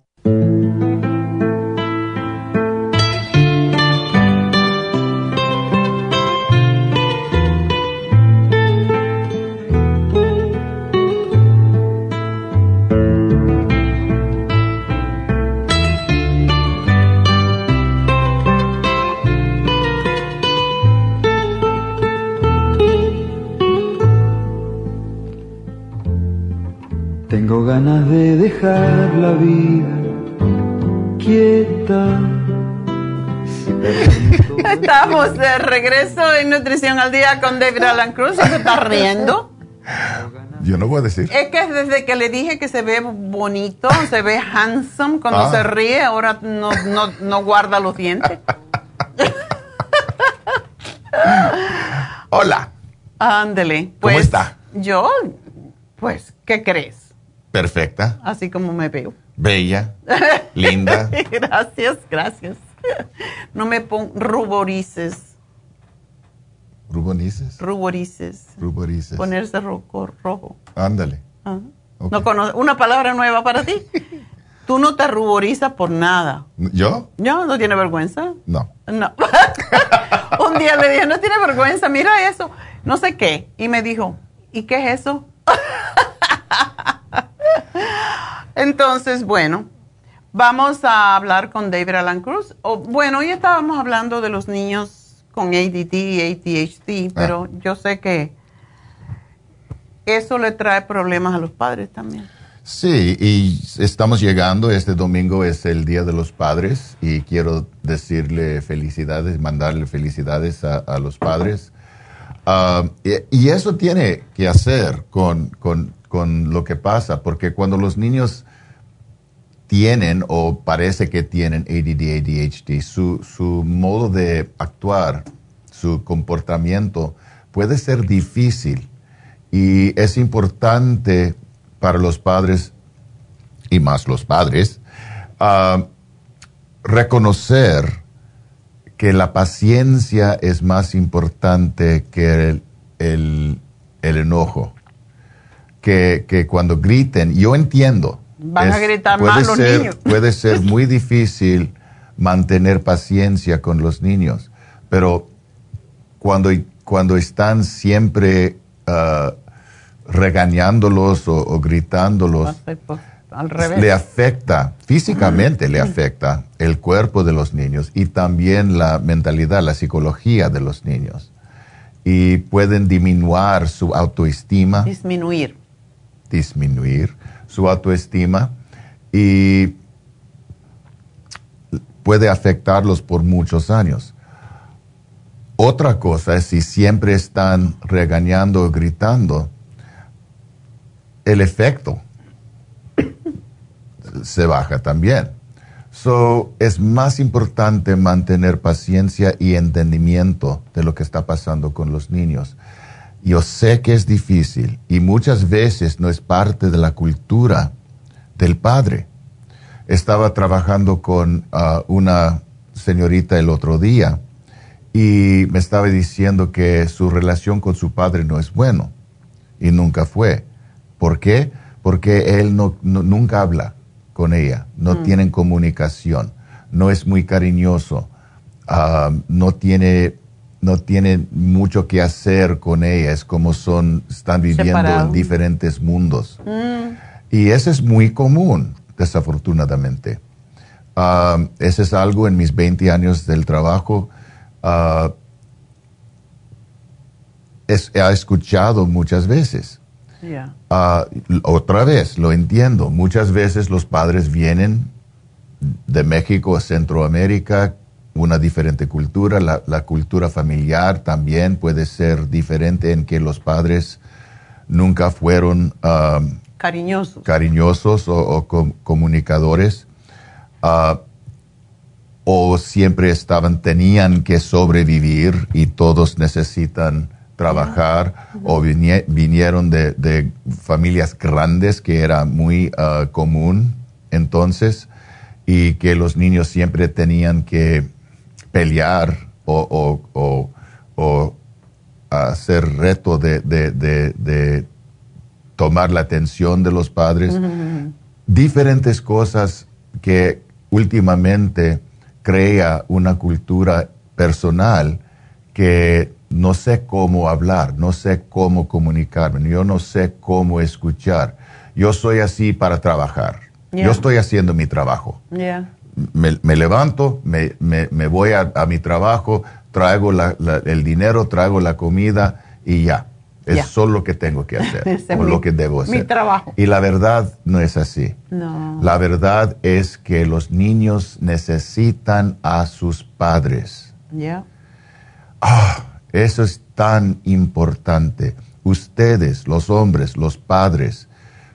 Tengo ganas de dejar la vida quieta. Estamos de regreso en Nutrición al Día con David Alan Cruz. ¿Se está riendo? Yo no voy a decir. Es que desde que le dije que se ve bonito, se ve handsome cuando Ah. se ríe, ahora no, no, no guarda los dientes. Hola, Ándele. ¿cómo Pues, está? Yo, pues, ¿qué crees? Perfecta, Así como me veo. bella, linda. gracias, gracias. No me pon ruborices, Rubonices, ruborices. ruborices. Ponerse rojo. rojo. Ándale. Ajá. No una palabra nueva para ti. Tú no te ruborizas por nada. ¿Yo? ¿No? ¿No tiene vergüenza? No. No. Un día le dije, no tiene vergüenza, mira eso. No sé qué. Y me dijo, ¿y qué es eso? Entonces, bueno, vamos a hablar con David Alan Cruz. O, bueno, hoy estábamos hablando de los niños con ADD y ADHD, pero yo sé que eso le trae problemas a los padres también. Sí, y estamos llegando, este domingo es el Día de los Padres y quiero decirle felicidades, mandarle felicidades a, a los padres. Ah, y, y eso tiene que hacer con, con- con lo que pasa, porque cuando los niños tienen o parece que tienen ADD, ADHD, su, su modo de actuar, su comportamiento puede ser difícil y es importante para los padres y más los padres ah, reconocer que la paciencia es más importante que el, el- el enojo. Que, que cuando griten, yo entiendo. Van a gritar puede más los ser- niños. Puede ser muy difícil mantener paciencia con los niños, pero cuando, cuando están siempre ah, regañándolos o, o gritándolos, Al revés. le afecta, físicamente le afecta el cuerpo de los niños y también la mentalidad, la psicología de los niños. Y pueden disminuir su autoestima, Disminuir. Disminuir su autoestima y puede afectarlos por muchos años. Otra cosa es si siempre están regañando o gritando, el efecto se baja también. So, es más importante mantener paciencia y entendimiento de lo que está pasando con los niños. Yo sé que es difícil y muchas veces no es parte de la cultura del padre. Estaba trabajando con ah, una señorita el otro día y me estaba diciendo que su relación con su padre no es bueno y nunca fue. ¿Por qué? Porque él no, nunca habla con ella, no mm. tienen comunicación, no es muy cariñoso, ah, no tiene no tiene mucho que hacer con ella, es como son, están viviendo en diferentes mundos. Mm. Y eso es muy común, desafortunadamente. Ah, ese es algo en mis 20 años del trabajo. Uh, he escuchado muchas veces. Ah, otra vez, lo entiendo. Muchas veces los padres vienen de México a Centroamérica, una diferente cultura. La, cultura familiar también puede ser diferente en que los padres nunca fueron um, cariñosos, cariñosos o, comunicadores. Uh, o siempre estaban, tenían que sobrevivir y todos necesitan trabajar o vinieron de, familias grandes que era muy uh, común entonces y que los niños siempre tenían que pelear o, hacer reto de, tomar la atención de los padres. Diferentes cosas que últimamente crea una cultura personal que no sé cómo hablar, no sé cómo comunicarme, yo no sé cómo escuchar. Yo soy así para trabajar. Yo estoy haciendo mi trabajo. Me, levanto, me, voy a, mi trabajo, traigo el dinero, traigo la comida y ya. Es solo lo que tengo que hacer, o lo que debo hacer. Mi trabajo. Y la verdad no es así. La verdad es que los niños necesitan a sus padres. Ah, eso es tan importante. Ustedes, los hombres, los padres,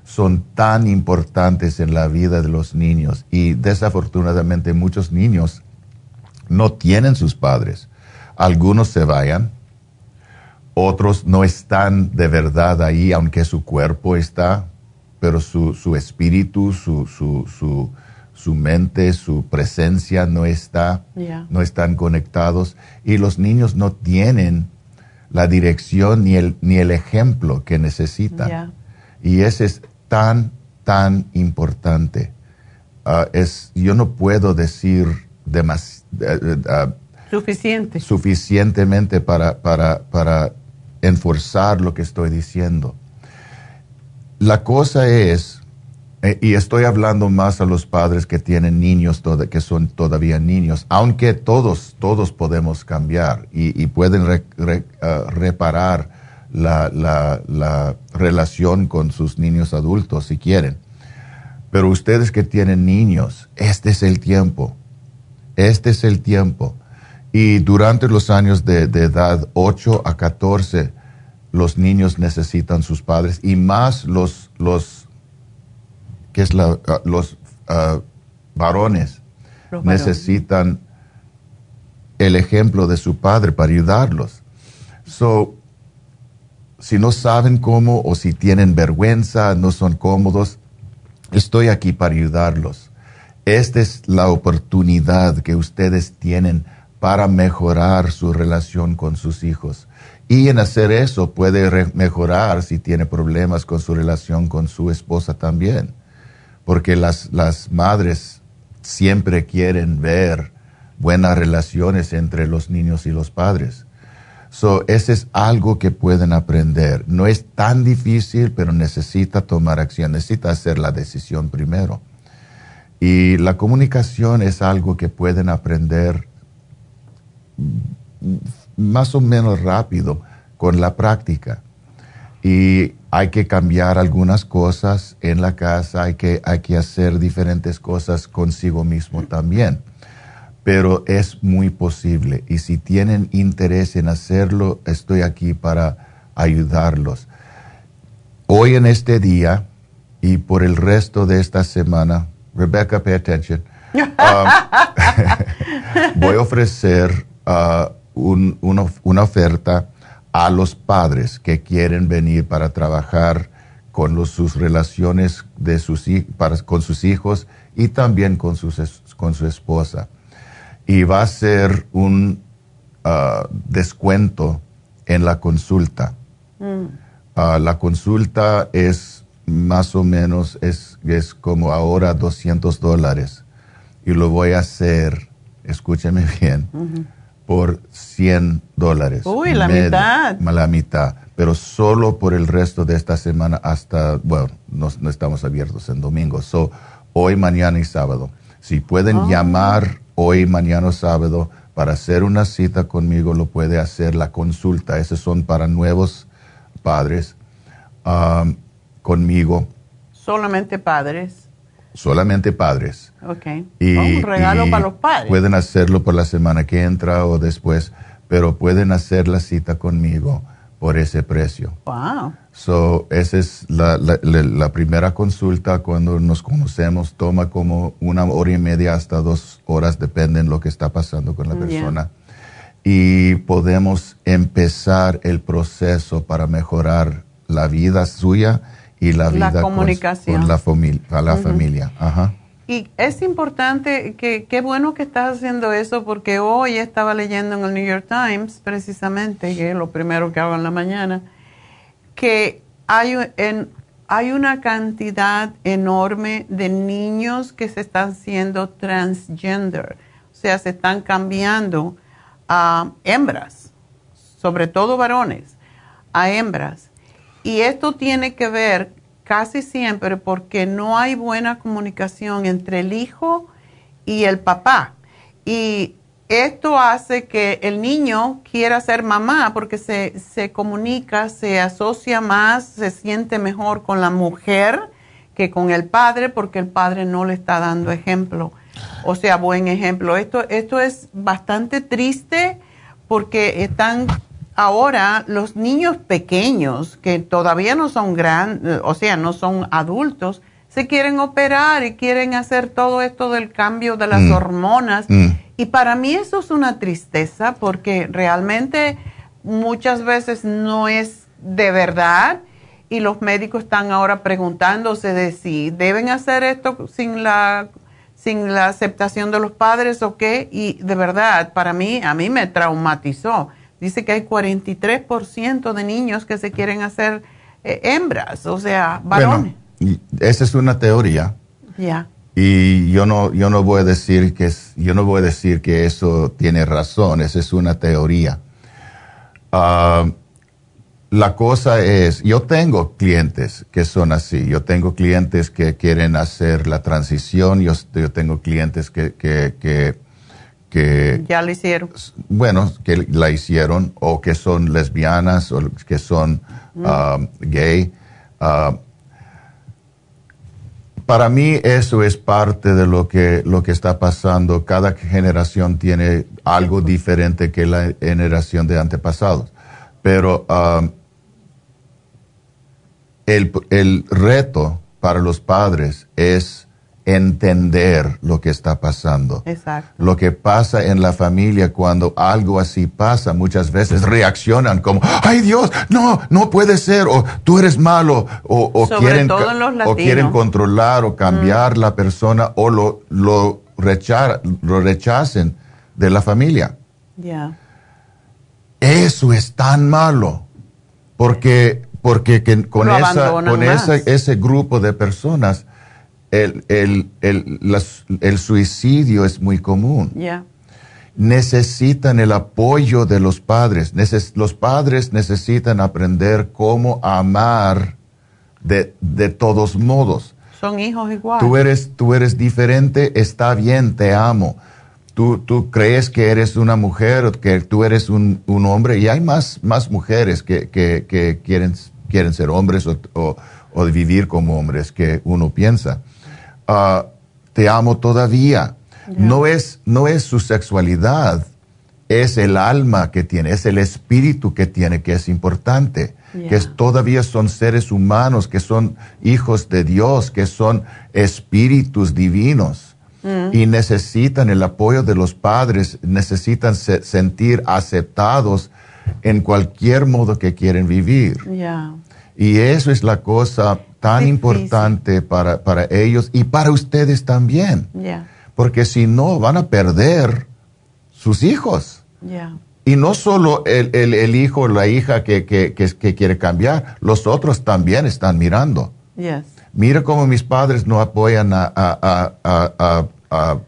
son tan importantes en la vida de los niños y desafortunadamente muchos niños no tienen sus padres. Algunos se vayan, otros no están de verdad ahí, aunque su cuerpo está, pero su, espíritu, su, su, su, mente, su presencia no está, no están conectados y los niños no tienen la dirección ni el, ni el ejemplo que necesitan. Y ese es tan, tan importante. Ah, es, yo no puedo decir demas, eh, eh, ah, Suficiente. suficientemente para, para, para enforzar lo que estoy diciendo. La cosa es, eh, y estoy hablando más a los padres que tienen niños, que son todavía niños, aunque todos, todos podemos cambiar y, pueden ah, reparar la, la, relación con sus niños adultos si quieren. Pero ustedes que tienen niños, este es el tiempo. Este es el tiempo. Y durante los años de, edad 8 a 14, los niños necesitan sus padres y más los, los, ¿qué es la, ah, los ah, varones necesitan el ejemplo de su padre para ayudarlos. So, si no saben cómo o si tienen vergüenza, no son cómodos, estoy aquí para ayudarlos. Esta es la oportunidad que ustedes tienen para mejorar su relación con sus hijos. Y en hacer eso puede mejorar si tiene problemas con su relación con su esposa también. Porque las, las madres siempre quieren ver buenas relaciones entre los niños y los padres. So, ese es algo que pueden aprender. No es tan difícil, pero necesita tomar acción, necesita hacer la decisión primero. Y la comunicación es algo que pueden aprender más o menos rápido con la práctica. Y hay que cambiar algunas cosas en la casa, hay que, hay que hacer diferentes cosas consigo mismo también pero es muy posible y si tienen interés en hacerlo, estoy aquí para ayudarlos. Hoy en este día y por el resto de esta semana, Rebecca, pay attention. voy a ofrecer uh, una, oferta a los padres que quieren venir para trabajar con sus relaciones de sus, para, con sus hijos y también con, sus, con su esposa. Y va a ser un uh, descuento en la consulta. Mm. Uh, la consulta es más o menos, es, es como ahora 200 dólares. Y lo voy a hacer, escúcheme bien, por 100 dólares. Uy, la mitad. La mitad. Pero solo por el resto de esta semana hasta, bueno, no, estamos abiertos en domingo. So, hoy, mañana y sábado. Si pueden ah. llamar hoy, mañana o sábado para hacer una cita conmigo, lo puede hacer la consulta. Esos son para nuevos padres um, conmigo. Solamente padres. Solamente padres. Ok. Y, un regalo para los padres. Pueden hacerlo por la semana que entra o después, pero pueden hacer la cita conmigo por ese precio. Wow. So, esa es la, la, primera consulta cuando nos conocemos. Toma como una hora y media hasta dos horas, depende de lo que está pasando con la persona. Y podemos empezar el proceso para mejorar la vida suya y la vida Con, la, familia, la familia. Ajá. Y es importante, que qué bueno que estás haciendo eso, porque hoy estaba leyendo en el New York Times, precisamente, que es lo primero que hago en la mañana, que hay, hay una cantidad enorme de niños que se están siendo transgender, o sea, se están cambiando a hembras, sobre todo varones, a hembras. Y esto tiene que ver casi siempre porque no hay buena comunicación entre el hijo y el papá. Y esto hace que el niño quiera ser mamá porque se, se, comunica, se asocia más, se siente mejor con la mujer que con el padre porque el padre no le está dando ejemplo, o sea, buen ejemplo. Esto, esto es bastante triste porque están ahora los niños pequeños que todavía no son grandes, o sea, no son adultos, se quieren operar y quieren hacer todo esto del cambio de las mm. hormonas. Mm. Y para mí eso es una tristeza porque realmente muchas veces no es de verdad y los médicos están ahora preguntándose de si deben hacer esto sin la sin la aceptación de los padres o qué y de verdad para mí a mí me traumatizó dice que hay 43% de niños que se quieren hacer eh, hembras, o sea, varones. esa es una teoría. Ya. Y yo no, yo no voy a decir que yo no voy a decir que eso tiene razón, esa es una teoría. Ah, la cosa es, yo tengo clientes que son así, yo tengo clientes que quieren hacer la transición, yo, yo tengo clientes que, que, que que... Ya la hicieron. Bueno, que la hicieron o que son lesbianas o que son mm. um, gay. Uh, para mí eso es parte de lo que, lo que está pasando. Cada generación tiene algo diferente que la generación de antepasados. Pero um, el, el reto para los padres es entender lo que está pasando. Exacto. Lo que pasa en la familia cuando algo así pasa, muchas veces reaccionan como, ay Dios, no, no puede ser, o tú eres malo, o, quieren, o quieren controlar o cambiar mm. la persona, o lo, lo, lo rechacen de la familia. Eso es tan malo, porque, porque con, esa, con ese grupo de personas, el, el, el, el suicidio es muy común. Necesitan el apoyo de los padres. los padres necesitan aprender cómo amar de, de todos modos. Son hijos igual. Tú eres, tú eres diferente, está bien, te amo. Tú, tú crees que eres una mujer que tú eres un, un hombre y hay más, más mujeres que, que, que quieren, quieren ser hombres o, o, o vivir como hombres que uno piensa. Ah, te amo todavía. No, es, no es su sexualidad, es el alma que tiene, es el espíritu que tiene, que es importante, que todavía son seres humanos, que son hijos de Dios, que son espíritus divinos. y necesitan el apoyo de los padres, necesitan se- sentir aceptados en cualquier modo que quieren vivir. Ya. Y eso es la cosa tan importante para, para ellos y para ustedes también. Porque si no, van a perder sus hijos. Y no solo el, el- el hijo o la hija que, que- que- que quiere cambiar, los otros también están mirando. Yes. Mira cómo mis padres no apoyan a, a- a- a-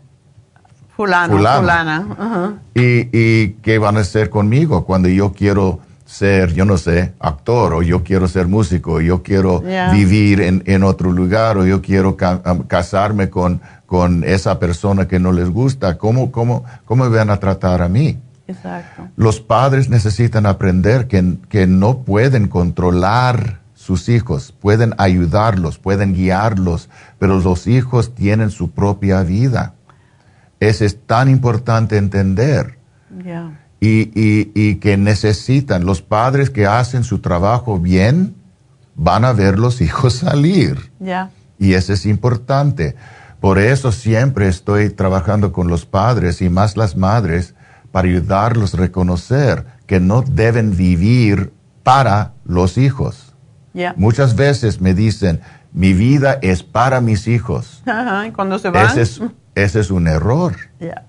Fulano, Fulano. fulana. Y, y qué van a hacer conmigo cuando yo quiero ser, yo no sé, actor, o yo quiero ser músico, o yo quiero vivir en, en otro lugar, o yo quiero ca- casarme con, con esa persona que no les gusta. ¿Cómo, cómo, ¿Cómo me van a tratar a mí? Exacto. Los padres necesitan aprender que, que no pueden controlar sus hijos, pueden ayudarlos, pueden guiarlos, pero los hijos tienen su propia vida. Eso es tan importante entender. Y, y- y que necesitan, los padres que hacen su trabajo bien, van a ver los hijos salir. Ya. Y eso es importante. Por eso siempre estoy trabajando con los padres y más las madres para ayudarlos a reconocer que no deben vivir para los hijos. Ya. Muchas veces me dicen, mi vida es para mis hijos. Ajá. Y cuando se van. Ese es, ese es un error. Ya.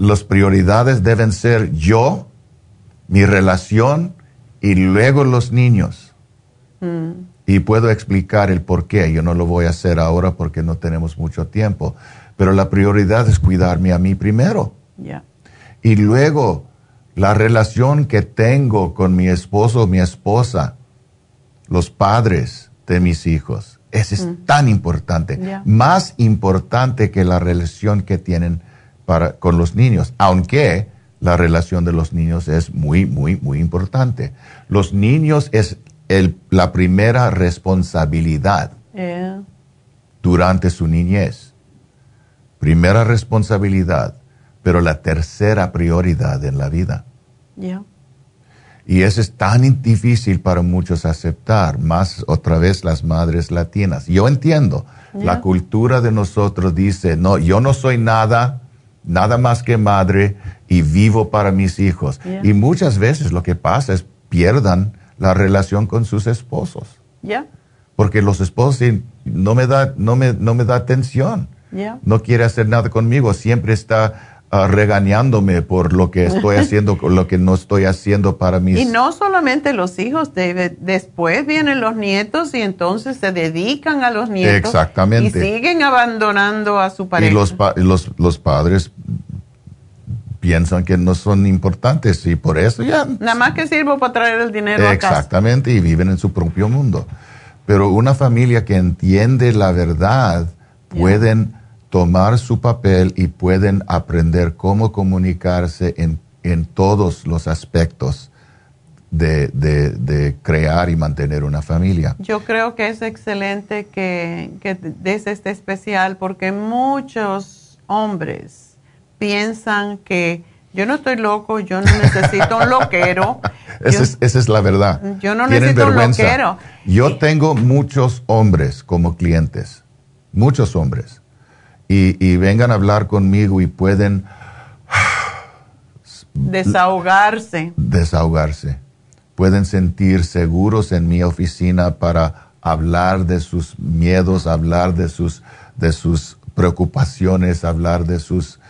Las prioridades deben ser yo, mi relación y luego los niños. Mm. Y puedo explicar el por qué. Yo no lo voy a hacer ahora porque no tenemos mucho tiempo. Pero la prioridad es cuidarme a mí primero. Y luego la relación que tengo con mi esposo o mi esposa, los padres de mis hijos. Eso es tan importante. Más importante que la relación que tienen para, con los niños. Aunque la relación de los niños es muy, muy, muy importante. Los niños es el- la primera responsabilidad Yeah. durante su niñez. Primera responsabilidad, pero la tercera prioridad en la vida. Yeah. Y eso es tan difícil para muchos aceptar, más otra vez las madres latinas. Yo entiendo, la cultura de nosotros dice, no, yo no soy nada, nada más que madre y vivo para mis hijos. Y muchas veces lo que pasa es pierdan la relación con sus esposos, Yeah. porque los esposos no me da, no me, no me da atención Yeah. no quiere hacer nada conmigo, siempre está ah, regañándome por lo que estoy haciendo, lo que no estoy haciendo para mis... Y no solamente los hijos, David, después vienen los nietos y entonces se dedican a los nietos. Exactamente. Y siguen abandonando a su pareja. y los, pa- los, los padres piensan que no son importantes y por eso ya... Nada más que sirvo para traer el dinero a casa. Exactamente, y viven en su propio mundo. Pero una familia que entiende la verdad pueden tomar su papel y pueden aprender cómo comunicarse en, en todos los aspectos de, de- de crear y mantener una familia. Yo creo que es excelente que, que des este especial porque muchos hombres piensan que yo no estoy loco, yo no necesito un loquero. Esa Yo- es, esa es la verdad. Yo no Tienen necesito un vergüenza. loquero. Yo tengo muchos hombres como clientes, muchos hombres. Y, y vengan a hablar conmigo y pueden desahogarse. desahogarse. Pueden sentir seguros en mi oficina para hablar de sus miedos, hablar de sus, de sus preocupaciones, hablar de sus,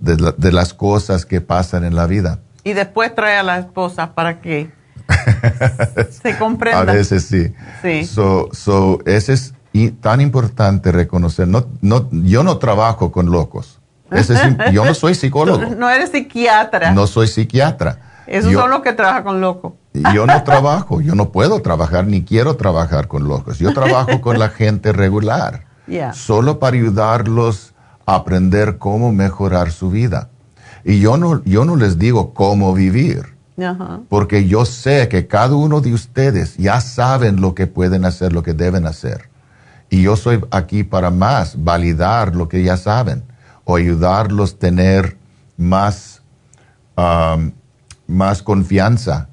de, la- de las cosas que pasan en la vida. Y después trae a la esposa para que se comprenda. A veces sí. Sí. So, so, ese es tan importante reconocer. No, no, yo no trabajo con locos. Es yo no soy psicólogo. No eres psiquiatra. No soy psiquiatra. Esos Yo- son los que trabajan con locos. Yo no trabajo, yo no puedo trabajar ni quiero trabajar con locos. Yo trabajo con la gente regular, Yeah. solo para ayudarlos a aprender cómo mejorar su vida. Y yo no, yo no les digo cómo vivir, porque yo sé que cada uno de ustedes ya saben lo que pueden hacer, lo que deben hacer. Y yo soy aquí para más, validar lo que ya saben o ayudarlos a tener más, um, más confianza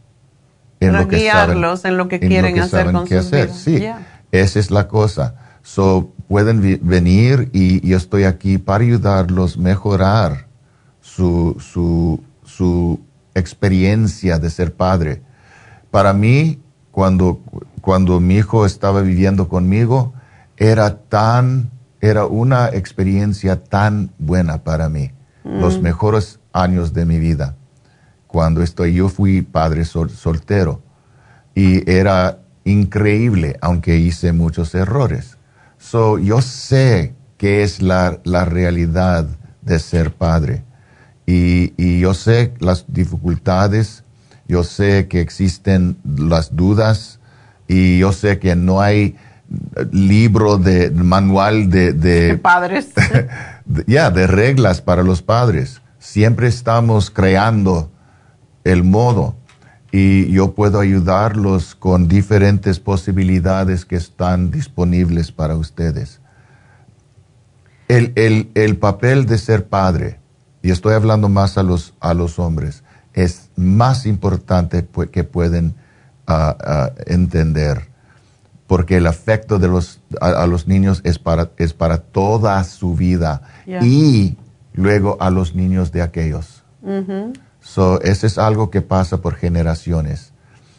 en Para lo que guiarlos saben, en lo que en quieren que hacer saben con qué sus hacer. vidas. Sí, Yeah. esa es la cosa. So, pueden venir y yo estoy aquí para ayudarlos a mejorar su, su, su experiencia de ser padre. Para mí, cuando, cuando mi hijo estaba viviendo conmigo, era tan, era una experiencia tan buena para mí. Los mm. mejores años de mi vida. Cuando estoy, yo fui padre soltero y era increíble, aunque hice muchos errores. So, yo sé qué es la, la realidad de ser padre. Y, y, yo sé las dificultades, yo sé que existen las dudas y yo sé que no hay libro de manual de, de, padres. ya, de reglas para los padres. Siempre estamos creando el modo y yo puedo ayudarlos con diferentes posibilidades que están disponibles para ustedes. El, el, el papel de ser padre, y estoy hablando más a los, a los hombres, es más importante que pueden ah, ah, entender, porque el afecto de los, a, los niños es para, es para toda su vida y luego a los niños de aquellos. So, ese es algo que pasa por generaciones.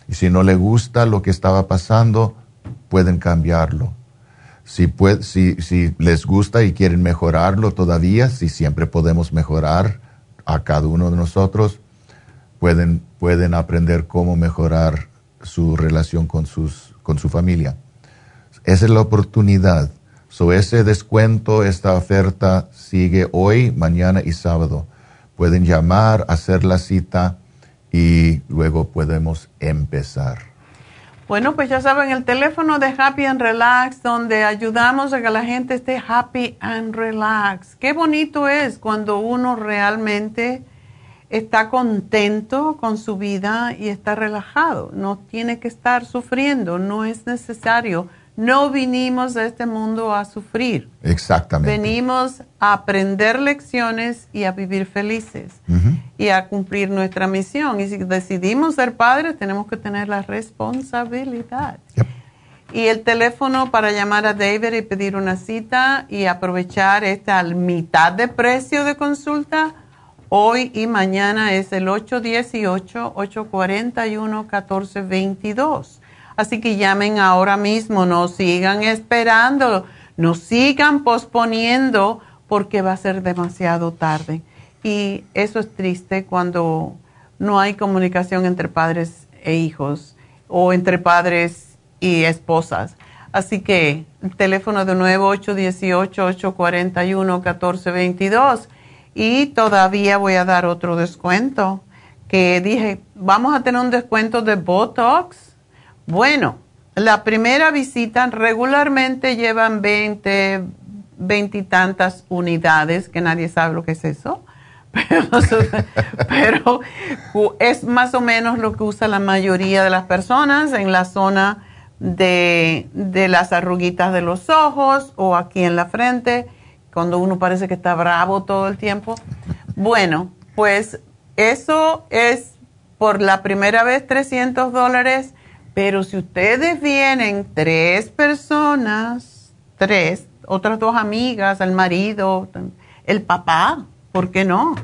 Y si no le gusta lo que estaba pasando, pueden cambiarlo. Si, si, si les gusta y quieren mejorarlo todavía, si siempre podemos mejorar a cada uno de nosotros, pueden, pueden aprender cómo mejorar su relación con, sus, con su familia. Esa es la oportunidad. So, ese descuento, esta oferta sigue hoy, mañana y sábado pueden llamar, hacer la cita y luego podemos empezar. Bueno, pues ya saben, el teléfono de Happy and Relax, donde ayudamos a que la gente esté happy and relax. Qué bonito es cuando uno realmente está contento con su vida y está relajado. No tiene que estar sufriendo, no es necesario no vinimos a este mundo a sufrir. Exactamente. Venimos a aprender lecciones y a vivir felices y a cumplir nuestra misión. Y si decidimos ser padres, tenemos que tener la responsabilidad. Y el teléfono para llamar a David y pedir una cita y aprovechar esta mitad de precio de consulta hoy y mañana es el 818-841-1422. Así que llamen ahora mismo, no sigan esperando, no sigan posponiendo porque va a ser demasiado tarde. Y eso es triste cuando no hay comunicación entre padres e hijos o entre padres y esposas. Así que el teléfono de nuevo 818-841-1422 y todavía voy a dar otro descuento que dije, vamos a tener un descuento de Botox bueno, la primera visita regularmente llevan 20, 20 y tantas unidades, que nadie sabe lo que es eso, pero, es más o menos lo que usa la mayoría de las personas en la zona de, de las arruguitas de los ojos o aquí en la frente, cuando uno parece que está bravo todo el tiempo. Bueno, pues eso es por la primera vez 300 dólares pero si ustedes vienen tres personas, tres, otras dos amigas, el marido, el papá, ¿por qué no?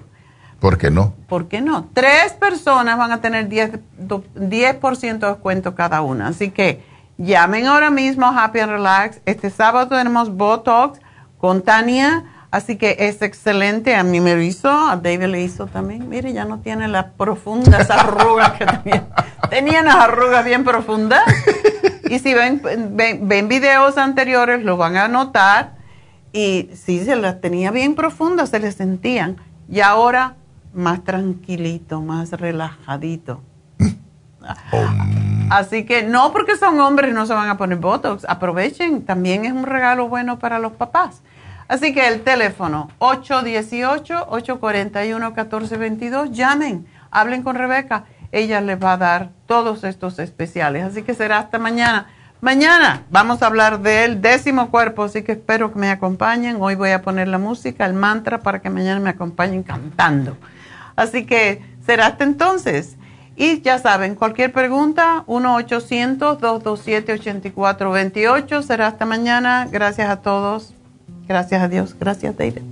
¿Por qué no? ¿Por qué no? Tres personas van a tener 10%, 10 de descuento cada una. Así que llamen ahora mismo a Happy and Relax. Este sábado tenemos Botox con Tania Así que es excelente. A mí me lo hizo, a David le hizo también. Mire, ya no tiene las profundas arrugas que tenía. Tenía unas arrugas bien profundas. Y si ven, ven, videos anteriores, lo van a notar. Y sí, se las tenía bien profundas, se les sentían. Y ahora más tranquilito, más relajadito. Oh. Así que no porque son hombres no se van a poner Botox. Aprovechen, también es un regalo bueno para los papás. Así que el teléfono 818-841-1422, llamen, hablen con Rebeca, ella les va a dar todos estos especiales. Así que será hasta mañana. Mañana vamos a hablar del décimo cuerpo, así que espero que me acompañen. Hoy voy a poner la música, el mantra, para que mañana me acompañen cantando. Así que será hasta entonces. Y ya saben, cualquier pregunta, 1-800-227-8428. Será hasta mañana. Gracias a todos. Gracias a Dios. Gracias, David.